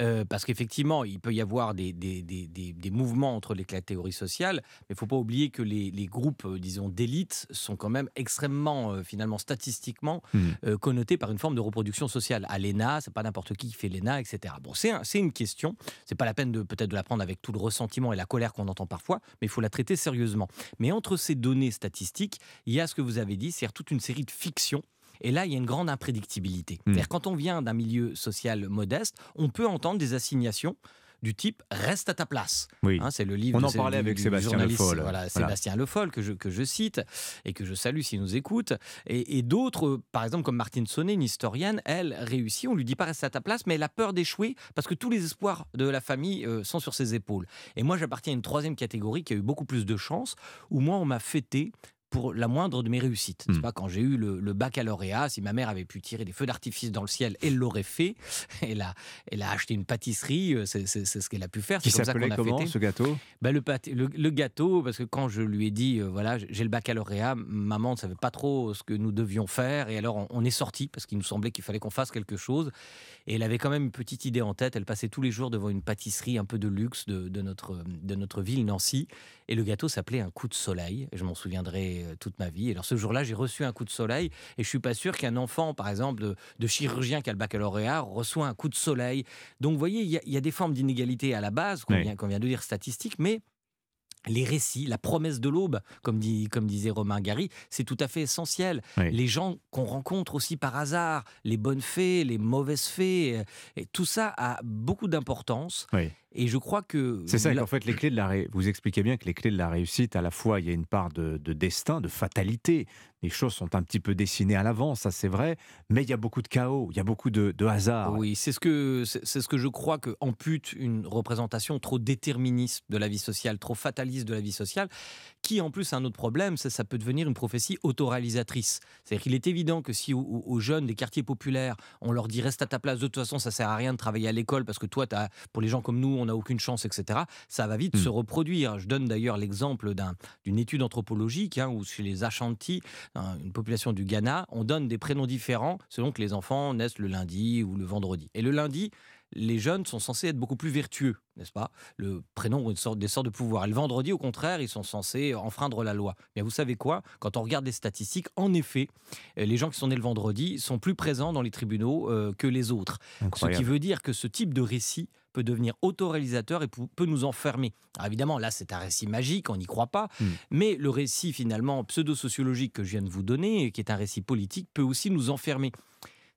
euh, parce qu'effectivement, il peut y avoir des, des, des, des- des mouvements entre les catégories sociales, mais il ne faut pas oublier que les, les groupes, euh, disons, d'élite sont quand même extrêmement, euh, finalement, statistiquement euh, connotés par une forme de reproduction sociale. À l'ENA, c'est pas n'importe qui qui fait l'ENA, etc. Bon, c'est un- c'est une question. C'est pas la peine de peut-être de la prendre avec tout le ressentiment et la colère qu'on entend parfois, mais il faut la traiter sérieusement. Mais entre ces données statistiques, il y a ce que vous avez dit, c'est-à-dire toute une série de fictions. Et là, il y a une grande imprédictibilité. C'est-à-dire quand on vient d'un milieu social modeste, on peut entendre des assignations du type reste à ta place. Oui. Hein, c'est le livre On de- en parlait du- avec du Sébastien Le Foll. Voilà. Sébastien Le Foll que je, que je cite et que je salue s'il nous écoute. Et, et d'autres, par exemple comme Martine Sonnet, une historienne, elle réussit, on lui dit pas reste à ta place, mais elle a peur d'échouer parce que tous les espoirs de la famille euh, sont sur ses épaules. Et moi, j'appartiens à une troisième catégorie qui a eu beaucoup plus de chance, où moi, on m'a fêté pour la moindre de mes réussites. Hmm. C'est pas? Quand j'ai eu le, le baccalauréat, si ma mère avait pu tirer des feux d'artifice dans le ciel, elle l'aurait fait. *laughs* Elle a, elle a acheté une pâtisserie, euh, c'est ce qu'elle a pu faire. Qui s'appelait comment, fêté. ce gâteau? Bah, le, le, le gâteau, parce que quand je lui ai dit, euh, voilà, j'ai le baccalauréat, maman ne savait pas trop ce que nous devions faire, et alors on, on est sorti parce qu'il nous semblait qu'il fallait qu'on fasse quelque chose. Et elle avait quand même une petite idée en tête. Elle passait tous les jours devant une pâtisserie un peu de luxe de, de notre, de notre ville, Nancy. Et le gâteau s'appelait un coup de soleil. Je m'en souviendrai euh, toute ma vie. Et alors ce jour-là, j'ai reçu un coup de soleil. Et je suis pas sûr qu'un enfant, par exemple, de, de chirurgien qui a le baccalauréat, reçoit un coup de soleil. Donc vous voyez, il y, a- il y a des formes d'inégalité à la base, qu'on Oui. vient, de dire statistiques, mais les récits, la promesse de l'aube, comme, dit, comme disait Romain Gary, c'est tout à fait essentiel. Oui. Les gens qu'on rencontre aussi par hasard, les bonnes fées, les mauvaises fées, et tout ça a beaucoup d'importance. Oui. Et je crois que... C'est ça là- qu'en fait, les clés de la ré- vous expliquez bien que les clés de la réussite, à la fois, il y a une part de, de destin, de fatalité. Les choses sont un petit peu dessinées à l'avance, ça c'est vrai, mais il y a beaucoup de chaos, il y a beaucoup de, de hasard. Oui, c'est ce que c'est ce que je crois que ampute une représentation trop déterministe de la vie sociale, trop fataliste de la vie sociale, qui en plus a un autre problème, c'est ça peut devenir une prophétie autoréalisatrice. C'est-à-dire qu'il est évident que si aux, aux jeunes des quartiers populaires, on leur dit reste à ta place, de toute façon ça sert à rien de travailler à l'école parce que toi, pour les gens comme nous, on n'a aucune chance, etc. Ça va vite Hmm. se reproduire. Je donne d'ailleurs l'exemple d'un- d'une étude anthropologique hein, où chez les Ashanti, une population du Ghana, on donne des prénoms différents selon que les enfants naissent le lundi ou le vendredi. Et le lundi, les jeunes sont censés être beaucoup plus vertueux, n'est-ce pas? Le prénom une sorte, des sortes de pouvoir. Et le vendredi, au contraire, ils sont censés enfreindre la loi. Mais vous savez quoi? Quand on regarde les statistiques, en effet, euh, les gens qui sont nés le vendredi sont plus présents dans les tribunaux euh, que les autres. Ce qui veut dire que ce type de récit peut devenir autoréalisateur et peut nous enfermer. Alors évidemment, là, c'est un récit magique, on n'y croit pas, Hmm. mais le récit finalement pseudo-sociologique que je viens de vous donner, qui est un récit politique, peut aussi nous enfermer.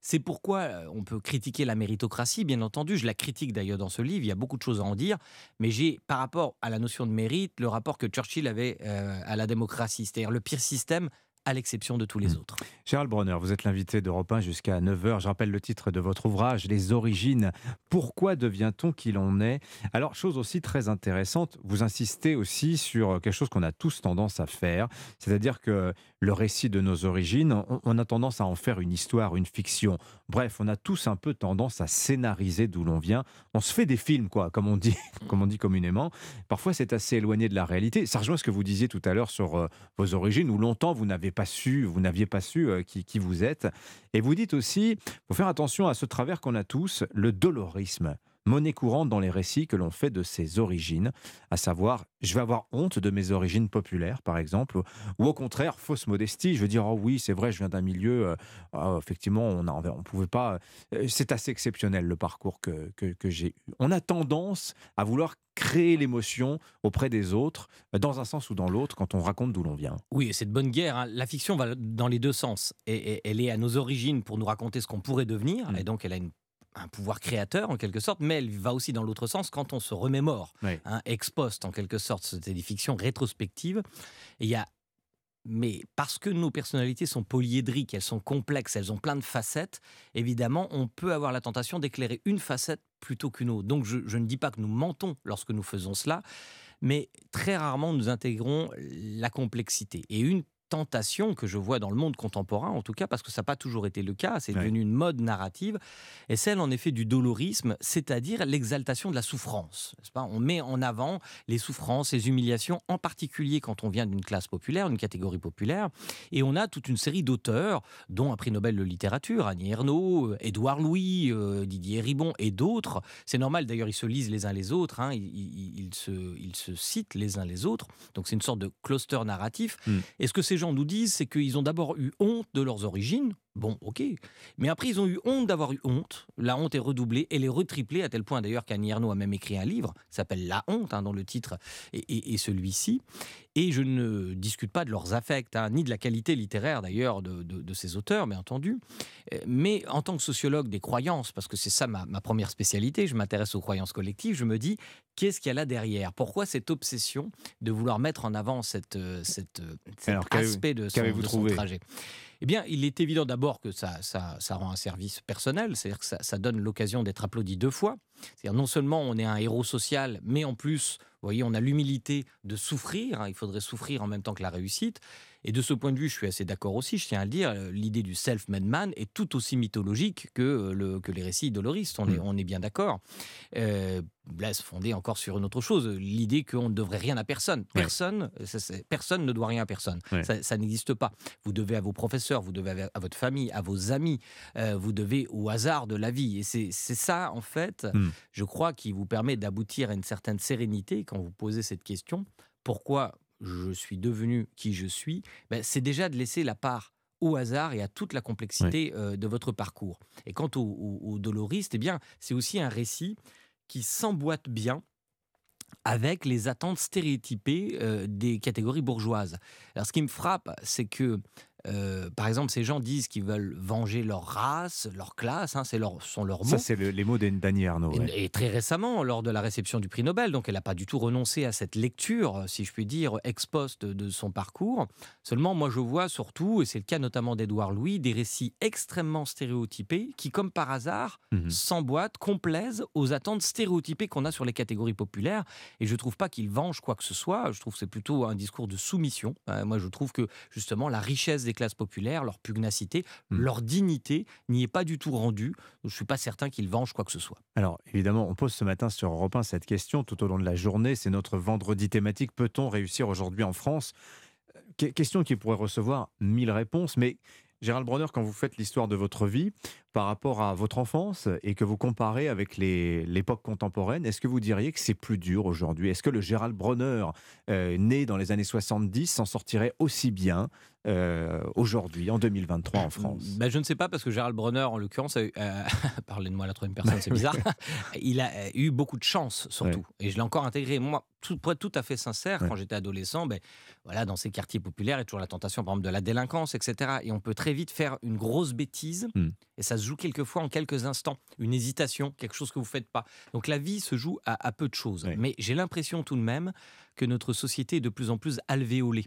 C'est pourquoi euh, on peut critiquer la méritocratie, bien entendu. Je la critique d'ailleurs dans ce livre, il y a beaucoup de choses à en dire. Mais j'ai, par rapport à la notion de mérite, le rapport que Churchill avait euh, à la démocratie, c'est-à-dire le pire système à l'exception de tous les autres. Gérald Bronner, vous êtes l'invité d'Europe 1 jusqu'à 9h. Je rappelle le titre de votre ouvrage, Les origines. Pourquoi devient-on qui l'on est? Alors, chose aussi très intéressante, vous insistez aussi sur quelque chose qu'on a tous tendance à faire, c'est-à-dire que le récit de nos origines, on, on a tendance à en faire une histoire, une fiction. Bref, on a tous un peu tendance à scénariser d'où l'on vient. On se fait des films, quoi, comme on dit, *laughs* comme on dit communément. Parfois, c'est assez éloigné de la réalité. Ça rejoint ce que vous disiez tout à l'heure sur euh, vos origines, où longtemps vous n'avez pas su, vous n'aviez pas su euh, qui, qui vous êtes. Et vous dites aussi, faut faire attention à ce travers qu'on a tous, le dolorisme. Monnaie courante dans les récits que l'on fait de ses origines, à savoir je vais avoir honte de mes origines populaires par exemple, ou au contraire fausse modestie, je veux dire oh oui c'est vrai je viens d'un milieu, euh, ah, effectivement on ne on pouvait pas, euh, c'est assez exceptionnel le parcours que, que, que j'ai eu. On a tendance à vouloir créer l'émotion auprès des autres, euh, dans un sens ou dans l'autre, quand on raconte d'où l'on vient. Oui, c'est de bonne guerre. hein. La fiction va dans les deux sens. Et, et- elle est à nos origines pour nous raconter ce qu'on pourrait devenir. Et donc, elle a une- un pouvoir créateur, en quelque sorte. Mais elle va aussi dans l'autre sens quand on se remémore, Oui. hein, ex post, en quelque sorte. C'est des fictions rétrospectives. Et il y a mais parce que nos personnalités sont polyédriques, elles sont complexes, elles ont plein de facettes, évidemment, on peut avoir la tentation d'éclairer une facette plutôt qu'une autre. Donc je, je ne dis pas que nous mentons lorsque nous faisons cela, mais très rarement nous intégrons la complexité. Et une tentation que je vois dans le monde contemporain, en tout cas, parce que ça n'a pas toujours été le cas, c'est Ouais. devenu une mode narrative, est celle en effet du dolorisme, c'est-à-dire l'exaltation de la souffrance. pas? On met en avant les souffrances, les humiliations, en particulier quand on vient d'une classe populaire, d'une catégorie populaire, et on a toute une série d'auteurs, dont un prix Nobel de littérature, Annie Ernaux, euh, Édouard Louis, euh, Didier Ribon et d'autres. C'est normal, d'ailleurs, ils se lisent les uns les autres, hein, ils, ils- ils se, ils se citent les uns les autres, donc c'est une sorte de cluster narratif. Mm. Et ce que ces gens nous disent, c'est qu'ils ont d'abord eu honte de leurs origines. Bon, ok. Mais après, ils ont eu honte d'avoir eu honte. La honte est redoublée. Elle est retriplée à tel point d'ailleurs qu'Annie Ernaux a même écrit un livre s'appelle La honte, hein, dont le titre est, est- est celui-ci. Et je ne discute pas de leurs affects, hein, ni de la qualité littéraire d'ailleurs de, de- de ces auteurs, bien entendu. Euh, Mais en tant que sociologue des croyances, parce que c'est ça ma, ma première spécialité, je m'intéresse aux croyances collectives, je me dis qu'est-ce qu'il y a là derrière? Pourquoi cette obsession de vouloir mettre en avant cette, euh, cette, euh, cet Alors, aspect de son, de son trouvé? trajet? Eh bien, il est évident d'abord que ça, ça, ça rend un service personnel, c'est-à-dire que ça, donne l'occasion d'être applaudi deux fois. C'est-à-dire non seulement on est un héros social, mais en plus, vous voyez, on a l'humilité de souffrir. hein, il faudrait souffrir en même temps que la réussite. Et de ce point de vue, je suis assez d'accord aussi, je tiens à le dire, euh, l'idée du self-made man est tout aussi mythologique que, euh, le, que les récits doloristes, on, est, on est bien d'accord. Euh, Blaise fondé encore sur une autre chose, l'idée qu'on ne devrait rien à personne. Personne, ça, c'est- personne ne doit rien à personne. Ouais. Ça, ça n'existe pas. Vous devez à vos professeurs, vous devez à, votre famille, à vos amis, euh, vous devez au hasard de la vie. Et c'est ça, en fait, Hmm. je crois, qui vous permet d'aboutir à une certaine sérénité quand vous posez cette question. Pourquoi je suis devenu qui je suis Ben, C'est déjà de laisser la part au hasard et à toute la complexité euh, de votre parcours. Et quant au, au, au doloriste, eh bien, c'est aussi un récit qui s'emboîte bien avec les attentes stéréotypées euh, des catégories bourgeoises. Alors, ce qui me frappe, c'est que, euh, par exemple, ces gens disent qu'ils veulent venger leur race, leur classe, hein, c'est leur, sont leurs mots. Ça, c'est le- les mots d'Annie Arnaud. ouais. Et, et très récemment, lors de la réception du prix Nobel, donc elle n'a pas du tout renoncé à cette lecture, si je puis dire, ex post de son parcours. Seulement, moi, je vois surtout, et c'est le cas notamment d'Édouard Louis, des récits extrêmement stéréotypés qui, comme par hasard, Mhm. s'emboîtent, complaisent aux attentes stéréotypées qu'on a sur les catégories populaires. Et je ne trouve pas qu'ils vengent quoi que ce soit. Je trouve que c'est plutôt un discours de soumission. Euh, moi, je trouve que justement, la richesse des classes populaires, leur pugnacité, Mhm. leur dignité n'y est pas du tout rendue. Je ne suis pas certain qu'ils vengent quoi que ce soit. Alors, évidemment, on pose ce matin sur Europe 1 cette question tout au long de la journée. C'est notre vendredi thématique. Peut-on réussir aujourd'hui en France? Que- Question qui pourrait recevoir mille réponses, mais Gérald Bronner, quand vous faites l'histoire de votre vie par rapport à votre enfance et que vous comparez avec l'époque contemporaine, est-ce que vous diriez que c'est plus dur aujourd'hui? Est-ce que le Gérald Bronner, euh, né dans les années 70, s'en sortirait aussi bien euh, aujourd'hui, en 2023, en France? Ben, je ne sais pas parce que Gérald Bronner, en l'occurrence, a eu- euh, *laughs* parlez de moi à la troisième personne, c'est bizarre. *laughs* il a eu beaucoup de chance surtout, et je l'ai encore intégré. Moi, tout, pour être tout à fait sincère, Ouais. quand j'étais adolescent, ben voilà, dans ces quartiers populaires, il y a toujours la tentation, par exemple, de la délinquance, etc. Et on peut très vite faire une grosse bêtise, Hmm. et ça se joue quelquefois en quelques instants, une hésitation, quelque chose que vous faites pas. Donc la vie se joue à, à peu de choses. Mais j'ai l'impression tout de même que notre société est de plus en plus alvéolée.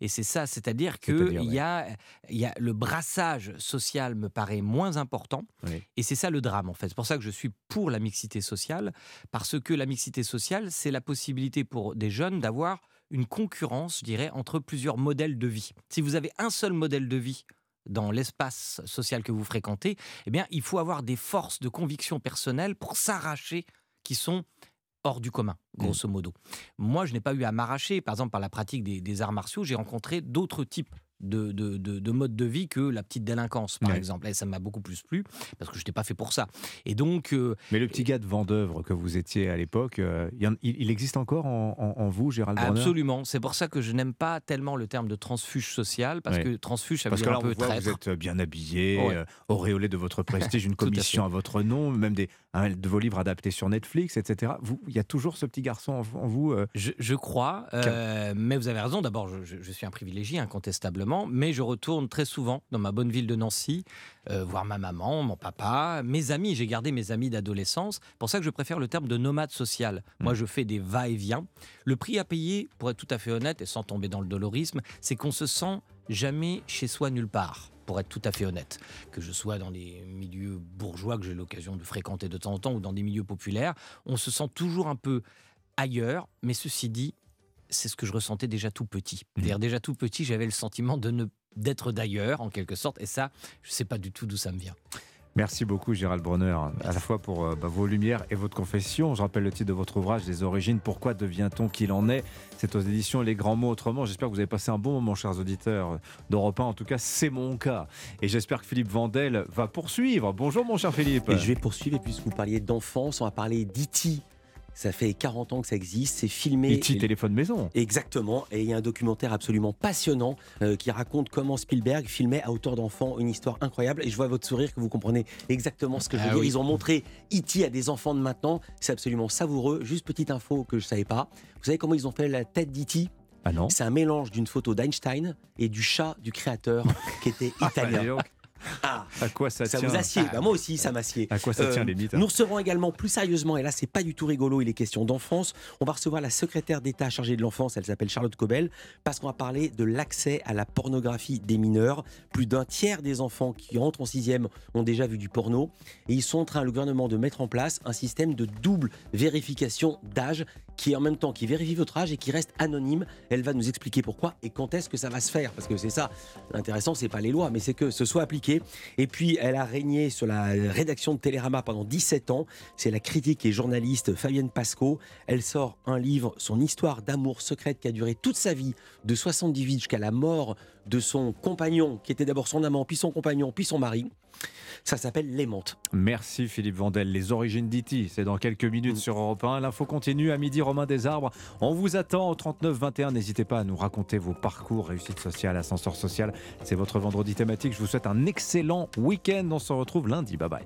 Et c'est ça, c'est-à-dire qu'il ouais. y a, il y a le brassage social me paraît moins important. Oui. Et c'est ça le drame, en fait. C'est pour ça que je suis pour la mixité sociale, parce que la mixité sociale, c'est la possibilité pour des jeunes d'avoir une concurrence, je dirais, entre plusieurs modèles de vie. Si vous avez un seul modèle de vie dans l'espace social que vous fréquentez, eh bien, il faut avoir des forces de conviction personnelle pour s'arracher qui sont hors du commun, grosso modo. Moi, je n'ai pas eu à m'arracher, par exemple, par la pratique des, des arts martiaux, j'ai rencontré d'autres types de, de, de, de mode de vie que la petite délinquance, par Ouais. exemple. Et ça m'a beaucoup plus plu parce que je n'étais pas fait pour ça. Et donc. euh, Mais le petit gars de Vendœuvre que vous étiez à l'époque, euh, il existe encore en, en- en vous, Gérald Absolument. C'est pour ça que je n'aime pas tellement le terme de transfuge social, parce Ouais. que transfuge, ça veut Parce que dire là, un on peu voit, traître. vous êtes bien habillé, Ouais. euh, auréolé de votre prestige, une *laughs* à commission à, votre nom, même des, un de vos livres adaptés sur Netflix, etc. Il y a toujours ce petit garçon en, en vous. Je, je crois, mais vous avez raison. D'abord, je suis un privilégié, incontestablement, mais je retourne très souvent dans ma bonne ville de Nancy, euh, voir ma maman, mon papa, mes amis. J'ai gardé mes amis d'adolescence. Pour ça que je préfère le terme de nomade social. Moi, je fais des va-et-vient. Le prix à payer, pour être tout à fait honnête et sans tomber dans le dolorisme, c'est qu'on se sent jamais chez soi nulle part. Pour être tout à fait honnête, que je sois dans des milieux bourgeois que j'ai l'occasion de fréquenter de temps en temps ou dans des milieux populaires, on se sent toujours un peu ailleurs. Mais ceci dit, c'est ce que je ressentais déjà tout petit. C'est-à-dire déjà tout petit, j'avais le sentiment de ne d'être d'ailleurs en quelque sorte, et ça, je sais pas du tout d'où ça me vient. Merci beaucoup Gérald Bronner, à la fois pour euh, bah, vos lumières et votre confession. Je rappelle le titre de votre ouvrage, Les origines, pourquoi devient-on qu'il en est? C'est aux éditions Les Grands Mots Autrement. J'espère que vous avez passé un bon moment, chers auditeurs d'Europe 1. En tout cas, c'est mon cas. Et j'espère que Philippe Vandel va poursuivre. Bonjour mon cher Philippe. Et je vais poursuivre, et puisque vous parliez d'enfance, on va parler d'E.T. Ça fait 40 ans que ça existe, c'est filmé. E.T. téléphone maison. Exactement, et il y a un documentaire absolument passionnant euh, qui raconte comment Spielberg filmait à hauteur d'enfant une histoire incroyable. Et je vois votre sourire que vous comprenez exactement ce que je veux Ah dire. oui. Ils ont montré E.T. à des enfants de maintenant, c'est absolument savoureux. Juste petite info que je savais pas. Vous savez comment ils ont fait la tête d'E.T. Ah non C'est un mélange d'une photo d'Einstein et du chat du créateur *laughs* qui était bah, dis italien. Ah, À quoi ça, ça tient vous assied. Bah, moi aussi, ça m'assied. À quoi ça tient, les mythes Nous recevrons également plus sérieusement, et là, c'est pas du tout rigolo, il est question d'enfance. On va recevoir la secrétaire d'État chargée de l'enfance, elle s'appelle Charlotte Cobel, parce qu'on va parler de l'accès à la pornographie des mineurs. Plus d'un tiers des enfants qui entrent en sixième ont déjà vu du porno, et ils sont en train, le gouvernement, de mettre en place un système de double vérification d'âge qui est en même temps qui vérifie votre âge et qui reste anonyme. Elle va nous expliquer pourquoi et quand est-ce que ça va se faire parce que c'est ça l'intéressant c'est pas les lois mais c'est que ce soit appliqué. Et puis elle a régné sur la rédaction de Télérama pendant 17 ans. C'est la critique et journaliste Fabienne Pasco. Elle sort un livre son histoire d'amour secrète qui a duré toute sa vie de 78 jusqu'à la mort de son compagnon qui était d'abord son amant puis son compagnon puis son mari. Ça s'appelle L'aimante. Merci Philippe Vandel. Les origines d'E.T. C'est dans quelques minutes sur Europe 1. L'info continue à midi. Romain Desarbres. On vous attend au 39 21. N'hésitez pas à nous raconter vos parcours, réussite sociale, ascenseur social. C'est votre vendredi thématique. Je vous souhaite un excellent week-end. On se retrouve lundi. Bye bye.